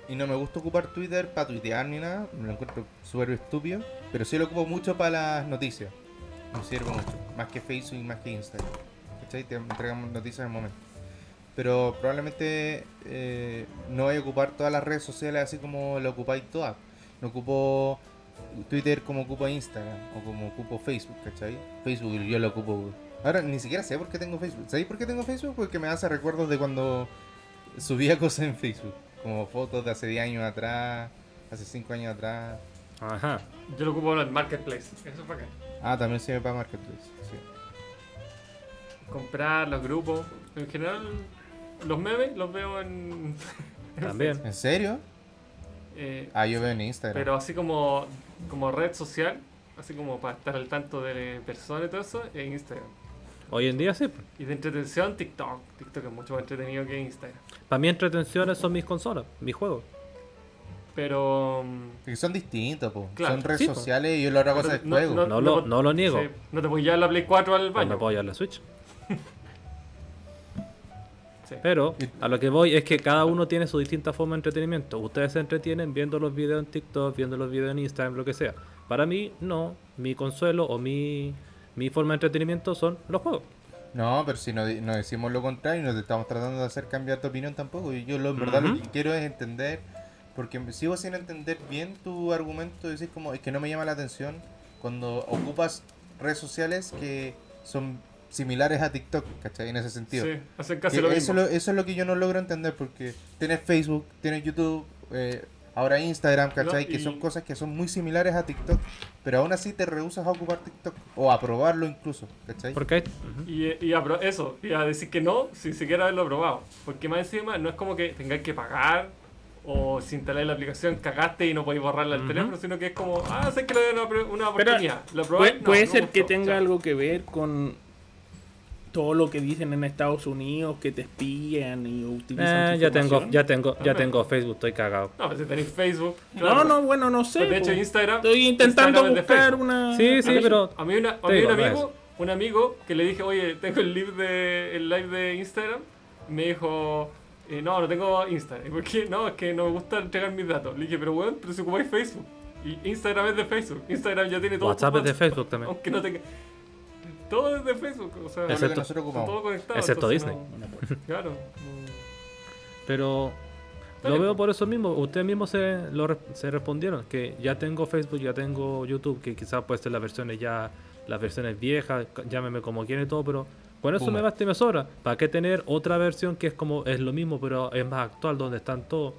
y no me gusta ocupar Twitter para tuitear ni nada, me lo encuentro súper estúpido, pero sí lo ocupo mucho para las noticias. Me sirve mucho, más que Facebook y más que Instagram. ¿Cachai? Te entregan noticias en el momento. Pero probablemente eh, no voy a ocupar todas las redes sociales así como lo ocupáis todas. No ocupo Twitter como ocupo Instagram o como ocupo Facebook, ¿cachai? Facebook yo lo ocupo. Ahora ni siquiera sé por qué tengo Facebook. ¿Sabéis por qué tengo Facebook? Porque me hace recuerdos de cuando subía [laughs] cosas en Facebook. Como fotos de hace 10 años atrás, hace 5 años atrás. Ajá. Yo lo ocupo en el Marketplace. Eso para acá. Ah, también sirve para Marketplace. Sí. Comprar los grupos. En general, los memes los veo en. [laughs] También. ¿En serio? eh, Ah, yo veo en Instagram. pero así como, como red social, así como para estar al tanto de personas y todo eso, es Instagram. Hoy en día sí. pues. Y de entretención, TikTok. TikTok es mucho más entretenido que Instagram. Para mí entretenciones son mis consolas, mis juegos. Pero. mm, son distintos, po. Claro. Son redes Sí, po. sociales y la otra cosa es no- juego. no- No lo, no lo niego. sí, no te puedes llevar la Play 4 al No baño. me puedo llevar la Switch. Sí. Pero a lo que voy es que cada uno tiene su distinta forma de entretenimiento. Ustedes se entretienen viendo los videos en TikTok, viendo los videos en Instagram, lo que sea. Para mí, no. Mi consuelo o mi, mi forma de entretenimiento son los juegos. No, pero si no, no decimos lo contrario, no te estamos tratando de hacer cambiar tu opinión tampoco. Y yo lo, en verdad lo que quiero es entender, porque sigo sin entender bien tu argumento, decir como, es que no me llama la atención cuando ocupas redes sociales que son similares a TikTok, ¿cachai? En ese sentido. Sí, hacen casi Que lo eso, mismo. lo- eso es lo que yo no logro entender, porque tienes Facebook, tienes YouTube, eh, ahora Instagram, ¿cachai? No, Que y- son cosas que son muy similares a TikTok, pero aún así te rehusas a ocupar TikTok, o a probarlo incluso, ¿cachai? Porque hay... Ujú. Y, y a pro- eso, y a decir que no sin siquiera haberlo probado. Porque más encima no es como que tengáis que pagar o si instaláis la aplicación cagaste y no podéis borrarla del Ujú. teléfono, sino que es como, ah, sé que le doy una, una Pero oportunidad. ¿Lo puede, probáis? No, puede no me ser que tenga algo que ver con todo lo que dicen en Estados Unidos, que te espían y utilizan Eh, ya tengo, ya tengo, ya tengo Facebook, estoy cagado. No, pues si tenéis Facebook. No, claro. no, bueno, no sé. Pues de hecho, po. Instagram. Estoy intentando Instagram buscar una. Sí, A sí, mí- pero... A mí, una, a mí digo, un amigo, un amigo que le dije, oye, tengo el live de, el live de Instagram, me dijo, eh, no, no tengo Instagram. ¿Y por qué? No, es que no me gusta entregar mis datos. Le dije, pero bueno, pero si ocupáis Facebook. Y Instagram es de Facebook. Instagram ya tiene todo. WhatsApp es de Facebook también. Aunque no tenga. Todo es de Facebook. O sea, Todo lo que Excepto- nosotros está ocupamos. todo conectado. Excepto entonces Disney. no- [laughs] claro. no- Pero lo veo po. por eso mismo. Ustedes mismos se, lo se respondieron. Que ya tengo Facebook, ya tengo YouTube. Que quizás puede ser las versiones ya, las versiones viejas. Llámeme como quieran y todo. Pero con eso Boomer. me basta y me sobra. ¿Para qué tener otra versión que es como es lo mismo, pero es más actual, donde están todos?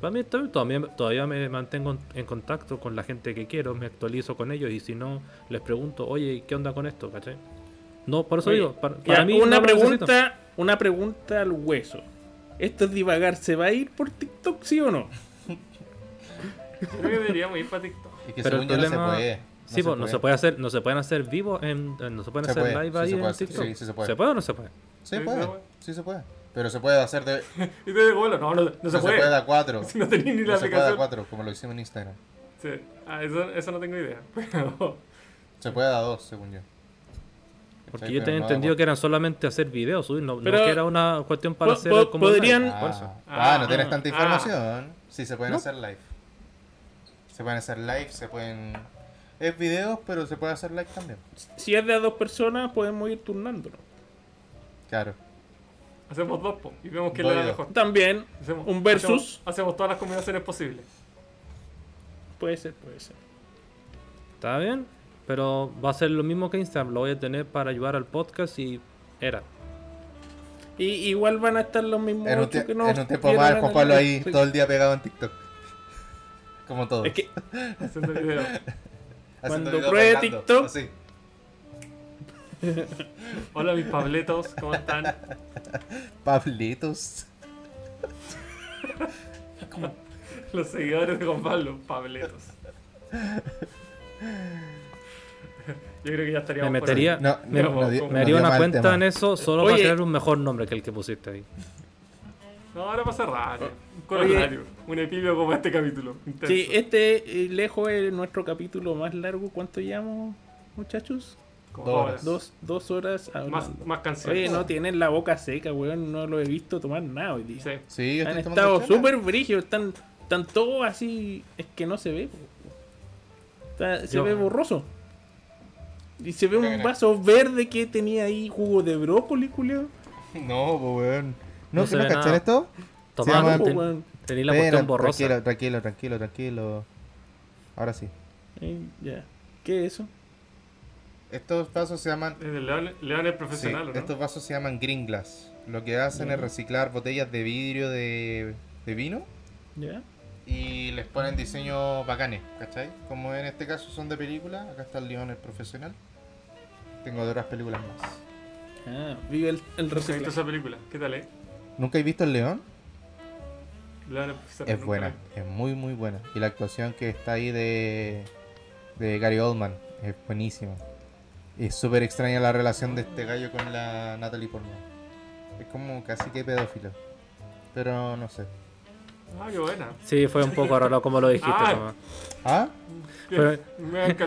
Para mí está bien. Todavía, todavía me mantengo en, contacto con la gente que quiero. Me actualizo con ellos. Y si no, les pregunto, oye, ¿qué onda con esto? ¿Cachai? No, por eso Oye, digo, para, Ya, mí una no pregunta, una pregunta al hueso. Esto es divagar, ¿se va a ir por TikTok, sí o no? Creo que deberíamos ir para TikTok. Y que Pero el según yo no se problema- puede. Sí, pues no se puede hacer, no se pueden hacer vivos en, en- no se pueden Se hacer puede, live sí ahí se puede en TikTok. sí, sí se puede. o no se puede? Sí Sí, puede, se puede. sí se puede. Pero se puede hacer de... [laughs] Y te digo, bueno, no, no, no, No se se puede. puede a cuatro. [laughs] Si no tenéis ni la No se puede a cuatro, como lo hicimos en Instagram. Sí. Ah, eso, eso no tengo idea. [laughs] Pero. Se puede a dos, según yo. Porque yo tenía entendido que eran solamente hacer videos, subir, no, no Pero- que era una cuestión para hacer como podrían-. Ah, Ah, no tienes tanta ah. información. Sí, se pueden No. hacer live. Se pueden hacer live, se pueden... Es videos, pero se puede hacer live también. Si es de a dos personas, podemos ir turnándonos. Claro. Hacemos dos, po, y vemos le da yo. mejor. También, Hacemos- un versus. Hacemos, hacemos todas las combinaciones posibles. puede ser, puede ser. Está bien, pero va a ser lo mismo que Instagram, lo voy a tener para ayudar al podcast y era. Y igual van a estar los mismos En un, que no en un tiempo más, Juan Pablo ahí Sí. todo el día pegado en TikTok. Como todo. Es que [laughs] Haciendo. Haciendo cuando pruebe bailando, TikTok- así. [laughs] Hola, mis pabletos, ¿cómo están? Pablitos. Los seguidores de Juan Pablo, pabletos. Yo creo que ya estaríamos. Me metería. No, me, no, me haría una cuenta tema. en eso solo Oye. para tener un mejor nombre que el que pusiste ahí. No, ahora pasa raro. Un corolario. Un epilio como este capítulo. intenso. sí, este eh, lejos es nuestro capítulo más largo. ¿Cuánto llevamos, muchachos? Dos. Dos, dos horas Más, hablando. más canciones. Oye, no tienen la boca seca, weón. No lo he visto tomar nada hoy día. Sí. Sí, yo Han estado súper brígidos. Están, están todos así. Es que no se ve. Está- se Yo- ve borroso. Y se ve un vaso verde que tenía ahí jugo de brócoli, culio. [laughs] No, weón. ¿No, No se ¿no ve cachan nada. esto? Tomando, llama- ten- weón. tenía la cuestión borrosa. Tranquilo, tranquilo, tranquilo, tranquilo. Ahora sí. Eh, ya. ¿Qué es eso? Estos vasos se llaman... León, León es Sí, profesional, ¿o ¿no? estos vasos se llaman green glass. Lo que hacen es reciclar botellas de vidrio de, de vino ¿Ya? y les ponen diseños bacanes, ¿cachai? Como en este caso son de película, acá está el León, el profesional. Tengo de otras películas más. Ah, vive el, el Nunca he visto reciclaje. esa película. ¿Qué tal, eh? ¿Nunca he visto el León? León es profesional. Es nunca buena, es muy muy buena. Y la actuación que está ahí de de Gary Oldman. Es buenísimo. Es súper extraña la relación de este gallo con la Natalie Portman. Es como casi que pedófilo. Pero no sé. Ah, qué buena. Sí, fue un poco raro como lo dijiste. Ah. nomás. ¿Ah? Pero-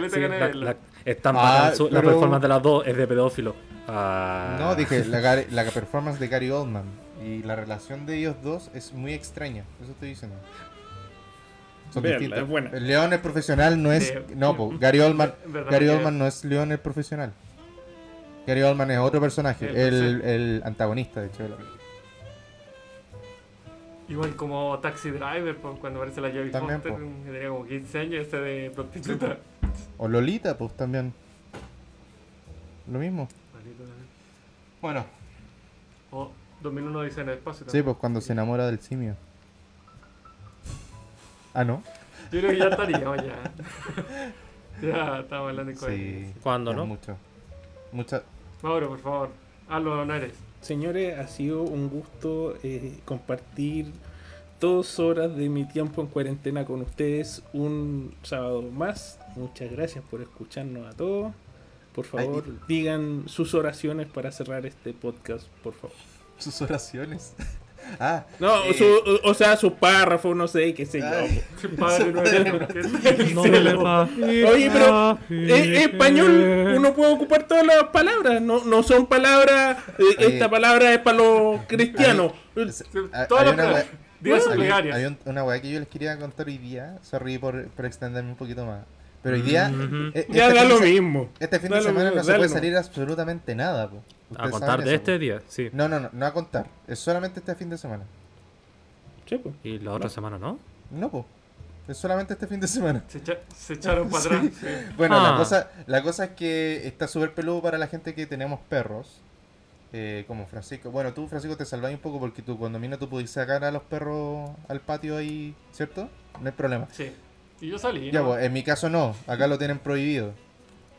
Sí, la, la- están Ah, su- la pero- performance de las dos es de pedófilo. Ah. No, dije la, Gary- la performance de Gary Oldman. Y la relación de ellos dos es muy extraña. Eso estoy diciendo. Son Véanla, distintos. es buena. El León el profesional no es. Sí. No, po, Gary Oldman. [laughs] Verdad Gary Oldman no es León el profesional. Gary Oldman es otro personaje, El el, antagonista de hecho. Igual como Taxi Driver, pues, cuando aparece la También, Foster, po. que tenía como 15 años, ese de prostituta. O Lolita, pues también. Lo mismo. Bueno, O 2001 dice en el espacio sí, también. pues cuando se enamora del simio. Ah, ¿no? Yo creo que ya estaríamos [laughs] ya. ya, estamos hablando en Sí. coherencia. ¿Cuándo, es no? Mucho. Mucha... Mauro, por favor, haz los honores. Señores, ha sido un gusto eh, compartir dos horas de mi tiempo en cuarentena con ustedes un sábado más. Muchas gracias por escucharnos a todos. Por favor, Ay, digan sus oraciones para cerrar este podcast, por favor. Sus oraciones. Ah, No, eh, su- o sea, su párrafo, no sé, qué sé yo. [laughs] Padre No cielo. [laughs] Oye, pero en en español uno puede ocupar todas las palabras, no, no son palabras, eh, Oye. esta palabra es para los cristianos. hay- todas hay las hay- plegarias. hay un- una weá que yo les quería contar hoy día. Sorry por, por extenderme un poquito más. Pero hoy día. Ujú. eh, Ya este da lo se- mismo. Este fin de semana mismo, no se puede salir absolutamente nada, po. A contar de eso, este día, sí. No, no, no, no a contar. Es solamente este fin de semana. Sí, pues. Y la otra semana, ¿no? No, po. Es solamente este fin de semana. Se, echa- se echaron para [laughs] atrás. sí. [laughs] Bueno, Ah. la, cosa, la cosa es que está súper peludo para la gente que tenemos perros. eh, como Francisco. Bueno, tú, Francisco, te salváis un poco porque tu condominio tú pudiste sacar a los perros al patio ahí, ¿cierto? No hay problema. Sí. Y yo salí. Ya, ¿no? pues, en mi caso no. Acá lo tienen prohibido.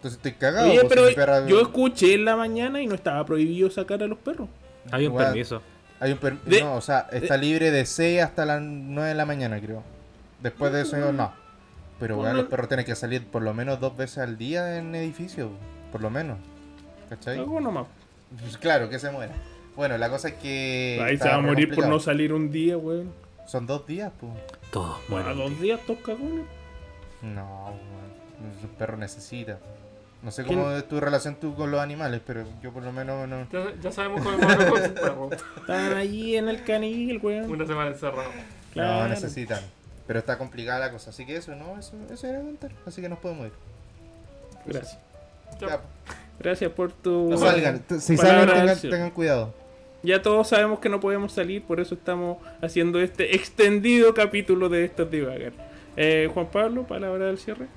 Entonces estoy cagado. Oye, pues, pero si mi perra- yo escuché en la mañana y no estaba prohibido sacar a los perros. Hay un Igual. permiso. Hay un per- De- No, o sea, está libre de 6 hasta las 9 de la mañana, creo. Después de eso, no. Pero, weón, Bueno. los perros tienen que salir por lo menos dos veces al día en edificio. Por lo menos. ¿Cachai? Algo nomás. Pues [laughs] claro, que se muera. Bueno, la cosa es que. Ahí se va a morir por no salir un día, weón. Son dos días, pues. Todo. Bueno, dos días, dos cagones. No, weón. Un perro necesita. No sé ¿Quién? cómo es tu relación tú con los animales, pero yo por lo menos no. Ya, ya sabemos cómo es con su perro. Están allí en el canil, weón. Una semana encerrado. No necesitan. Pero está complicada la cosa. Así que eso, no, eso, eso era contar. Así que nos podemos ir. Gracias. Ya. Ya, Gracias por tu. no salgan. Si tengan, acción. tengan cuidado. Ya todos sabemos que no podemos salir, por eso estamos haciendo este extendido capítulo de estos divagar. Eh, Juan Pablo, palabra del cierre.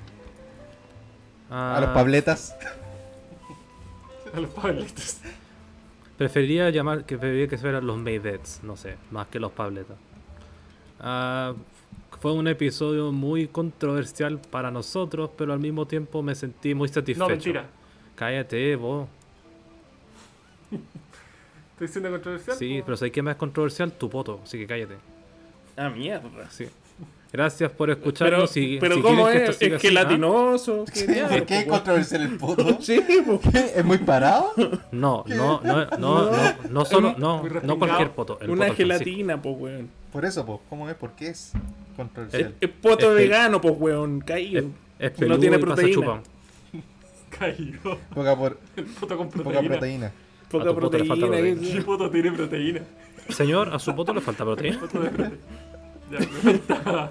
A los ah, pabletas. [laughs] A los pablitos. Preferiría llamar que preferiría que fueran los Maydets, no sé, más que los Pabletas. Ah, fue un episodio muy controversial para nosotros, pero al mismo tiempo me sentí muy satisfecho. No, mentira. Cállate, vos. [laughs] ¿Estoy siendo controversial? Sí, pero ¿sabes qué más es controversial? Tu poto, así que cállate. Ah, mierda. Sí. Gracias por Pero, escucharnos. si, pero si ¿cómo es? esto siga ¿Es que así- ¿ah? latinoso? [laughs] ¿Qué diablo, ¿Por qué es controversial el [laughs] puto? Sí. ¿Es muy parado? No, no, no, no, no, no solo, no, no cualquier poto. El Una poto gelatina, po, weón. Por eso, pues, ¿cómo es? ¿Por qué es controversial? es poto Es que- vegano, po, weón. Caído. Es, es No tiene y proteína. [laughs] Caído. Poca, por, El puto con poca proteína. proteína. Poca a tu poto le falta proteína. proteína. ¿Qué puto tiene proteína? Señor, a su poto le falta proteína. [laughs] Ya, perfecto.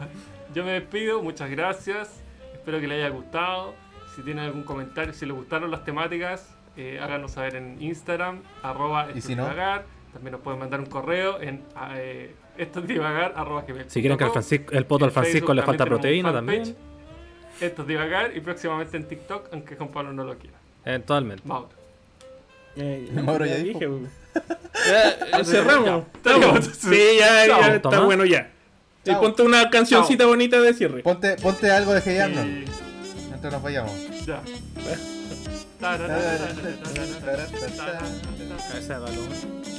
Yo me despido, muchas gracias. Espero que les haya gustado. Si tienen algún comentario, si les gustaron las temáticas, eh, háganos saber en Instagram, arroba ¿Y esto si es no? divagar. También nos pueden mandar un correo en eh, esto es divagar, arroba gmail Si quieren que com. Francisco, el poto al Francisco le falta proteína también. Esto es divagar y próximamente en TikTok, aunque Juan Pablo no lo quiera. Eventualmente. Mauro. Eh, Mauro ya dije. Ya, eh, cerramos. Sí, ya, ya está bueno ya. Y ponte una cancioncita bonita de cierre. Ponte, ponte algo de Hey Arnold. Y Mientras nos vayamos. ya. Cabeza de balón.